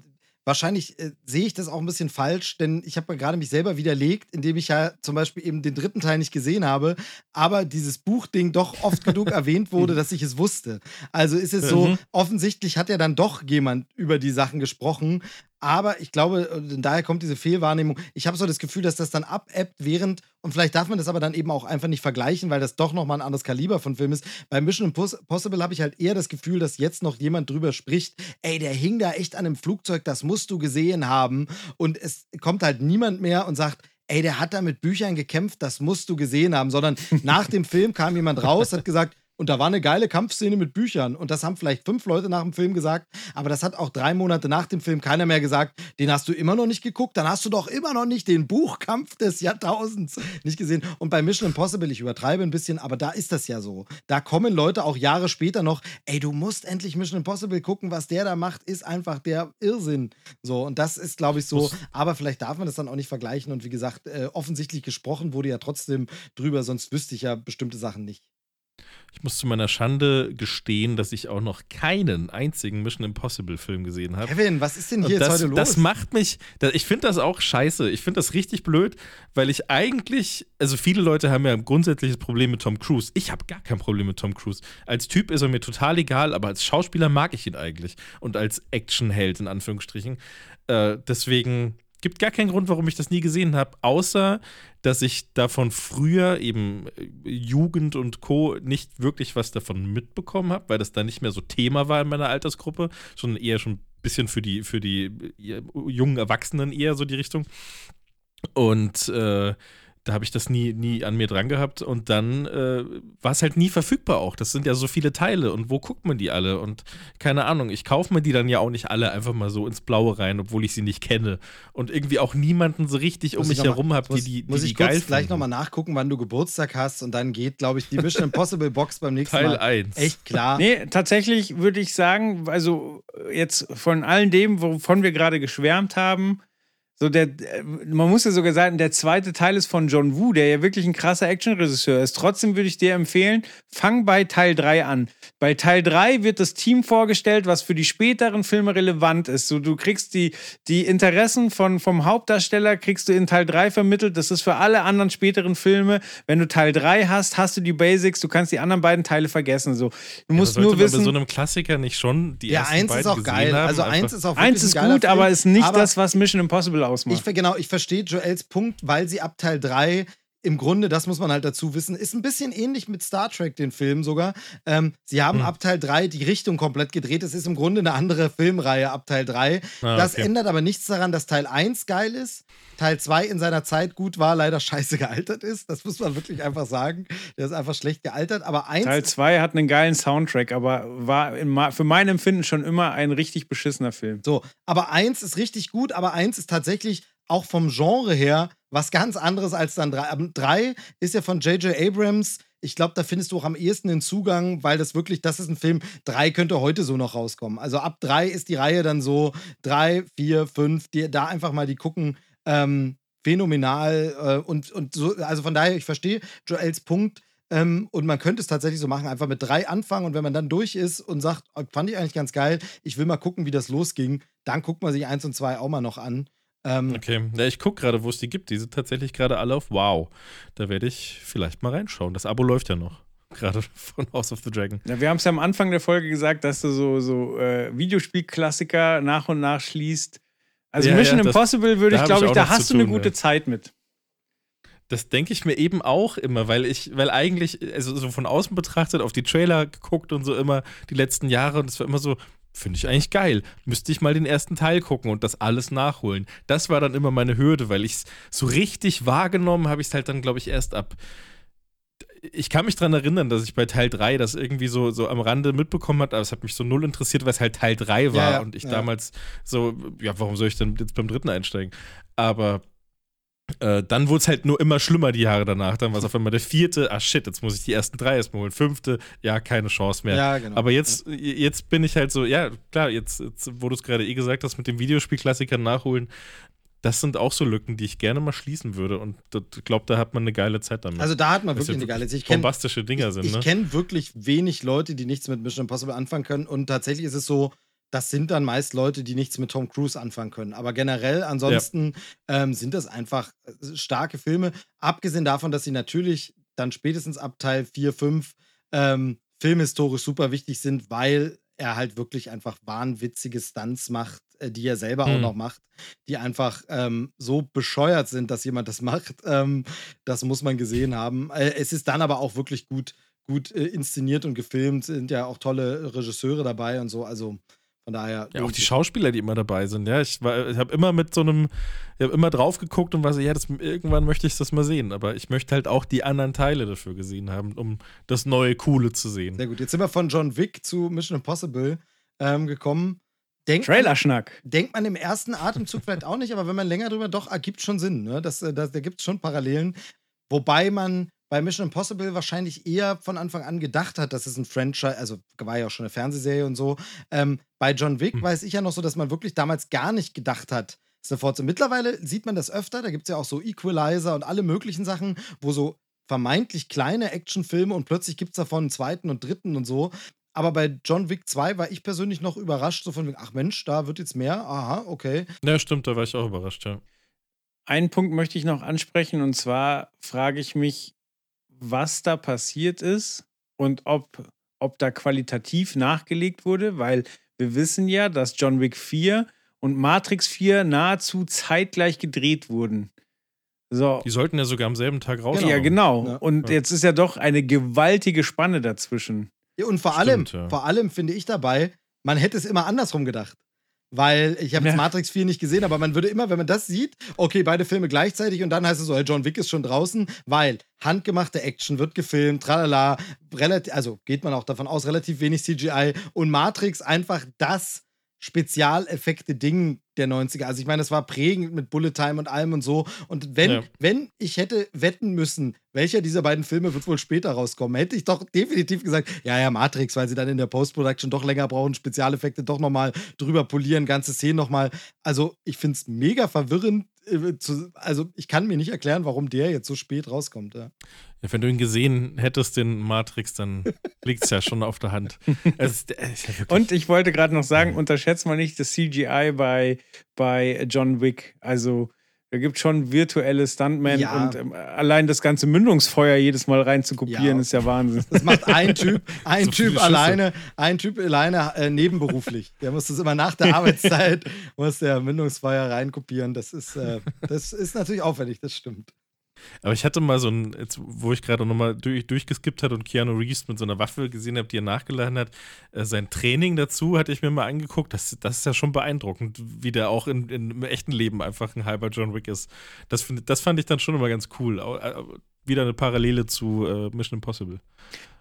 wahrscheinlich äh, sehe ich das auch ein bisschen falsch, denn ich habe gerade mich selber widerlegt, indem ich ja zum Beispiel eben den dritten Teil nicht gesehen habe, aber dieses Buchding doch oft genug erwähnt wurde, dass ich es wusste. Also ist es so, mhm. offensichtlich hat ja dann doch jemand über die Sachen gesprochen, aber ich glaube, äh, daher kommt diese Fehlwahrnehmung. Ich habe so das Gefühl, dass das dann abebbt, während, und vielleicht darf man das aber dann eben auch einfach nicht vergleichen, weil das doch nochmal ein anderes Kaliber von Film ist. Bei Mission Impossible habe ich halt eher das Gefühl, dass jetzt noch jemand drüber spricht, ey, der hing da echt an einem Flugzeug, das musst du gesehen haben. Und es kommt halt niemand mehr und sagt, ey, der hat da mit Büchern gekämpft, das musst du gesehen haben, sondern nach dem Film kam jemand raus, hat gesagt, und da war eine geile Kampfszene mit Büchern. Und das haben vielleicht fünf Leute nach dem Film gesagt. Aber das hat auch drei Monate nach dem Film keiner mehr gesagt. Den hast du immer noch nicht geguckt. Dann hast du doch immer noch nicht den Buchkampf des Jahrtausends nicht gesehen. Und bei Mission Impossible, ich übertreibe ein bisschen, aber da ist das ja so. Da kommen Leute auch Jahre später noch, ey, du musst endlich Mission Impossible gucken. Was der da macht, ist einfach der Irrsinn. So, und das ist, glaube ich, so. Aber vielleicht darf man das dann auch nicht vergleichen. Und wie gesagt, äh, offensichtlich gesprochen wurde ja trotzdem drüber, sonst wüsste ich ja bestimmte Sachen nicht. Ich muss zu meiner Schande gestehen, dass ich auch noch keinen einzigen Mission Impossible Film gesehen habe. Kevin, was ist denn hier das, jetzt heute los? Das macht mich, ich finde das auch scheiße. Ich finde das richtig blöd, weil ich eigentlich, also viele Leute haben ja ein grundsätzliches Problem mit Tom Cruise. Ich habe gar kein Problem mit Tom Cruise. Als Typ ist er mir total egal, aber als Schauspieler mag ich ihn eigentlich. Und als Actionheld in Anführungsstrichen. Äh, deswegen gibt gar keinen Grund, warum ich das nie gesehen habe, außer dass ich davon früher eben äh, Jugend und Co. nicht wirklich was davon mitbekommen habe, weil das da nicht mehr so Thema war in meiner Altersgruppe, sondern eher schon ein bisschen für die, für die äh, jungen Erwachsenen eher so die Richtung. Und äh, da habe ich das nie, nie an mir dran gehabt und dann äh, war es halt nie verfügbar auch. Das sind ja so viele Teile und wo guckt man die alle? Und keine Ahnung, ich kaufe mir die dann ja auch nicht alle einfach mal so ins Blaue rein, obwohl ich sie nicht kenne und irgendwie auch niemanden so richtig muss um mich herum habe, die die, die, muss die ich geil kurz gleich nochmal nachgucken, wann du Geburtstag hast und dann geht, glaube ich, die Mission Impossible Box beim nächsten Teil Mal. Teil 1. Echt klar. Nee, tatsächlich würde ich sagen, also jetzt von all dem, wovon wir gerade geschwärmt haben, so der, man muss ja sogar sagen, der zweite Teil ist von John Woo, der ja wirklich ein krasser Actionregisseur ist. Trotzdem würde ich dir empfehlen, fang bei Teil 3 an. Bei Teil 3 wird das Team vorgestellt, was für die späteren Filme relevant ist. So, du kriegst die, die Interessen von, vom Hauptdarsteller, kriegst du in Teil 3 vermittelt. Das ist für alle anderen späteren Filme. Wenn du Teil 3 hast, hast du die Basics, du kannst die anderen beiden Teile vergessen. So, du musst ja, nur wissen. bei so einem Klassiker nicht schon die ja, ersten eins ist auch geil. Haben, also eins ist auch Eins ist gut, Film, aber ist nicht das, was Mission Impossible ausmacht. Ich, genau, ich verstehe Joels Punkt, weil sie ab Teil 3 im Grunde, das muss man halt dazu wissen, ist ein bisschen ähnlich mit Star Trek, den Film sogar. Ähm, sie haben mhm. ab Teil 3 die Richtung komplett gedreht. Es ist im Grunde eine andere Filmreihe ab Teil 3. Ah, das okay. ändert aber nichts daran, dass Teil 1 geil ist, Teil 2 in seiner Zeit gut war, leider scheiße gealtert ist. Das muss man wirklich einfach sagen. Der ist einfach schlecht gealtert. Aber 1. Teil 2 hat einen geilen Soundtrack, aber war für mein Empfinden schon immer ein richtig beschissener Film. So, aber 1 ist richtig gut, aber 1 ist tatsächlich auch vom Genre her was ganz anderes als dann 3. 3 ist ja von J.J. Abrams. Ich glaube, da findest du auch am ehesten den Zugang, weil das wirklich, das ist ein Film, 3 könnte heute so noch rauskommen. Also ab 3 ist die Reihe dann so 3, 4, 5, die, da einfach mal die gucken, ähm, phänomenal äh, und, und so, also von daher, ich verstehe Joels Punkt. Ähm, und man könnte es tatsächlich so machen, einfach mit drei anfangen und wenn man dann durch ist und sagt, oh, fand ich eigentlich ganz geil, ich will mal gucken, wie das losging, dann guckt man sich eins und zwei auch mal noch an. Ähm, okay, ja, ich gucke gerade, wo es die gibt. Die sind tatsächlich gerade alle auf Wow. Da werde ich vielleicht mal reinschauen. Das Abo läuft ja noch. Gerade von House of the Dragon. Ja, wir haben es ja am Anfang der Folge gesagt, dass du so, so äh, Videospielklassiker nach und nach schließt. Also ja, Mission ja, Impossible würde ich, glaube ich, da hast du eine gute Zeit mit. Das denke ich mir eben auch immer, weil ich, weil eigentlich, also so von außen betrachtet, auf die Trailer geguckt und so immer die letzten Jahre und es war immer so, Finde ich eigentlich geil. Müsste ich mal den ersten Teil gucken und das alles nachholen. Das war dann immer meine Hürde, weil ich es so richtig wahrgenommen habe ich es halt dann, glaube ich, erst ab. Ich kann mich daran erinnern, dass ich bei Teil 3 das irgendwie so, so am Rande mitbekommen habe, aber es hat mich so null interessiert, weil es halt Teil 3 war ja, ja, und ich ja. damals so, ja, warum soll ich denn jetzt beim dritten einsteigen? Aber Äh, dann wurde es halt nur immer schlimmer die Jahre danach. Dann war es auf einmal der vierte, ah shit, jetzt muss ich die ersten drei erstmal holen. Fünfte, ja, keine Chance mehr. Ja, genau. Aber jetzt, jetzt bin ich halt so, ja, klar, jetzt, jetzt wo du es gerade eh gesagt hast, mit dem Videospielklassiker nachholen, das sind auch so Lücken, die ich gerne mal schließen würde. Und ich glaube, da hat man eine geile Zeit damit. Also da hat man wirklich ja eine geile Zeit. Ich kenn- bombastische Dinger sind, Ich ne? kenne wirklich wenig Leute, die nichts mit Mission Impossible anfangen können. Und tatsächlich ist es so, das sind dann meist Leute, die nichts mit Tom Cruise anfangen können. Aber generell, ansonsten ähm, sind das einfach äh, starke Filme. Abgesehen davon, dass sie natürlich dann spätestens ab Teil 4, 5 ähm, filmhistorisch super wichtig sind, weil er halt wirklich einfach wahnwitzige Stunts macht, äh, die er selber auch Hm. noch macht, die einfach ähm, so bescheuert sind, dass jemand das macht. Ähm, das muss man gesehen haben. Äh, es ist dann aber auch wirklich gut, gut äh, inszeniert und gefilmt. Sind ja auch tolle Regisseure dabei und so. Also von daher. Ja, auch die Schauspieler, die immer dabei sind. Ja, ich, war- ich habe immer mit so einem, ich habe immer drauf geguckt und war so, ja, das, irgendwann möchte ich das mal sehen. Aber ich möchte halt auch die anderen Teile dafür gesehen haben, um das neue Coole zu sehen. Sehr gut. Jetzt sind wir von John Wick zu Mission Impossible ähm, gekommen. Denkt man, Trailerschnack. denkt man im ersten Atemzug vielleicht auch nicht, aber wenn man länger drüber doch ergibt schon Sinn. Ne? Das, äh, das, da gibt es schon Parallelen. Wobei man bei Mission Impossible wahrscheinlich eher von Anfang an gedacht hat, dass es ein Franchise, also war ja auch schon eine Fernsehserie und so. Ähm, bei John Wick Hm. weiß ich ja noch so, dass man wirklich damals gar nicht gedacht hat, eine Fortsetzung. Mittlerweile sieht man das öfter, da gibt es ja auch so Equalizer und alle möglichen Sachen, wo so vermeintlich kleine Actionfilme und plötzlich gibt es davon einen zweiten und dritten und so. Aber bei John Wick 2 war ich persönlich noch überrascht, so von wegen, ach Mensch, da wird jetzt mehr. Aha, okay. Ja, stimmt, da war ich auch überrascht, ja. Einen Punkt möchte ich noch ansprechen und zwar frage ich mich, was da passiert ist und ob, ob da qualitativ nachgelegt wurde, weil wir wissen ja, dass John Wick 4 und Matrix 4 nahezu zeitgleich gedreht wurden. So. Die sollten ja sogar am selben Tag raus. Ja, genau. Ja. Und Ja. jetzt ist ja doch eine gewaltige Spanne dazwischen. Ja, und vor Stimmt, allem, ja. vor allem finde ich dabei, man hätte es immer andersrum gedacht. Weil ich habe Ja. jetzt Matrix 4 nicht gesehen, aber man würde immer, wenn man das sieht, okay, beide Filme gleichzeitig und dann heißt es so, hey, John Wick ist schon draußen, weil handgemachte Action wird gefilmt, tralala, relativ, also geht man auch davon aus, relativ wenig CGI und Matrix einfach das Spezialeffekte-Ding der 90er. Also ich meine, das war prägend mit Bullet Time und allem und so. Und wenn, Ja. wenn ich hätte wetten müssen, welcher dieser beiden Filme wird wohl später rauskommen, hätte ich doch definitiv gesagt, ja, ja, Matrix, weil sie dann in der Post-Production doch länger brauchen, Spezialeffekte doch nochmal drüber polieren, ganze Szenen nochmal. Also ich finde es mega verwirrend. Äh, Zu, also ich kann mir nicht erklären, warum der jetzt so spät rauskommt. Ja. Ja, wenn du ihn gesehen hättest, den Matrix, dann liegt es ja schon auf der Hand. Es ist, es ist ja Und ich wollte gerade noch sagen, unterschätzt mal nicht das CGI bei, bei John Wick. Also da gibt schon virtuelle Stuntmen Ja. und ähm, allein das ganze Mündungsfeuer jedes Mal rein zu kopieren, Ja. ist ja Wahnsinn. Das macht ein Typ, ein So Typ alleine, ein Typ alleine äh, nebenberuflich. Der muss das immer nach der Arbeitszeit, muss der Mündungsfeuer reinkopieren. Das ist, äh, das ist natürlich aufwendig, das stimmt. Aber ich hatte mal so ein, jetzt, wo ich gerade nochmal durch, durchgeskippt hat und Keanu Reeves mit so einer Waffe gesehen habe, die er nachgeladen hat, äh, sein Training dazu hatte ich mir mal angeguckt. Das, das ist ja schon beeindruckend, wie der auch in, in, im echten Leben einfach ein halber John Wick ist. Das, das fand ich dann schon immer ganz cool. Wieder eine Parallele zu äh, Mission Impossible.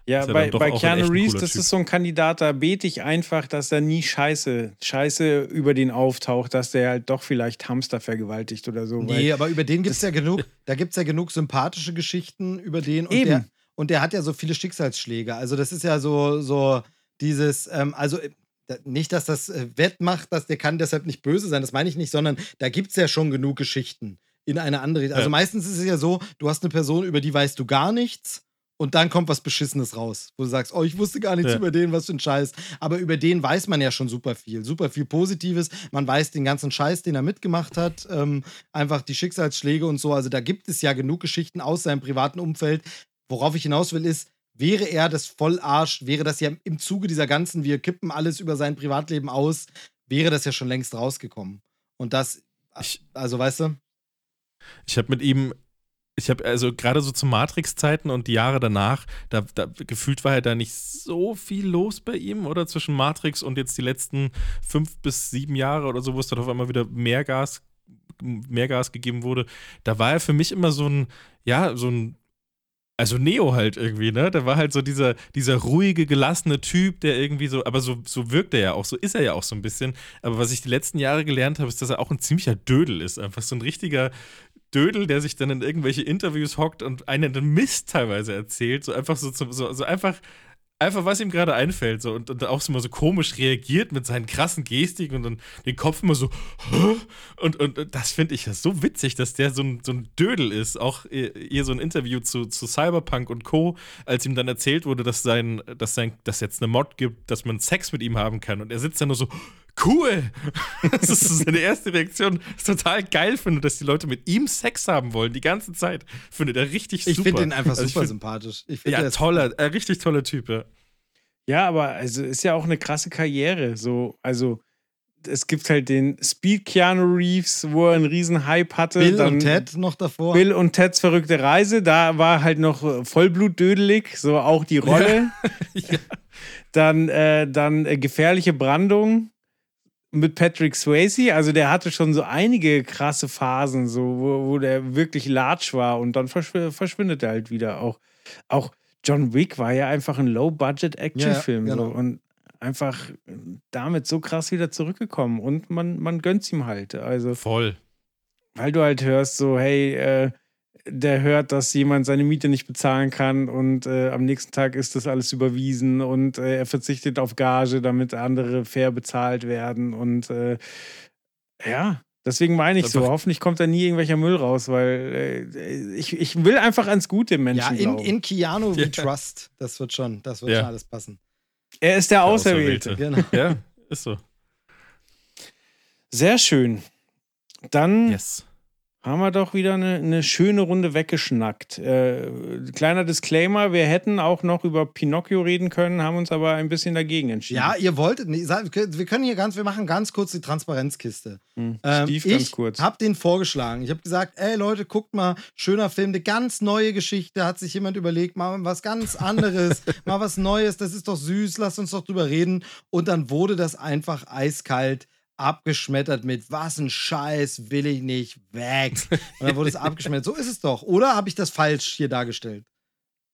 Ja, ja bei, bei Keanu Reeves, das Typ. ist so ein Kandidat, da bete ich einfach, dass da nie Scheiße, Scheiße über den auftaucht, dass der halt doch vielleicht Hamster vergewaltigt oder so. weil- Nee, aber über den gibt es ja genug, da gibt es ja genug sympathische Geschichten über den und Eben. der, und der hat ja so viele Schicksalsschläge. Also das ist ja so, so dieses, ähm, also äh, nicht, dass das äh, wettmacht, dass der kann deshalb nicht böse sein, das meine ich nicht, sondern da gibt es ja schon genug Geschichten in eine andere. Also Ja. meistens ist es ja so, du hast eine Person, über die weißt du gar nichts. Und dann kommt was Beschissenes raus, wo du sagst, oh, ich wusste gar nichts Ja. über den, was für ein Scheiß. Aber über den weiß man ja schon super viel. Super viel Positives. Man weiß den ganzen Scheiß, den er mitgemacht hat. Ähm, einfach die Schicksalsschläge und so. Also da gibt es ja genug Geschichten aus seinem privaten Umfeld. Worauf ich hinaus will, ist, wäre er das Vollarsch, wäre das ja im Zuge dieser ganzen, wir kippen alles über sein Privatleben aus, wäre das ja schon längst rausgekommen. Und das, Ich- also weißt du, Ich habe mit ihm, ich habe also gerade so zu Matrix-Zeiten und die Jahre danach, da, da gefühlt war ja da nicht so viel los bei ihm, oder zwischen Matrix und jetzt die letzten fünf bis sieben Jahre oder so, wo es dann auf einmal wieder mehr Gas, mehr Gas gegeben wurde. Da war er für mich immer so ein, ja, so ein also Neo halt irgendwie, ne? Der war halt so dieser, dieser ruhige, gelassene Typ, der irgendwie so, aber so, so wirkt er ja auch, so ist er ja auch so ein bisschen. Aber was ich die letzten Jahre gelernt habe, ist, dass er auch ein ziemlicher Dödel ist. Einfach so ein richtiger, Dödel, der sich dann in irgendwelche Interviews hockt und einen Mist teilweise erzählt, so einfach so, so, so einfach einfach, was ihm gerade einfällt, so und, und auch immer so komisch reagiert mit seinen krassen Gestik und dann den Kopf immer so und, und, und das finde ich ja so witzig, dass der so ein, so ein Dödel ist. Auch hier so ein Interview zu, zu Cyberpunk und Co., als ihm dann erzählt wurde, dass sein, dass sein, dass jetzt eine Mod gibt, dass man Sex mit ihm haben kann und er sitzt dann nur so cool. Das ist seine erste Reaktion. Das ist total geil finde, dass die Leute mit ihm Sex haben wollen, die ganze Zeit. Findet er richtig super. Ich finde ihn einfach Also ich super find- sympathisch. Ich Ja, finde, er ist- toller, äh, richtig toller Typ, ja. Ja, aber also ist ja auch eine krasse Karriere. So, also es gibt halt den Speed Keanu Reeves, wo er einen riesen Hype hatte. Bill dann und Ted noch davor. Bill und Teds verrückte Reise, da war halt noch äh, vollblutdödelig, so auch die Rolle. Dann, äh, dann äh, gefährliche Brandung mit Patrick Swayze. Also der hatte schon so einige krasse Phasen, so wo, wo der wirklich latsch war und dann verschw verschwindet er halt wieder. Auch, auch John Wick war ja einfach ein Low-Budget-Action-Film. Ja, genau. so, und einfach damit so krass wieder zurückgekommen. Und man, man gönnt's ihm halt. Also Voll. weil du halt hörst, so, hey, äh, der hört, dass jemand seine Miete nicht bezahlen kann und äh, am nächsten Tag ist das alles überwiesen und äh, er verzichtet auf Gage, damit andere fair bezahlt werden und äh, ja. Deswegen meine ich so, Einfach- hoffentlich kommt da nie irgendwelcher Müll raus, weil äh, ich, ich will einfach ans Gute im Menschen ja, in, glauben. in Keanu we Ja. trust. Das wird schon, das wird Ja. schon alles passen. er ist der Auserwählte. Auserwählte. Genau. Ja, ist so. Sehr schön. Dann Yes. Haben wir doch wieder eine, eine schöne Runde weggeschnackt. Äh, kleiner Disclaimer, wir hätten auch noch über Pinocchio reden können, haben uns aber ein bisschen dagegen entschieden. Ja, ihr wolltet nicht. Wir können hier ganz, wir machen ganz kurz die Transparenzkiste. Hm. Ähm, Steve, ganz ich kurz. habe den vorgeschlagen. Ich habe gesagt, ey Leute, guckt mal, schöner Film, eine ganz neue Geschichte. Hat sich jemand überlegt, mal was ganz anderes, mal was Neues. Das ist doch süß. Lasst uns doch drüber reden. Und dann wurde das einfach eiskalt abgeschmettert mit was ein Scheiß will ich nicht weg. Und dann wurde es abgeschmettert. So ist es doch. Oder habe ich das falsch hier dargestellt?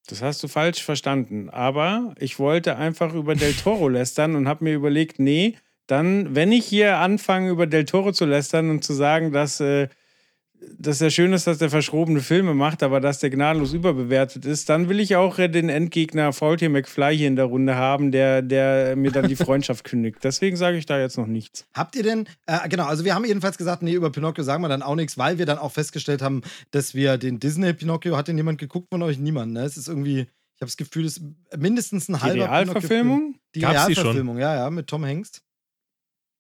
Das hast du falsch verstanden. Aber ich wollte einfach über Del Toro lästern und habe mir überlegt, nee, dann, wenn ich hier anfange, über Del Toro zu lästern und zu sagen, dass, äh, dass er schön ist, dass der verschrobene Filme macht, aber dass der gnadenlos überbewertet ist, dann will ich auch äh, den Endgegner Faultier McFly hier in der Runde haben, der, der mir dann die Freundschaft kündigt. Deswegen sage ich da jetzt noch nichts. Habt ihr denn, äh, genau, also wir haben jedenfalls gesagt, nee, über Pinocchio sagen wir dann auch nichts, weil wir dann auch festgestellt haben, dass wir den Disney-Pinocchio, hat den jemand geguckt von euch? Niemand, ne? Es ist irgendwie, ich habe das Gefühl, es ist mindestens ein Die halber Realverfilmung? Die Gab's die? Realverfilmung, ja, ja, mit Tom Hanks.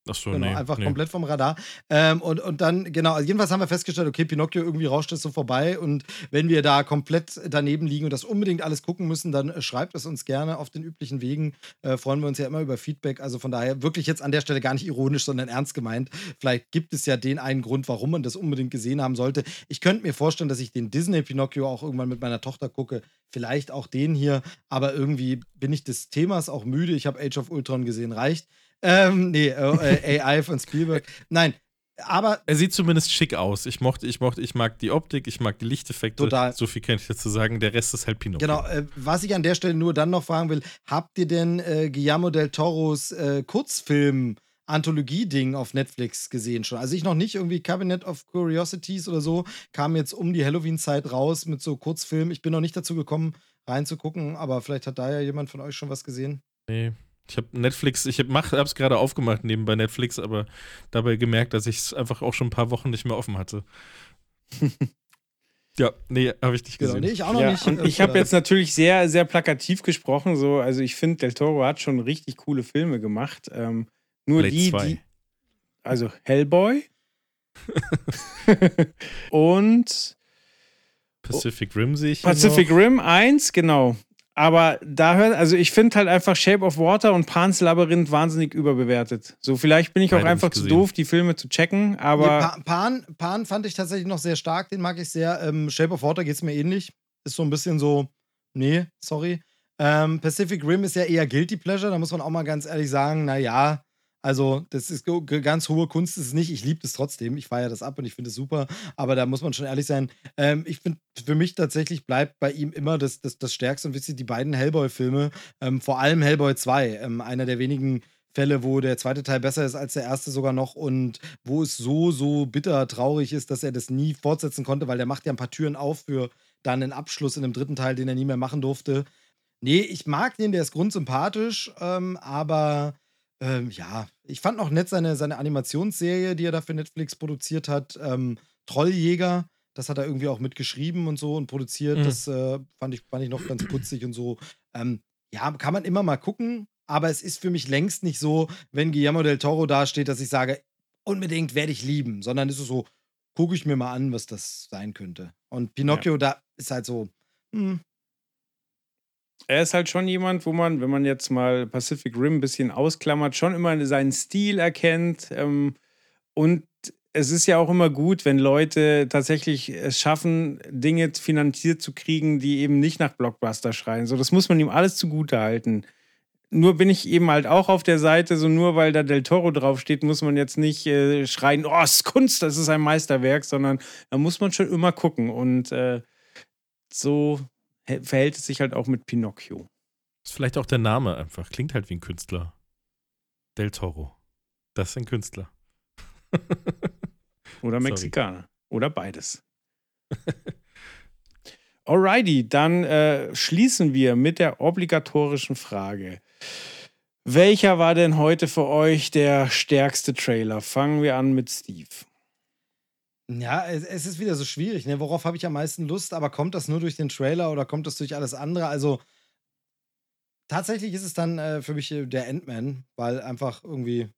Ach so, Genau, nee, einfach nee. komplett vom Radar. Ähm, und, und dann, genau, also jedenfalls haben wir festgestellt, okay, Pinocchio irgendwie rauscht es so vorbei. Und wenn wir da komplett daneben liegen und das unbedingt alles gucken müssen, dann äh, schreibt es uns gerne auf den üblichen Wegen. Äh, freuen wir uns ja immer über Feedback. Also von daher wirklich jetzt an der Stelle gar nicht ironisch, sondern ernst gemeint. Vielleicht gibt es ja den einen Grund, warum man das unbedingt gesehen haben sollte. Ich könnte mir vorstellen, dass ich den Disney-Pinocchio auch irgendwann mit meiner Tochter gucke. Vielleicht auch den hier. Aber irgendwie bin ich des Themas auch müde. Ich habe Age of Ultron gesehen, reicht. Ähm, nee, äh, äh, AI von Spielberg. Nein, aber Er sieht zumindest schick aus. Ich mochte, ich mochte, ich mag die Optik, ich mag die Lichteffekte. Total. So viel kann ich dazu sagen. Der Rest ist halt Pinocchio. genau, äh, was ich an der Stelle nur dann noch fragen will, habt ihr denn äh, Guillermo del Toros äh, Kurzfilm Anthologie-Ding auf Netflix gesehen schon? Also ich noch nicht, irgendwie Cabinet of Curiosities oder so, kam jetzt um die Halloween-Zeit raus mit so Kurzfilmen. Ich bin noch nicht dazu gekommen, reinzugucken, aber vielleicht hat da ja jemand von euch schon was gesehen. Nee. Ich habe Netflix, ich hab, mach, hab's gerade aufgemacht nebenbei Netflix, aber dabei gemerkt, dass ich es einfach auch schon ein paar Wochen nicht mehr offen hatte. ja, nee, habe ich nicht Genau, gesehen. nee, ich auch noch Ja, nicht. und ich habe äh, jetzt natürlich sehr, sehr plakativ gesprochen. So, also ich finde, Del Toro hat schon richtig coole Filme gemacht. Ähm, nur Blade die, 2. die, also Hellboy und Pacific Rim sehe ich Pacific noch. Rim 1, genau. Aber da hört, also ich finde halt einfach Shape of Water und Pans Labyrinth wahnsinnig überbewertet. So, vielleicht bin ich auch Beide einfach zu doof, die Filme zu checken, aber Nee, Pa- Pan, Pan fand ich tatsächlich noch sehr stark, den mag ich sehr. Ähm, Shape of Water geht es mir ähnlich. Ist so ein bisschen so, nee, sorry. Ähm, Pacific Rim ist ja eher Guilty Pleasure, da muss man auch mal ganz ehrlich sagen, naja, also das ist ganz hohe Kunst, ist es nicht. Ich liebe es trotzdem, ich feiere das ab und ich finde es super, aber da muss man schon ehrlich sein. Ähm, ich finde, für mich tatsächlich bleibt bei ihm immer das, das, das Stärkste und ihr, die beiden Hellboy-Filme, ähm, vor allem Hellboy 2, ähm, einer der wenigen Fälle, wo der zweite Teil besser ist als der erste sogar noch und wo es so, so bitter traurig ist, dass er das nie fortsetzen konnte, weil der macht ja ein paar Türen auf für dann einen Abschluss in dem dritten Teil, den er nie mehr machen durfte. Nee, ich mag den, der ist grundsympathisch, ähm, aber ähm, ja, ich fand noch nett seine, seine Animationsserie, die er da für Netflix produziert hat, ähm, Trolljäger. Das hat er irgendwie auch mitgeschrieben und so und produziert. Mhm. Das äh, fand, ich, fand ich noch ganz putzig und so. Ähm, ja, kann man immer mal gucken, aber es ist für mich längst nicht so, wenn Guillermo del Toro dasteht, dass ich sage, unbedingt werde ich lieben, sondern es ist so, gucke ich mir mal an, was das sein könnte. Und Pinocchio, da ist halt so, hm, Er ist halt schon jemand, wo man, wenn man jetzt mal Pacific Rim ein bisschen ausklammert, schon immer seinen Stil erkennt. Ähm, und es ist ja auch immer gut, wenn Leute tatsächlich es schaffen, Dinge finanziert zu kriegen, die eben nicht nach Blockbuster schreien. So, das muss man ihm alles zugute halten. Nur bin ich eben halt auch auf der Seite, so nur weil da Del Toro draufsteht, muss man jetzt nicht äh, schreien, oh, es ist Kunst, das ist ein Meisterwerk, sondern da muss man schon immer gucken. Und äh, so verhält es sich halt auch mit Pinocchio. Ist vielleicht auch der Name einfach. Klingt halt wie ein Künstler. Del Toro. Das ist ein Künstler. Oder Sorry. Mexikaner. Oder beides. Alrighty, dann äh, schließen wir mit der obligatorischen Frage. Welcher war denn heute für euch der stärkste Trailer? Fangen wir an mit Steve. Ja, es, es ist wieder so schwierig. Ne? Worauf habe ich am meisten Lust? Aber kommt das nur durch den Trailer oder kommt das durch alles andere? Also tatsächlich ist es dann äh, für mich äh, der Ant-Man, weil einfach irgendwie,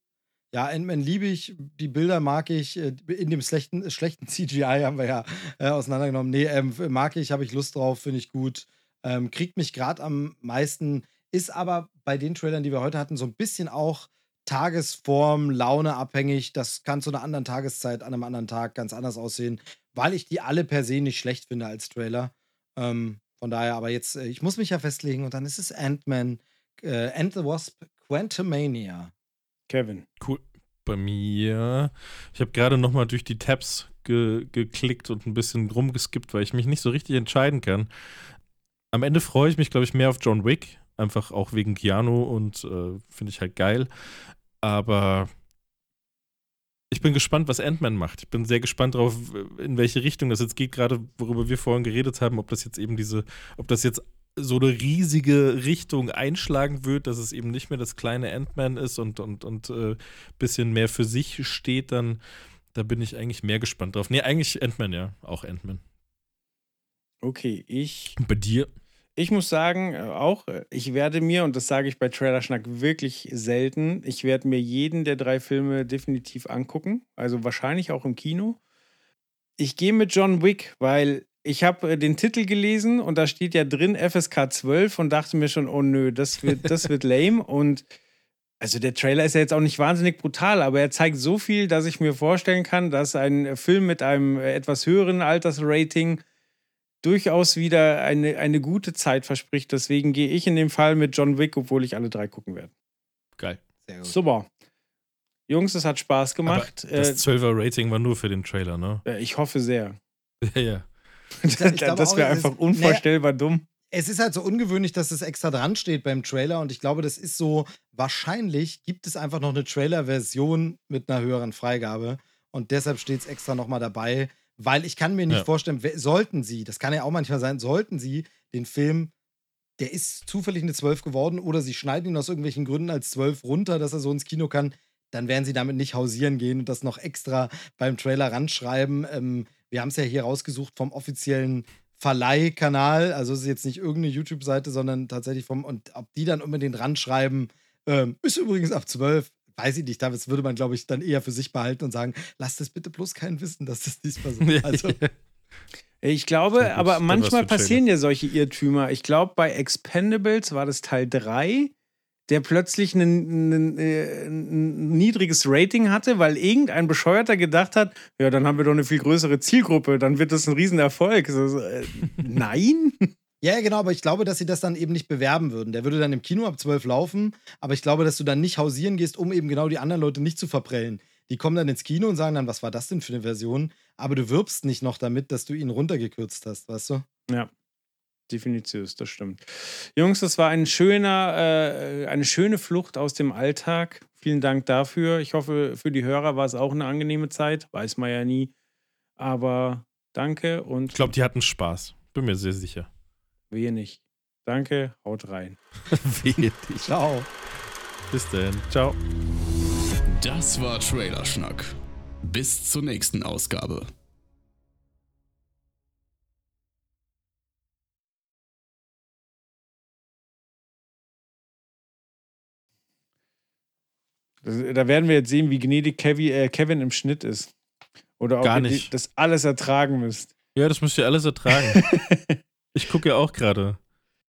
ja, Ant-Man liebe ich, die Bilder mag ich, äh, in dem schlechten, schlechten CGI haben wir ja äh, auseinandergenommen. Nee, ähm, mag ich, habe ich Lust drauf, finde ich gut. Ähm, kriegt mich gerade am meisten, ist aber bei den Trailern, die wir heute hatten, so ein bisschen auch Tagesform, Laune abhängig. Das kann zu einer anderen Tageszeit, an einem anderen Tag ganz anders aussehen, weil ich die alle per se nicht schlecht finde als Trailer. Ähm, von daher, aber jetzt, äh, ich muss mich ja festlegen und dann ist es Ant-Man, äh, Ant the Wasp, Quantumania. Kevin. Cool. Bei mir, ich habe gerade noch mal durch die Tabs ge geklickt und ein bisschen rumgeskippt, weil ich mich nicht so richtig entscheiden kann. Am Ende freue ich mich, glaube ich, mehr auf John Wick, einfach auch wegen Keanu und äh, finde ich halt geil. Aber ich bin gespannt, was Ant-Man macht. Ich bin sehr gespannt darauf, in welche Richtung das jetzt geht, gerade worüber wir vorhin geredet haben, ob das jetzt eben diese, ob das jetzt so eine riesige Richtung einschlagen wird, dass es eben nicht mehr das kleine Ant-Man ist und, und, und äh, bisschen mehr für sich steht, dann da bin ich eigentlich mehr gespannt drauf. Nee, eigentlich Ant-Man, ja, auch Ant-Man. Okay, ich bei dir? Ich muss sagen, äh, auch, äh, ich werde mir, und das sage ich bei Trailer Schnack wirklich selten, ich werde mir jeden der drei Filme definitiv angucken. Also wahrscheinlich auch im Kino. Ich gehe mit John Wick, weil ich habe äh, den Titel gelesen und da steht ja drin FSK 12 und dachte mir schon, oh nö, das wird, das wird lame. Und also der Trailer ist ja jetzt auch nicht wahnsinnig brutal, aber er zeigt so viel, dass ich mir vorstellen kann, dass ein Film mit einem etwas höheren Altersrating durchaus wieder eine, eine gute Zeit verspricht. Deswegen gehe ich in dem Fall mit John Wick, obwohl ich alle drei gucken werde. Geil. Sehr gut. Super. Jungs, es hat Spaß gemacht. Aber das 12er Rating war nur für den Trailer, ne? Äh, ich hoffe sehr. ja, ja. Ich glaube das wäre es ist- einfach unvorstellbar dumm. es ist halt so ungewöhnlich, dass es extra dran steht beim Trailer und ich glaube, das ist so, wahrscheinlich gibt es einfach noch eine Trailer-Version mit einer höheren Freigabe und deshalb steht es extra nochmal dabei, weil ich kann mir nicht Ja. vorstellen, sollten sie, das kann ja auch manchmal sein, sollten sie den Film, der ist zufällig eine 12 geworden oder sie schneiden ihn aus irgendwelchen Gründen als 12 runter, dass er so ins Kino kann, dann werden sie damit nicht hausieren gehen und das noch extra beim Trailer ranschreiben. Ähm, wir haben es ja hier rausgesucht vom offiziellen Verleihkanal, also es ist jetzt nicht irgendeine YouTube-Seite, sondern tatsächlich vom, und ob die dann unbedingt ranschreiben, ähm, ist übrigens ab 12, weiß ich nicht, das würde man, glaube ich, dann eher für sich behalten und sagen, lasst es bitte bloß keinen wissen, dass das diesmal so Also, Ich glaube, gut. aber manchmal passieren ja solche Irrtümer. Ich glaube, bei Expendables war das Teil 3, der plötzlich ein, ein, äh, ein niedriges Rating hatte, weil irgendein Bescheuerter gedacht hat, ja, dann haben wir doch eine viel größere Zielgruppe, dann wird das ein Riesenerfolg. Äh, nein? Ja, genau, aber ich glaube, dass sie das dann eben nicht bewerben würden. Der würde dann im Kino ab 12 laufen, aber ich glaube, dass du dann nicht hausieren gehst, um eben genau die anderen Leute nicht zu verprellen. Die kommen dann ins Kino und sagen dann, was war das denn für eine Version? Aber du wirbst nicht noch damit, dass du ihn runtergekürzt hast, weißt du? Ja. Definitiv, das stimmt. Jungs, das war ein schöner, äh, eine schöne Flucht aus dem Alltag Vielen Dank dafür. Ich hoffe, für die Hörer war es auch eine angenehme Zeit. Weiß man ja nie. Aber danke und Ich glaube, die hatten Spaß. Bin mir sehr sicher. Wehe nicht. Danke, haut rein. Wehe dich. Ciao. Bis dann. Ciao. Das war Trailerschnack. Bis zur nächsten Ausgabe. Da werden wir jetzt sehen, wie gnädig Kevin, äh, Kevin im Schnitt ist. Oder ob Gar ihr nicht. das alles ertragen müsst. Ja, das müsst ihr alles ertragen. ich gucke ja auch gerade